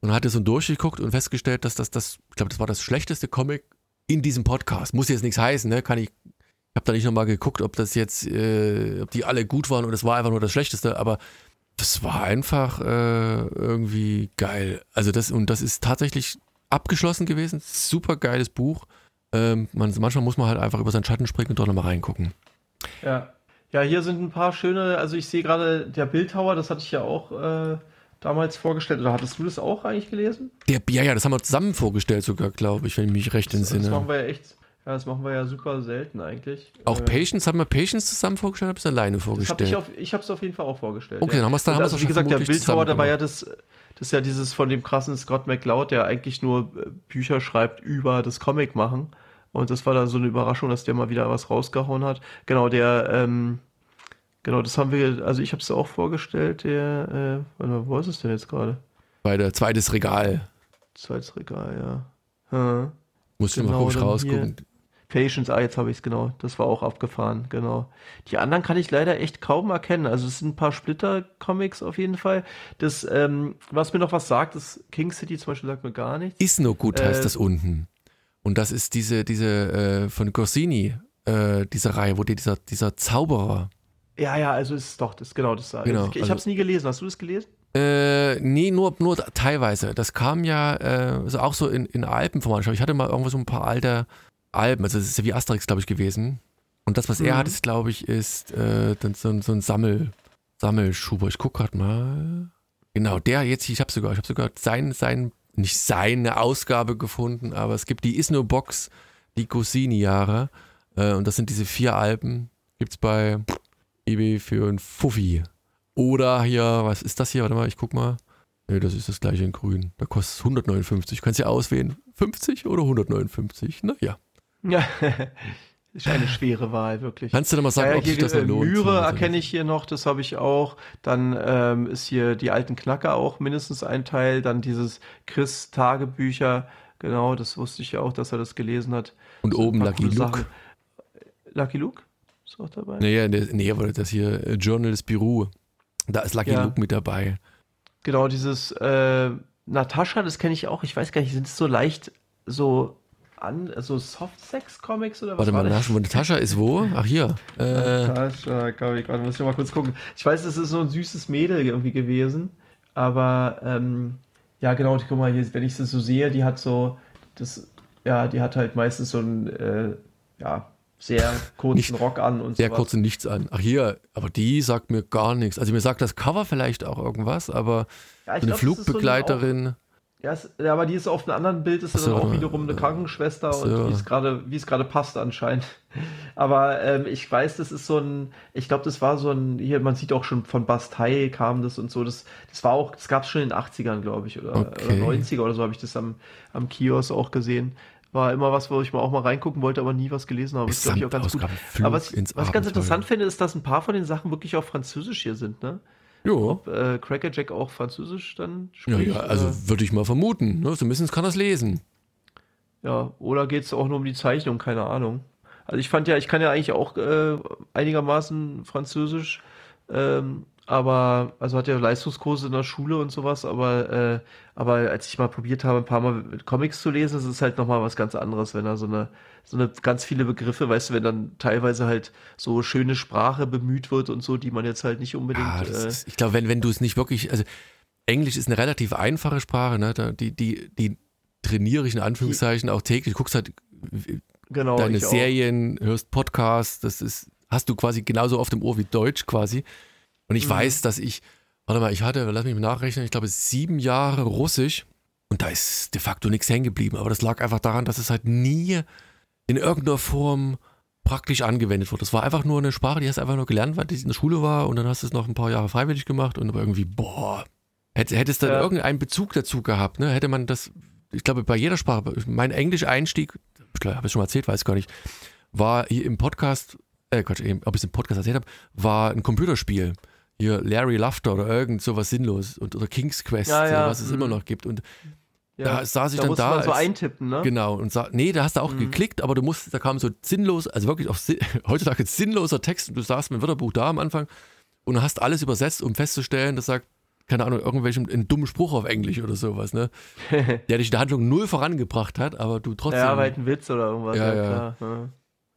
und hatte so durchgeguckt und festgestellt, dass das, das ich glaube, das war das schlechteste Comic in diesem Podcast. Muss jetzt nichts heißen, ne? Kann ich, ich habe da nicht nochmal geguckt, ob das jetzt, äh, ob die alle gut waren oder es war einfach nur das Schlechteste, aber das war einfach äh, irgendwie geil. Also das, und das ist tatsächlich abgeschlossen gewesen. Super geiles Buch. Ähm, man, manchmal muss man halt einfach über seinen Schatten springen und dort nochmal reingucken. Ja. Ja, hier sind ein paar schöne, also ich sehe gerade der Bildhauer, das hatte ich ja auch äh, damals vorgestellt. Oder hattest du das auch eigentlich gelesen? Der, ja, ja, das haben wir zusammen vorgestellt sogar, glaube ich, wenn ich mich recht Das, das machen entsinne. wir ja echt, ja, das machen wir ja super selten eigentlich. Auch Äh, Patience, haben wir Patience zusammen vorgestellt oder bist du alleine Das hab ich vorgestellt? auf, ich habe es auf jeden Fall auch vorgestellt. Okay, dann haben wir es dann haben also, auch wie gesagt, der Bildhauer, da war ja das, das ist ja dieses von dem krassen Scott McCloud, der eigentlich nur äh, Bücher schreibt über das Comic machen. Und das war dann so eine Überraschung, dass der mal wieder was rausgehauen hat. Genau, der, ähm, genau, das haben wir, also ich habe es auch vorgestellt, der, äh, warte mal, wo ist es denn jetzt gerade? Bei der zweites Regal. Zweites Regal, ja. Hm. Musst du mal Genau, komisch dann rausgucken. Patience, ah, jetzt habe ich es genau. Das war auch abgefahren, genau. Die anderen kann ich leider echt kaum erkennen. Also es sind ein paar Splitter-Comics auf jeden Fall. Das, ähm, was mir noch was sagt, ist King City zum Beispiel sagt mir gar nichts. Ist no gut heißt Äh, das unten. Und das ist diese, diese äh, von Goscinny, äh, diese Reihe, wo die, dieser, dieser Zauberer. Ja, ja, also ist doch, das genau das. Genau, ich ich also- habe es nie gelesen. Hast du das gelesen? Äh, nee, nur, nur teilweise. Das kam ja äh, also auch so in, in Alpenformat. Ich hatte mal irgendwo so ein paar alte Alben, also das ist ja wie Asterix, glaube ich, gewesen. Und das, was er Mhm. hat, ist, glaube ich, ist äh, dann so, ein- so ein Sammel, Sammelschuber. Ich gucke gerade mal. Genau, der jetzt, ich habe sogar, ich habe sogar sein, sein, nicht seine Ausgabe gefunden, aber es gibt die Isno-Box, die Goscinny-Jahre. Äh, und das sind diese vier Alben. Gibt's bei eBay für ein Fuffi. Oder hier, was ist das hier? Warte mal, ich guck mal. Nee, das ist das gleiche in grün. Da kostet es 159. Kannst ja auswählen. 50 oder 159? Naja. Ja, ist eine schwere Wahl, wirklich. Kannst du denn mal sagen, ja, ob sich das noch lohnt? Myre erkenne ich hier noch, das habe ich auch. Dann ähm, ist hier die alten Knacker auch mindestens ein Teil. Dann dieses Chris Tagebücher, genau, das wusste ich ja auch, dass er das gelesen hat. Und ein oben Lucky Luke. Sachen. Lucky Luke? Ist auch dabei? Naja, nee, aber das hier, äh, Journal des Büro. Da ist Lucky Ja. Luke mit dabei. Genau, dieses äh, Natascha, das kenne ich auch. Ich weiß gar nicht, sind es so leicht so an, so Softsex-Comics oder was? Warte mal, war das? nach, Natascha ist wo? Ach hier. Äh, Natascha, glaube ich, warte, muss ich mal kurz gucken. Ich weiß, es ist so ein süßes Mädel irgendwie gewesen, aber ähm, ja, genau, guck mal hier, wenn ich sie so sehe, die hat so, das, ja, die hat halt meistens so einen, äh, ja, sehr kurzen Nicht Rock an und sehr sowas. kurz und nichts an. Ach hier, aber die sagt mir gar nichts. Also mir sagt das Cover vielleicht auch irgendwas, aber Ja, so eine glaub, das so Flugbegleiterin. Ja, es, ja, aber die ist auf einem anderen Bild, ist Ach dann so, auch wiederum eine Krankenschwester so. und wie es gerade, wie es gerade passt anscheinend. Aber ähm, ich weiß, das ist so ein, ich glaube, das war so ein, hier, man sieht auch schon von Bastei kam das und so, das, das war auch, das gab es schon in den 80ern, glaube ich, oder, Okay. oder 90er oder so habe ich das am, am Kiosk auch gesehen. War immer was, wo ich mal auch mal reingucken wollte, aber nie was gelesen habe. Das glaube ich auch ganz gut. Gesamtausgabe Flug Aber was, was ich ganz interessant finde, ist, dass ein paar von den Sachen wirklich auf Französisch hier sind, ne? Jo. Ob äh, Cracker Jack auch Französisch dann Ja, spricht? ja, also oder- würde ich mal vermuten. Ne? Zumindest kann das lesen. Ja, oder geht es auch nur um die Zeichnung? Keine Ahnung. Also ich fand ja, ich kann ja eigentlich auch äh, einigermaßen Französisch, ähm, aber also hatte ja Leistungskurse in der Schule und sowas, aber äh, aber als ich mal probiert habe, ein paar Mal Comics zu lesen, ist es halt nochmal was ganz anderes, wenn da so eine so eine ganz viele Begriffe, weißt du, wenn dann teilweise halt so schöne Sprache bemüht wird und so, die man jetzt halt nicht unbedingt. Ah, äh, ist, ich glaube, wenn, wenn du es nicht wirklich, also Englisch ist eine relativ einfache Sprache, ne? Die, die, die trainiere ich in Anführungszeichen auch täglich. Du guckst halt genau, deine ich auch. Serien, hörst Podcasts, das ist, hast du quasi genauso oft im Ohr wie Deutsch quasi. Und ich Mhm. weiß, dass ich, warte mal, ich hatte, lass mich mal nachrechnen, ich glaube sieben Jahre Russisch und da ist de facto nichts hängen geblieben. Aber das lag einfach daran, dass es halt nie in irgendeiner Form praktisch angewendet wurde. Das war einfach nur eine Sprache, die hast du einfach nur gelernt, weil die in der Schule war und dann hast du es noch ein paar Jahre freiwillig gemacht und aber irgendwie, boah, hätte, hätte es dann Ja. irgendeinen Bezug dazu gehabt, ne? Hätte man das, ich glaube, bei jeder Sprache, mein Englisch-Einstieg, ich glaube, habe ich schon mal erzählt, weiß gar nicht, war hier im Podcast, äh, Quatsch, eben, ob ich es im Podcast erzählt habe, war ein Computerspiel. Hier Larry Laughter oder irgend sowas sinnlos und, oder King's Quest, Ja, ja, was es mhm. immer noch gibt. Und Ja, da saß ich da dann da man so als- eintippen, ne? Genau, und sa nee, da hast du auch Mhm. geklickt, aber du musst, da kam so sinnlos, also wirklich auch si heutzutage sinnloser Text und du saßt mit dem Wörterbuch da am Anfang und hast alles übersetzt, um festzustellen, das sagt, keine Ahnung, irgendwelchen einen dummen Spruch auf Englisch oder sowas, ne? Der dich in der Handlung null vorangebracht hat, aber du trotzdem. Ja, aber halt ein Witz oder irgendwas. Ja, Ja, klar.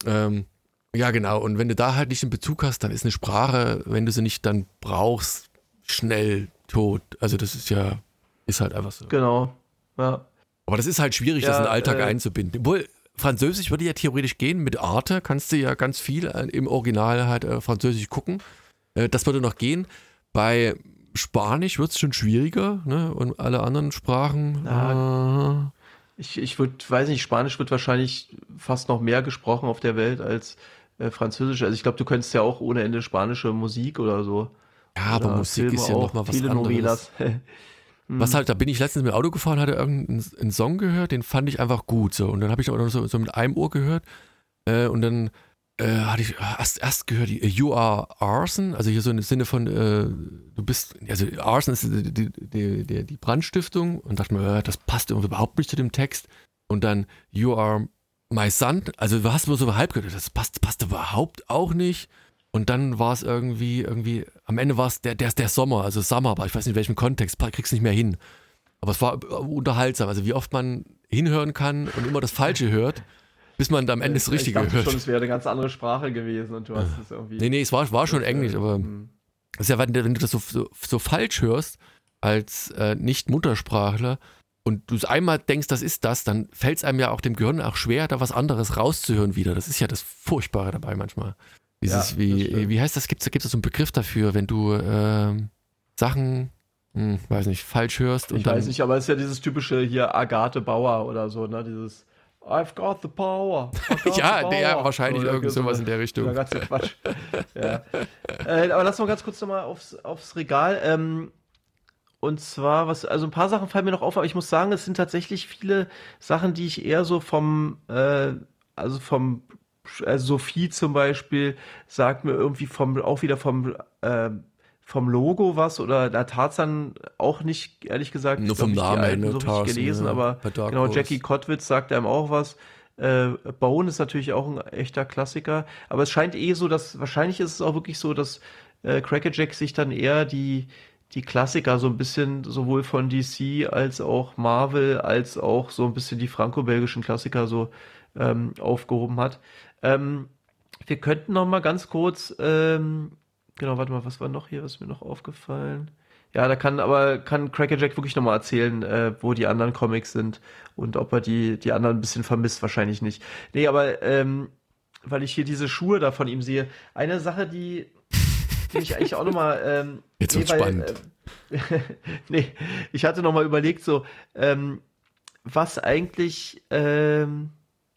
Ja. ähm, ja, genau. Und wenn du da halt nicht den Bezug hast, dann ist eine Sprache, wenn du sie nicht dann brauchst, schnell tot. Also das ist ja, ist halt einfach so. Genau. Ja. Aber das ist halt schwierig, das Ja, in den Alltag äh, einzubinden. Obwohl, Französisch würde ja theoretisch gehen. Mit Arte kannst du ja ganz viel äh, im Original halt äh, Französisch gucken. Äh, das würde noch gehen. Bei Spanisch wird es schon schwieriger, ne? Und alle anderen Sprachen. Ja. Ich, ich würde, weiß nicht, Spanisch wird wahrscheinlich fast noch mehr gesprochen auf der Welt als äh, Französisch. Also ich glaube, du könntest ja auch ohne Ende spanische Musik oder so. äh, ja, aber Oder Musik Filme ist ja auch, nochmal was viele anderes. Was halt, da bin ich letztens mit dem Auto gefahren, hatte irgendeinen einen Song gehört, den fand ich einfach gut so. Und dann habe ich noch so, so mit einem Ohr gehört. Äh, und dann äh, hatte ich erst, erst gehört, die, äh, You are Arson, also hier so im Sinne von, äh, du bist, also Arson ist die, die, die, die, Brandstiftung und dachte mir, äh, das passt überhaupt nicht zu dem Text. Und dann You are My Son, also du hast nur so halb gehört, das passt, passt überhaupt auch nicht. Und dann war es irgendwie, irgendwie, am Ende war es der, der, der Sommer, also Summer, aber ich weiß nicht in welchem Kontext, krieg's nicht mehr hin. Aber es war unterhaltsam, also wie oft man hinhören kann und immer das Falsche hört, bis man dann am Ende das Richtige ich dachte hört. schon, es wäre eine ganz andere Sprache gewesen und du hast es irgendwie. Nee, nee, es war, war schon Englisch, aber Hm. das ist ja, wenn, du- wenn du das so, so, so falsch hörst, als äh, Nicht-Muttersprachler, und du es einmal denkst, das ist das, dann fällt es einem ja auch dem Gehirn auch schwer, da was anderes rauszuhören wieder. Das ist ja das Furchtbare dabei manchmal. Dieses, Ja, wie, wie heißt das? Gibt es so einen Begriff dafür, wenn du ähm, Sachen, hm, weiß nicht, falsch hörst und Ich dann. weiß nicht, aber es ist ja dieses typische hier Agathe Bauer oder so, ne? Dieses I've got the power. Got Ja, the der power. wahrscheinlich Oder irgend so sowas in der Richtung. Der ganze Quatsch. ja. äh, aber lass mal ganz kurz nochmal aufs, aufs Regal. Ähm, und zwar, was, also ein paar Sachen fallen mir noch auf, aber ich muss sagen, es sind tatsächlich viele Sachen, die ich eher so vom, äh, also vom, also Sophie zum Beispiel, sagt mir irgendwie vom, auch wieder vom, äh, vom Logo was oder da Tarzan auch nicht, ehrlich gesagt, Nur vom Namen ne, so Tarzan, gelesen, ja, aber bei Dark genau. Jackie Kottwitz sagt einem auch was. Äh, Bone ist natürlich auch ein echter Klassiker, aber es scheint eh so, dass wahrscheinlich ist es auch wirklich so, dass äh, Crackerjack sich dann eher die die Klassiker so ein bisschen sowohl von DC als auch Marvel als auch so ein bisschen die franco-belgischen Klassiker so ähm, aufgehoben hat. Ähm, wir könnten noch mal ganz kurz, ähm, genau, warte mal, was war noch hier, was ist mir noch aufgefallen? Ja, da kann aber kann Crackerjack wirklich noch mal erzählen, äh, wo die anderen Comics sind und ob er die die anderen ein bisschen vermisst, wahrscheinlich nicht. Nee, aber ähm, weil ich hier diese Schuhe da von ihm sehe, eine Sache, die, die ich eigentlich auch noch mal ähm, Jetzt wird's weil, spannend. äh, nee, ich hatte noch mal überlegt, so, ähm, was eigentlich, ähm,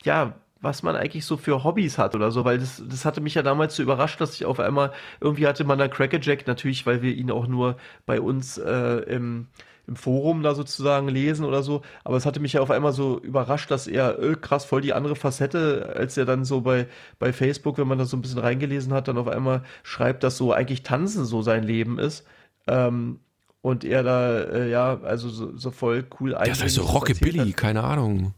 ja, was man eigentlich so für Hobbys hat oder so, weil das, das hatte mich ja damals so überrascht, dass ich auf einmal, irgendwie hatte man da Crackerjack, natürlich, weil wir ihn auch nur bei uns äh, im, im Forum da sozusagen lesen oder so, aber es hatte mich ja auf einmal so überrascht, dass er äh, krass voll die andere Facette, als er dann so bei, bei Facebook, wenn man da so ein bisschen reingelesen hat, dann auf einmal schreibt, dass so eigentlich Tanzen so sein Leben ist. Ähm, und er da, äh, ja, also so, so voll cool ja, das heißt so Rockabilly, hat. keine Ahnung.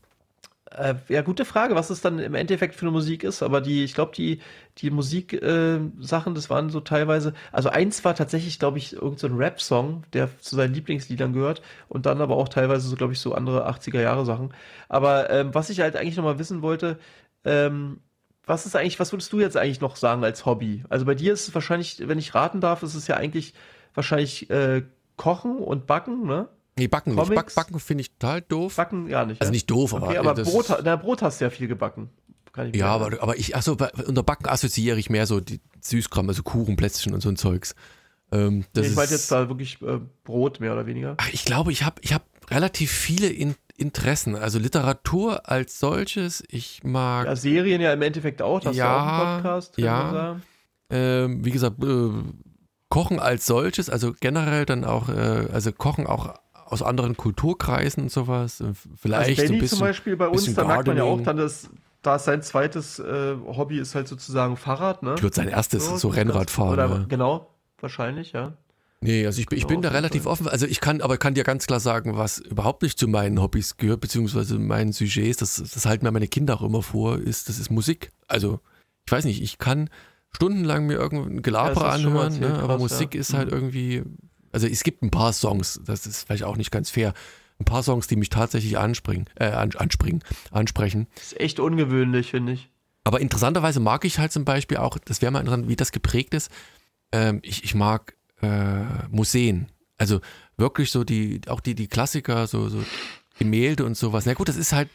Äh, ja, gute Frage, was es dann im Endeffekt für eine Musik ist, aber die, ich glaube, die, die Musik-Sachen, äh, das waren so teilweise, also eins war tatsächlich, glaube ich, irgendein so Rap-Song, der zu seinen Lieblingsliedern gehört und dann aber auch teilweise so, glaube ich, so andere 80er-Jahre-Sachen. Aber ähm, was ich halt eigentlich nochmal wissen wollte, ähm, was ist eigentlich, was würdest du jetzt eigentlich noch sagen als Hobby? Also bei dir ist es wahrscheinlich, wenn ich raten darf, ist es ja eigentlich wahrscheinlich äh, Kochen und Backen, ne? Nee, Backen nicht. Back, Comics? Backen finde ich total doof. Backen ja nicht. Also ja? nicht doof, aber. Okay, aber Brot, na, Brot hast du ja viel gebacken. Kann ich mir Ja, aber, aber ich, achso, unter Backen assoziiere ich mehr so die Süßkram, also Kuchen, Plätzchen und so ein Zeugs. Ähm, Nee, ich meinte ist- jetzt da wirklich äh, Brot mehr oder weniger. Ach, ich glaube, ich habe ich hab relativ viele in, Interessen. Also Literatur als solches, ich mag, Ja, Serien ja im Endeffekt auch. Das Ja, ist auch ein Podcast. ja. ähm, wie gesagt, äh, Kochen als solches, also generell dann auch, äh, also Kochen auch aus anderen Kulturkreisen und sowas. äh, Vielleicht Also so ein Benny bisschen. zum Beispiel bei uns, da merkt man ja auch dann, dass da sein zweites äh, Hobby ist halt sozusagen Fahrrad, ne? Würde sein erstes, so, das- Rennradfahren. Oder, ja. Genau, wahrscheinlich, ja. Nee, also ich, bin- ich bin Genau, da auf jeden relativ offen. Also ich kann, aber kann dir ganz klar sagen, was überhaupt nicht zu meinen Hobbys gehört, beziehungsweise meinen Sujets, das, das halten mir meine Kinder auch immer vor, ist, das ist Musik. Also, ich weiß nicht, ich kann stundenlang mir irgendein Gelaber Ja, anhören, ne, aber Musik ja. ist halt Mhm. irgendwie, also es gibt ein paar Songs, das ist vielleicht auch nicht ganz fair, ein paar Songs, die mich tatsächlich anspringen, äh, an, anspringen, ansprechen. Das ist echt ungewöhnlich, finde ich. Aber interessanterweise mag ich halt zum Beispiel auch, das wäre mal interessant, wie das geprägt ist. Ähm, ich, ich mag äh, Museen. Also wirklich so die, auch die, die Klassiker, so, so Gemälde und sowas. Na gut, das ist halt,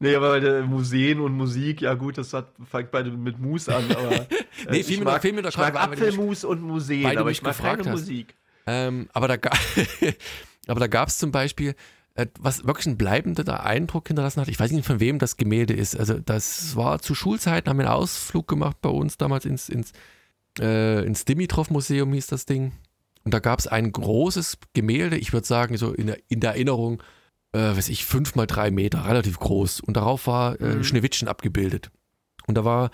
Nee, aber bei Museen und Musik, ja gut, das hat, fängt beide mit Mus an, aber äh, Nee, ich fiel mir mag, ich mag Apfelmus und Museen, aber ich mag gefragt keine hast. Musik. Ähm, aber da, aber da gab es zum Beispiel, äh, was wirklich einen bleibenden Eindruck hinterlassen hat. Ich weiß nicht, von wem das Gemälde ist. Also das war zu Schulzeiten, haben wir einen Ausflug gemacht bei uns damals ins, ins, äh, ins Dimitrov-Museum hieß das Ding. Und da gab es ein großes Gemälde, ich würde sagen, so in der, in der Erinnerung, äh, weiß ich, fünf mal drei Meter, relativ groß. Und darauf war äh, Mhm. Schneewittchen abgebildet. Und da war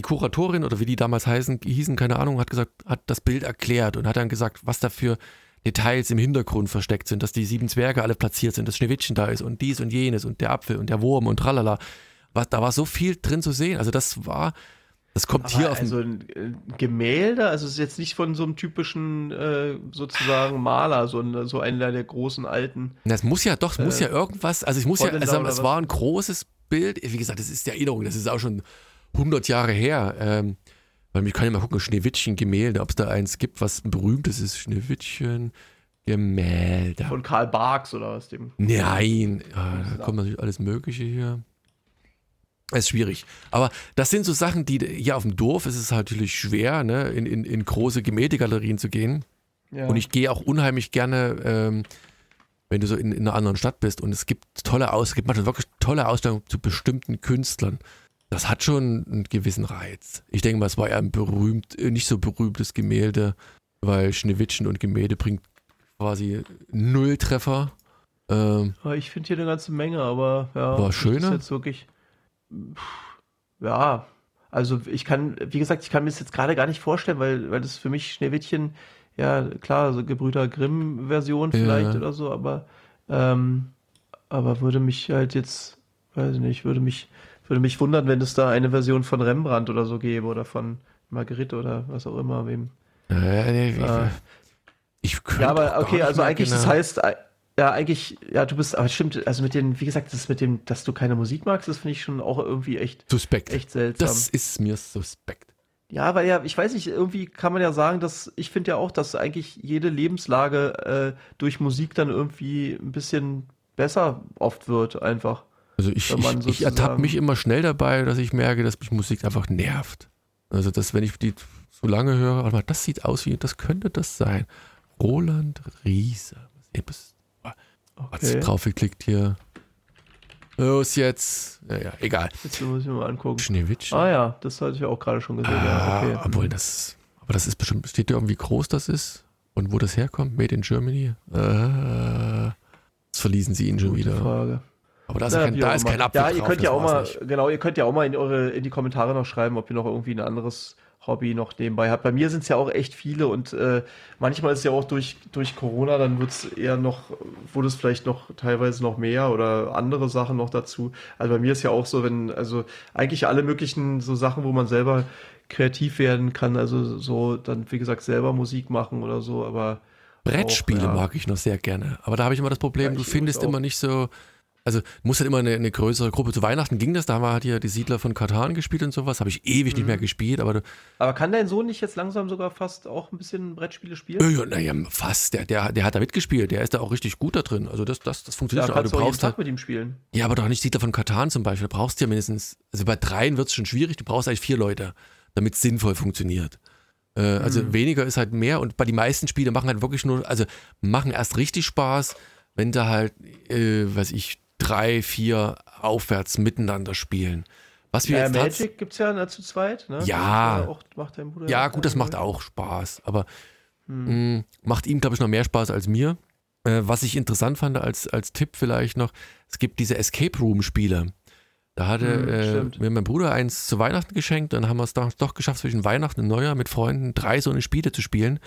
die Kuratorin oder wie die damals heißen, hießen, keine Ahnung, hat gesagt, hat das Bild erklärt und hat dann gesagt, was da für Details im Hintergrund versteckt sind, dass die sieben Zwerge alle platziert sind, dass Schneewittchen da ist und dies und jenes und der Apfel und der Wurm und tralala. war, da war so viel drin zu sehen. Also das war, das kommt Aber hier auf also ein Gemälde, also es ist jetzt nicht von so einem typischen äh, sozusagen Maler, so, ein, so einer der großen alten. Das muss ja doch, es muss Äh, ja irgendwas, also ich muss ja, also es was? war ein großes Bild, wie gesagt, das ist die Erinnerung, das ist auch schon 100 Jahre her. Ähm, weil ich kann ja mal gucken, Schneewittchen Gemälde, ob es da eins gibt, was ein berühmtes ist. Schneewittchen Gemälde. Von Karl Barks oder was dem. Nein, ja, da kommt natürlich alles Mögliche hier. Es ist schwierig. Aber das sind so Sachen, die hier auf dem Dorf ist es halt natürlich schwer, ne, in, in, in große Gemäldegalerien zu gehen. Ja. Und ich gehe auch unheimlich gerne, ähm, wenn du so in, in einer anderen Stadt bist und es gibt tolle Aus, es gibt manchmal wirklich tolle Ausstellungen zu bestimmten Künstlern. Das hat schon einen gewissen Reiz. Ich denke mal, es war eher ein berühmt, äh, nicht so berühmtes Gemälde, weil Schneewittchen und Gemälde bringt quasi null Treffer. Ähm, Ja, ich finde hier eine ganze Menge, aber ja. War das schöner? Ist jetzt wirklich. pff, Ja, also ich kann, wie gesagt, ich kann mir das jetzt gerade gar nicht vorstellen, weil, weil das für mich Schneewittchen, ja klar, so Gebrüder Grimm-Version vielleicht Ja. oder so, aber, ähm, aber würde mich halt jetzt, weiß ich nicht, würde mich, würde mich wundern, wenn es da eine Version von Rembrandt oder so gäbe oder von Marguerite oder was auch immer, wem. äh, nee, Äh, ich, könnte Ja, aber okay, also eigentlich, das genau- heißt, äh, ja, eigentlich, ja, du bist, aber stimmt, also mit den, wie gesagt, das mit dem, dass du keine Musik magst, das finde ich schon auch irgendwie echt, Suspekt. echt seltsam. Das ist mir suspekt. ja, weil ja, ich weiß nicht, irgendwie kann man ja sagen, dass, ich finde ja auch, dass eigentlich jede Lebenslage äh, durch Musik dann irgendwie ein bisschen besser oft wird, einfach. Also ich, ich, ich ertappe mich immer schnell dabei, dass ich merke, dass mich Musik einfach nervt. Also dass wenn ich die so lange höre, warte mal, das sieht aus wie, das könnte das sein. Roland Riese. Was Okay. drauf geklickt hier? Los jetzt. Naja, egal. Jetzt muss ich mir mal angucken. Schneewittchen. Ah ja, das hatte ich auch gerade schon gesehen. ja, Ah, okay. obwohl das, aber das ist bestimmt, steht da irgendwie groß das ist und wo das herkommt? Made in Germany? Äh, jetzt verließen sie ihn schon Gute wieder. Frage. Aber da ist, Na, kein, da ist kein Apfel Ja, ihr könnt ja auch mal, nicht. genau, ihr könnt ja auch mal in eure, in die Kommentare noch schreiben, ob ihr noch irgendwie ein anderes Hobby noch nebenbei habt. Bei mir sind es ja auch echt viele und äh, manchmal ist ja auch durch, durch Corona, dann wird es eher noch, wurde es vielleicht noch teilweise noch mehr oder andere Sachen noch dazu. Also bei mir ist ja auch so, wenn, also eigentlich alle möglichen so Sachen, wo man selber kreativ werden kann, also so dann, wie gesagt, selber Musik machen oder so, aber Brettspiele auch, ja. mag ich noch sehr gerne. Aber da habe ich immer das Problem, Ja, du findest immer nicht so. Also muss halt immer eine, eine größere Gruppe. Zu Weihnachten ging das, da haben wir halt hier die Siedler von Katan gespielt und sowas. Habe ich ewig nicht mehr Mhm. gespielt, aber du, Aber kann dein Sohn nicht jetzt langsam sogar fast auch ein bisschen Brettspiele spielen? ja, naja, fast. Der, der, der hat da mitgespielt, der ist da auch richtig gut da drin. Also das, das, das Ja, funktioniert schon. Aber kannst du du auch jeden brauchst Tag halt. mit ihm spielen. Ja, aber doch nicht Siedler von Katan zum Beispiel. Da brauchst du ja mindestens, also bei dreien wird es schon schwierig, du brauchst eigentlich vier Leute, damit es sinnvoll funktioniert. Äh, also Mhm. weniger ist halt mehr und bei den meisten Spielen machen halt wirklich nur, also machen erst richtig Spaß, wenn da halt, äh, weiß ich, drei, vier aufwärts miteinander spielen. Was wir Ja, jetzt tats- Magic gibt es ja ne, zu zweit, ne? Ja. Auch, Ja, gut, das macht auch Spaß, aber mh, macht ihm, glaube ich, noch mehr Spaß als mir. Äh, was ich interessant fand als, als Tipp vielleicht noch, es gibt diese Escape Room-Spiele. Da hatte Hm, äh, mir mein Bruder eins zu Weihnachten geschenkt, dann haben wir es doch, doch geschafft, zwischen Weihnachten und Neujahr mit Freunden drei so eine Spiele zu spielen.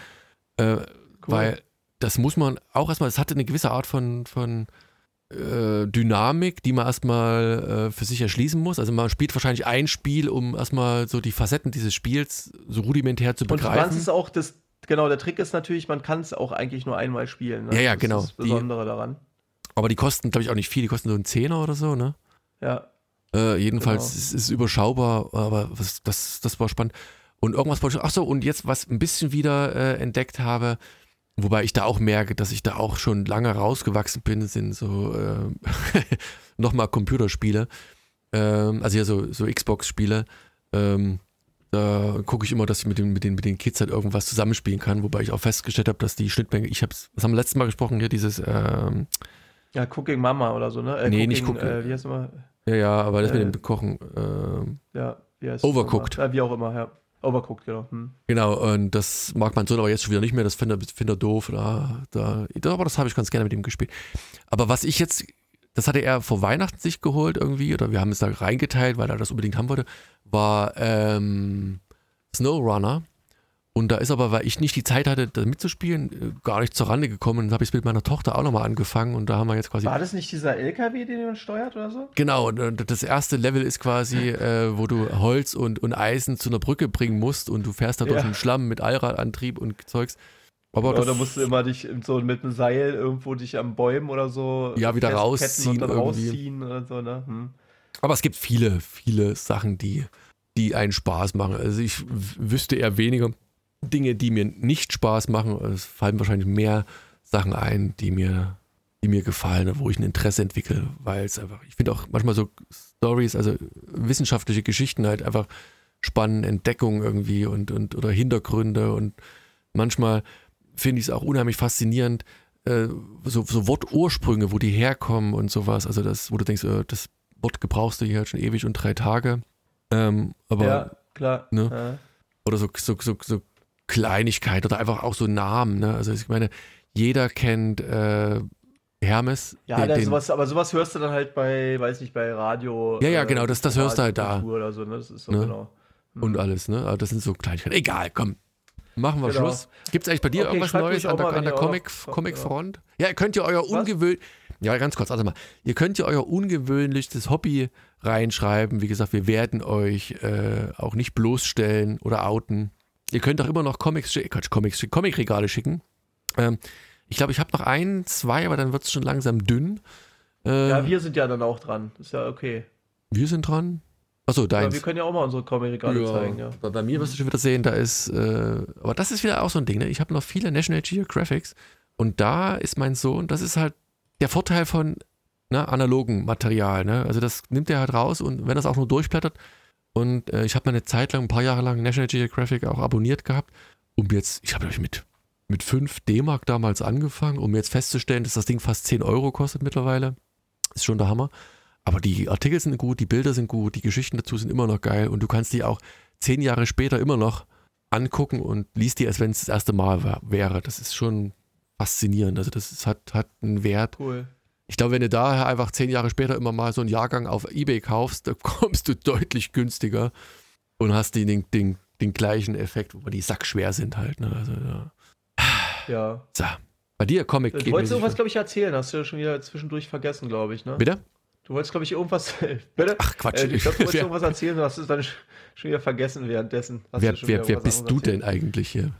Äh, Weil das muss man auch erstmal, es hatte eine gewisse Art von, von äh, Dynamik, die man erstmal äh, für sich erschließen muss. Also man spielt wahrscheinlich ein Spiel, um erstmal so die Facetten dieses Spiels so rudimentär zu Und du kannst begreifen. es auch, das, genau, der Trick ist natürlich, man kann es auch eigentlich nur einmal spielen. Ne? Ja, ja, das genau. ist das Die- Besondere daran. Aber die kosten, glaube ich, auch nicht viel. Die kosten so einen Zehner oder so, ne? Ja. Äh, jedenfalls Genau. ist es überschaubar, aber was, das, das war spannend. Und irgendwas wollte ich, ach so, und jetzt, was ein bisschen wieder äh, entdeckt habe, wobei ich da auch merke, dass ich da auch schon lange rausgewachsen bin, sind so äh, nochmal Computerspiele. Ähm, also ja, so, so Xbox-Spiele. Ähm, da gucke ich immer, dass ich mit den, mit, den, mit den Kids halt irgendwas zusammenspielen kann, wobei ich auch festgestellt habe, dass die Schnittmenge, ich habe was haben wir letztes Mal gesprochen, hier dieses, ähm, Ja, Cooking Mama oder so, ne? Äh, Nee, nicht Cooking, Cooking. Äh, wie heißt immer? ja, ja, aber das Äh, mit dem Kochen, ähm, Ja, wie heißt Overcooked. Äh, wie auch immer, ja. Overcooked, genau. Hm. Genau, und das mag mein Sohn aber jetzt schon wieder nicht mehr, das findet er, findet er doof. Da, da, aber das habe ich ganz gerne mit ihm gespielt. Aber was ich jetzt, das hatte er vor Weihnachten sich geholt irgendwie, oder wir haben es da reingeteilt, weil er das unbedingt haben wollte, war ähm, SnowRunner. Und da ist aber, weil ich nicht die Zeit hatte, da mitzuspielen, äh, gar nicht zur Rande gekommen. Dann habe ich es mit meiner Tochter auch nochmal angefangen und da haben wir jetzt quasi. War das nicht dieser LKW, den man steuert oder so? Genau, und das erste Level ist quasi, äh, wo du Holz und, und Eisen zu einer Brücke bringen musst und du fährst da durch Ja. den Schlamm mit Allradantrieb und Zeugs. Aber Oder das, musst du immer dich so mit einem Seil irgendwo dich am Bäumen oder so Ja, wieder rausziehen und rausziehen oder so, ne? Hm. aber es gibt viele, viele Sachen, die, die einen Spaß machen. Also ich wüsste eher weniger Dinge, die mir nicht Spaß machen. Es fallen wahrscheinlich mehr Sachen ein, die mir, die mir gefallen, wo ich ein Interesse entwickle, weil es einfach, ich finde auch manchmal so Stories, also wissenschaftliche Geschichten halt einfach spannend, Entdeckungen irgendwie und, und oder Hintergründe und manchmal finde ich es auch unheimlich faszinierend, äh, so, so Wortursprünge, wo die herkommen und sowas. Also das, wo du denkst, äh, das Wort gebrauchst du hier halt schon ewig und drei Tage. Ähm, aber ja, klar. ne? Ja. oder so, so, so, so Kleinigkeit oder einfach auch so Namen. Ne? Also ich meine, jeder kennt äh, Hermes. Ja, den- den- sowas, aber sowas hörst du dann halt bei, weiß nicht, bei Radio. Ja, ja, genau, das- das hörst du halt da. Oder so, ne? Das ist so Ne? genau. und alles, ne? Aber das sind so Kleinigkeiten. Egal, komm. Machen wir Genau. Schluss. Gibt es eigentlich bei dir Okay, irgendwas Neues an der, mal, an der Comic, noch- Comic-Front? Ja, ihr könnt ihr euer ungewöhnlich. Ja, ganz kurz, warte mal. Ihr könnt ja euer ungewöhnlichstes Hobby reinschreiben. Wie gesagt, wir werden euch äh, auch nicht bloßstellen oder outen. Ihr könnt auch immer noch Comics, schicken, Quatsch, Comics, schicken, Comicregale schicken. Ähm, ich glaube, ich habe noch ein, zwei, aber dann wird es schon langsam dünn. Äh, Ja, wir, wir sind ja dann auch dran. Ist ja okay. sind dran. Achso, Ja, deins. wir können ja auch mal unsere Comic-Regale zeigen, ja. Bei, bei mir wirst du schon wieder sehen, da ist, äh, aber das ist wieder auch so ein Ding, ne? Ich habe noch viele National Geographics und da ist mein Sohn, das ist halt der Vorteil von ne, analogen Material, ne? Also das nimmt er halt raus und wenn das auch nur durchblättert und äh, ich habe mal eine Zeit lang, ein paar Jahre lang National Geographic auch abonniert gehabt, um jetzt, ich habe mit mit 5 D-Mark damals angefangen, um jetzt festzustellen, dass das Ding fast 10 Euro kostet mittlerweile. Ist schon der Hammer. Aber die Artikel sind gut, die Bilder sind gut, die Geschichten dazu sind immer noch geil und du kannst die auch zehn Jahre später immer noch angucken und liest die, als wenn es das erste Mal wär, wäre. Das ist schon faszinierend. Also das ist, hat, hat einen Wert. Cool. Ich glaube, wenn du daher einfach zehn Jahre später immer mal so einen Jahrgang auf Ebay kaufst, da kommst du deutlich günstiger und hast den, den, den gleichen Effekt, wo die sackschwer sind halt. Ne? Also, ja. Ja. So. Bei dir Comic Du wolltest irgendwas, glaube ich, erzählen. Hast du ja schon wieder zwischendurch vergessen, glaube ich, ne? Bitte? Du wolltest, glaube ich, irgendwas. Bitte? Ach Quatsch. Äh, ich glaube, du wolltest irgendwas erzählen, du hast es dann sch- schon wieder vergessen währenddessen. Hast wer, wer, wer bist du anderes denn eigentlich hier?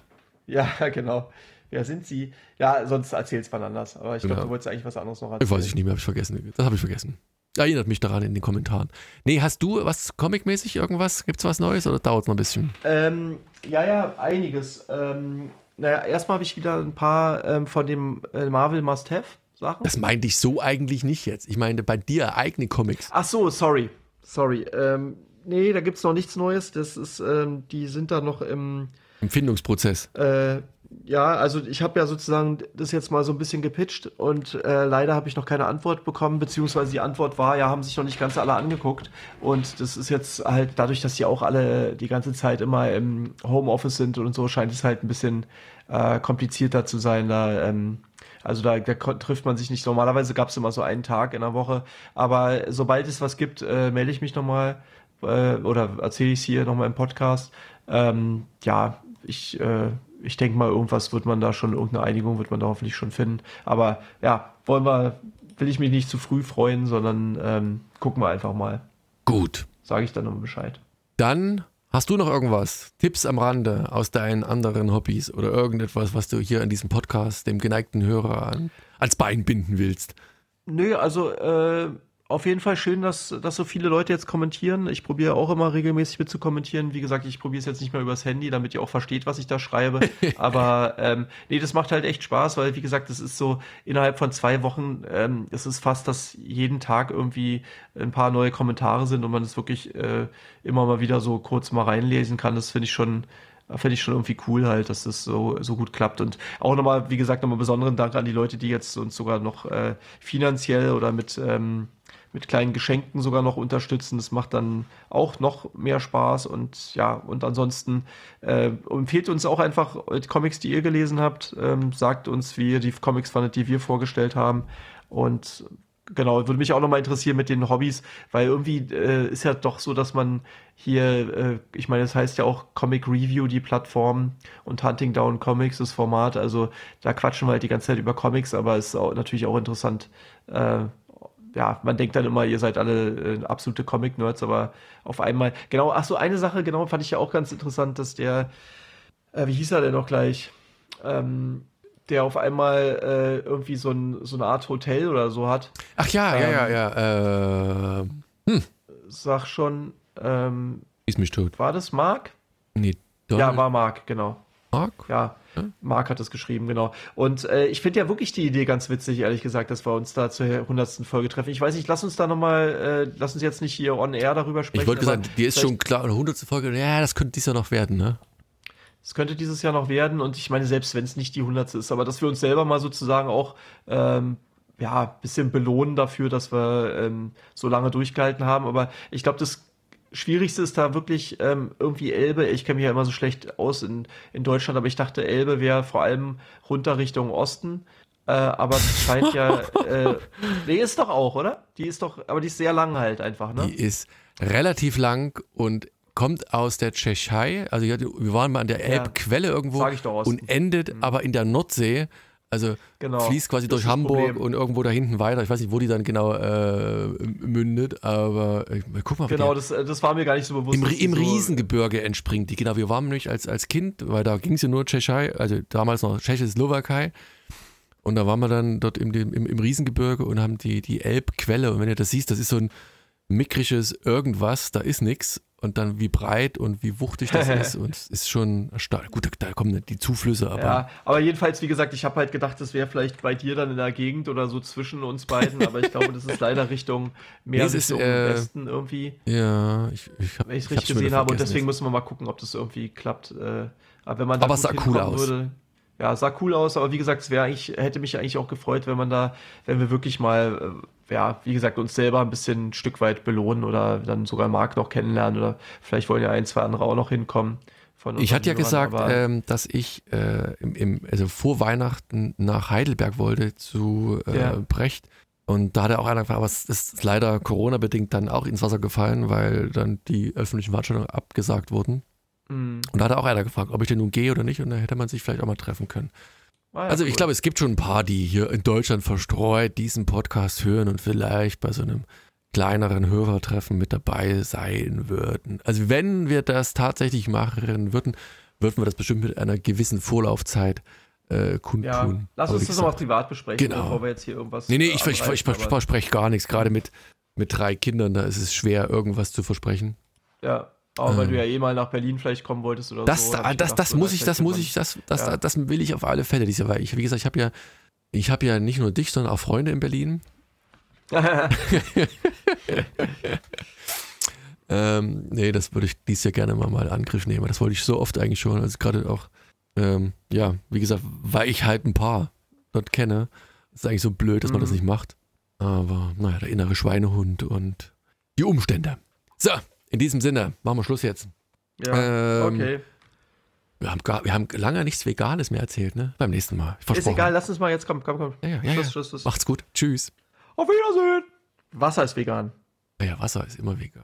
erzählt. Ja, genau. Wer sind sie? Ja, sonst erzähl's mal anders. Aber ich glaube, du wolltest eigentlich was anderes noch Ich erzählen. weiß ich nicht mehr, habe ich vergessen. Das habe ich vergessen. Erinnert mich daran in den Kommentaren. Nee, hast du was Comic-mäßig irgendwas? Gibt's was Neues oder dauert es noch ein bisschen? Ähm, ja, ja, einiges. Ähm, naja, erstmal habe ich wieder ein paar ähm, von dem äh, Marvel Must-Have-Sachen. Das meinte ich so eigentlich nicht jetzt. Ich meinte bei dir eigene Comics. Ach so, sorry. Sorry. Ähm, nee, da gibt's noch nichts Neues. Das ist, ähm, die sind da noch im. Empfindungsprozess. Äh, ja, also ich habe ja sozusagen das jetzt mal so ein bisschen gepitcht und äh, leider habe ich noch keine Antwort bekommen, beziehungsweise die Antwort war, ja, haben sich noch nicht ganz alle angeguckt. Und das ist jetzt halt dadurch, dass die auch alle die ganze Zeit immer im Homeoffice sind und so, scheint es halt ein bisschen äh, komplizierter zu sein. Da, ähm, also da, da trifft man sich nicht. Normalerweise gab es immer so einen Tag in der Woche. Aber sobald es was gibt, äh, melde ich mich nochmal äh, oder erzähle ich es hier nochmal im Podcast. Ähm, ja, ich, äh, ich denke mal, irgendwas wird man da schon, irgendeine Einigung wird man da hoffentlich schon finden. Aber ja, wollen wir, will ich mich nicht zu früh freuen, sondern ähm, gucken wir einfach mal. Gut. Sage ich dann nochmal Bescheid. Dann hast du noch irgendwas? Tipps am Rande aus deinen anderen Hobbys oder irgendetwas, was du hier in diesem Podcast dem geneigten Hörer an, ans Bein binden willst? Nö, also äh, auf jeden Fall schön, dass, dass so viele Leute jetzt kommentieren. Ich probiere auch immer regelmäßig mit zu kommentieren. Wie gesagt, ich probiere es jetzt nicht mehr übers Handy, damit ihr auch versteht, was ich da schreibe. Aber ähm, nee, das macht halt echt Spaß, weil wie gesagt, das ist so innerhalb von zwei Wochen, ähm, es ist fast, dass jeden Tag irgendwie ein paar neue Kommentare sind und man es wirklich äh, immer mal wieder so kurz mal reinlesen kann. Das finde ich schon, finde ich schon irgendwie cool halt, dass das so, so gut klappt. Und auch nochmal, wie gesagt, nochmal besonderen Dank an die Leute, die jetzt uns sogar noch äh, finanziell oder mit, ähm, mit kleinen Geschenken sogar noch unterstützen. Das macht dann auch noch mehr Spaß und ja, und ansonsten äh, empfehlt uns auch einfach die Comics, die ihr gelesen habt. Ähm, sagt uns, wie ihr die Comics fandet, die wir vorgestellt haben. Und genau, würde mich auch nochmal interessieren mit den Hobbys, weil irgendwie äh, ist ja doch so, dass man hier, äh, ich meine, das heißt ja auch Comic Review, die Plattform und Hunting Down Comics, das Format. Also da quatschen wir halt die ganze Zeit über Comics, aber es ist auch, natürlich auch interessant. Äh, ja, man denkt dann immer, ihr seid alle äh, absolute Comic-Nerds, aber auf einmal, genau, ach so, eine Sache, genau, fand ich ja auch ganz interessant, dass der, äh, wie hieß er denn noch gleich? Ähm, der auf einmal äh, irgendwie so, ein, so eine Art Hotel oder so hat. Ach ja, ja, ja, ja. Äh, hm. Sag schon, ähm, Ist mich tot. war das Mark? Nee, Ja, war Mark, genau. Mark? Ja, Hm? Mark hat es geschrieben, genau. Und äh, ich finde ja wirklich die Idee ganz witzig, ehrlich gesagt, dass wir uns da zur 100. Folge treffen. Ich weiß nicht, lass uns da nochmal, äh, lass uns jetzt nicht hier on air darüber sprechen. Ich wollte gesagt, dir ist schon klar, eine 100. Folge, ja, das könnte dies Jahr noch werden, ne? Es könnte dieses Jahr noch werden und ich meine, selbst wenn es nicht die 100. ist, aber dass wir uns selber mal sozusagen auch ähm, ja, ein bisschen belohnen dafür, dass wir ähm, so lange durchgehalten haben. Aber ich glaube, das Schwierigste ist da wirklich ähm, irgendwie Elbe. Ich kenne mich ja immer so schlecht aus in, in Deutschland, aber ich dachte, Elbe wäre vor allem runter Richtung Osten. Äh, aber es scheint ja, äh, nee, ist doch auch, oder? Die ist doch, aber die ist sehr lang halt einfach, ne? Die ist relativ lang und kommt aus der Tschechei. Also ja, wir waren mal an der Ja. Elbquelle irgendwo doch, Osten. und endet aber in der Nordsee. Also Genau. fließt quasi durch Hamburg Problem. und irgendwo da hinten weiter. Ich weiß nicht, wo die dann genau äh, mündet, aber ich, guck mal, Genau, das, äh, das war mir gar nicht so bewusst. im, im so, Riesengebirge entspringt die. Genau, wir waren nämlich als, als Kind, weil da ging es ja nur Tschechei, also damals noch Tschechoslowakei. Und da waren wir dann dort im, im, im Riesengebirge und haben die, die Elbquelle. Und wenn ihr das siehst, das ist so ein mickriges Irgendwas, da ist nichts. Und dann wie breit und wie wuchtig das ist. Und es ist schon stark. Gut, da, kommen die Zuflüsse, aber Ja, aber jedenfalls, wie gesagt, ich habe halt gedacht, das wäre vielleicht bei dir dann in der Gegend oder so zwischen uns beiden, aber ich glaube, das ist leider Richtung mehr Nee, es ist, Richtung äh, Westen irgendwie, ja, ich, ich habe wenn ich es richtig gesehen habe. Und deswegen müssen wir mal gucken, ob das irgendwie klappt. Äh, aber wenn man da Aber es sah cool aus. Würde, ja, sah cool aus, aber wie gesagt, es wäre eigentlich, hätte mich eigentlich auch gefreut, wenn man da, wenn wir wirklich mal, äh, ja, wie gesagt, uns selber ein bisschen ein Stück weit belohnen oder dann sogar Marc noch kennenlernen oder vielleicht wollen ja ein, zwei andere auch noch hinkommen. Von Ich hatte ja gesagt, ähm, dass ich äh, im, im, also vor Weihnachten nach Heidelberg wollte zu äh, Ja. Brecht. Und da hat er auch einer gefragt, aber es ist leider Corona-bedingt dann auch ins Wasser gefallen, weil dann die öffentlichen Veranstaltungen abgesagt wurden. Hm. Und da hat er auch einer gefragt, ob ich denn nun gehe oder nicht. Und da hätte man sich vielleicht auch mal treffen können. Ah ja, also ich cool. glaube, es gibt schon ein paar, die hier in Deutschland verstreut diesen Podcast hören und vielleicht bei so einem kleineren Hörertreffen mit dabei sein würden. Also wenn wir das tatsächlich machen würden, würden wir das bestimmt mit einer gewissen Vorlaufzeit äh, kundtun. Ja, lass uns das nochmal privat besprechen, Genau. bevor wir jetzt hier irgendwas. Nee, nee, ich, ich, ich, verspreche gar nichts. Gerade mit, mit drei Kindern, da ist es schwer, irgendwas zu versprechen. Ja, aber weil Ähm. du ja eh mal nach Berlin vielleicht kommen wolltest oder Das, so. das, gedacht, das muss ich, das muss ich, das, das, Ja. das will ich auf alle Fälle dieses Jahr, weil ich, wie gesagt, ich habe ja, ich habe ja nicht nur dich, sondern auch Freunde in Berlin. Ähm, nee, das würde ich dieses Jahr gerne mal, mal in Angriff nehmen. Das wollte ich so oft eigentlich schon. Also gerade auch, ähm, ja, wie gesagt, weil ich halt ein paar dort kenne. ist eigentlich so blöd, dass man das Mhm. nicht macht. Aber naja, der innere Schweinehund und die Umstände. So, in diesem Sinne, machen wir Schluss jetzt. ja, Ähm, okay. Wir haben, gar, wir haben lange nichts Veganes mehr erzählt, ne? Beim nächsten Mal. Ist egal, lass uns mal jetzt, komm, komm, komm. Ja, ja, ja, Schluss, ja. Schluss, Schluss. Macht's gut. Tschüss. Auf Wiedersehen. Wasser ist vegan. Ja, Wasser ist immer vegan.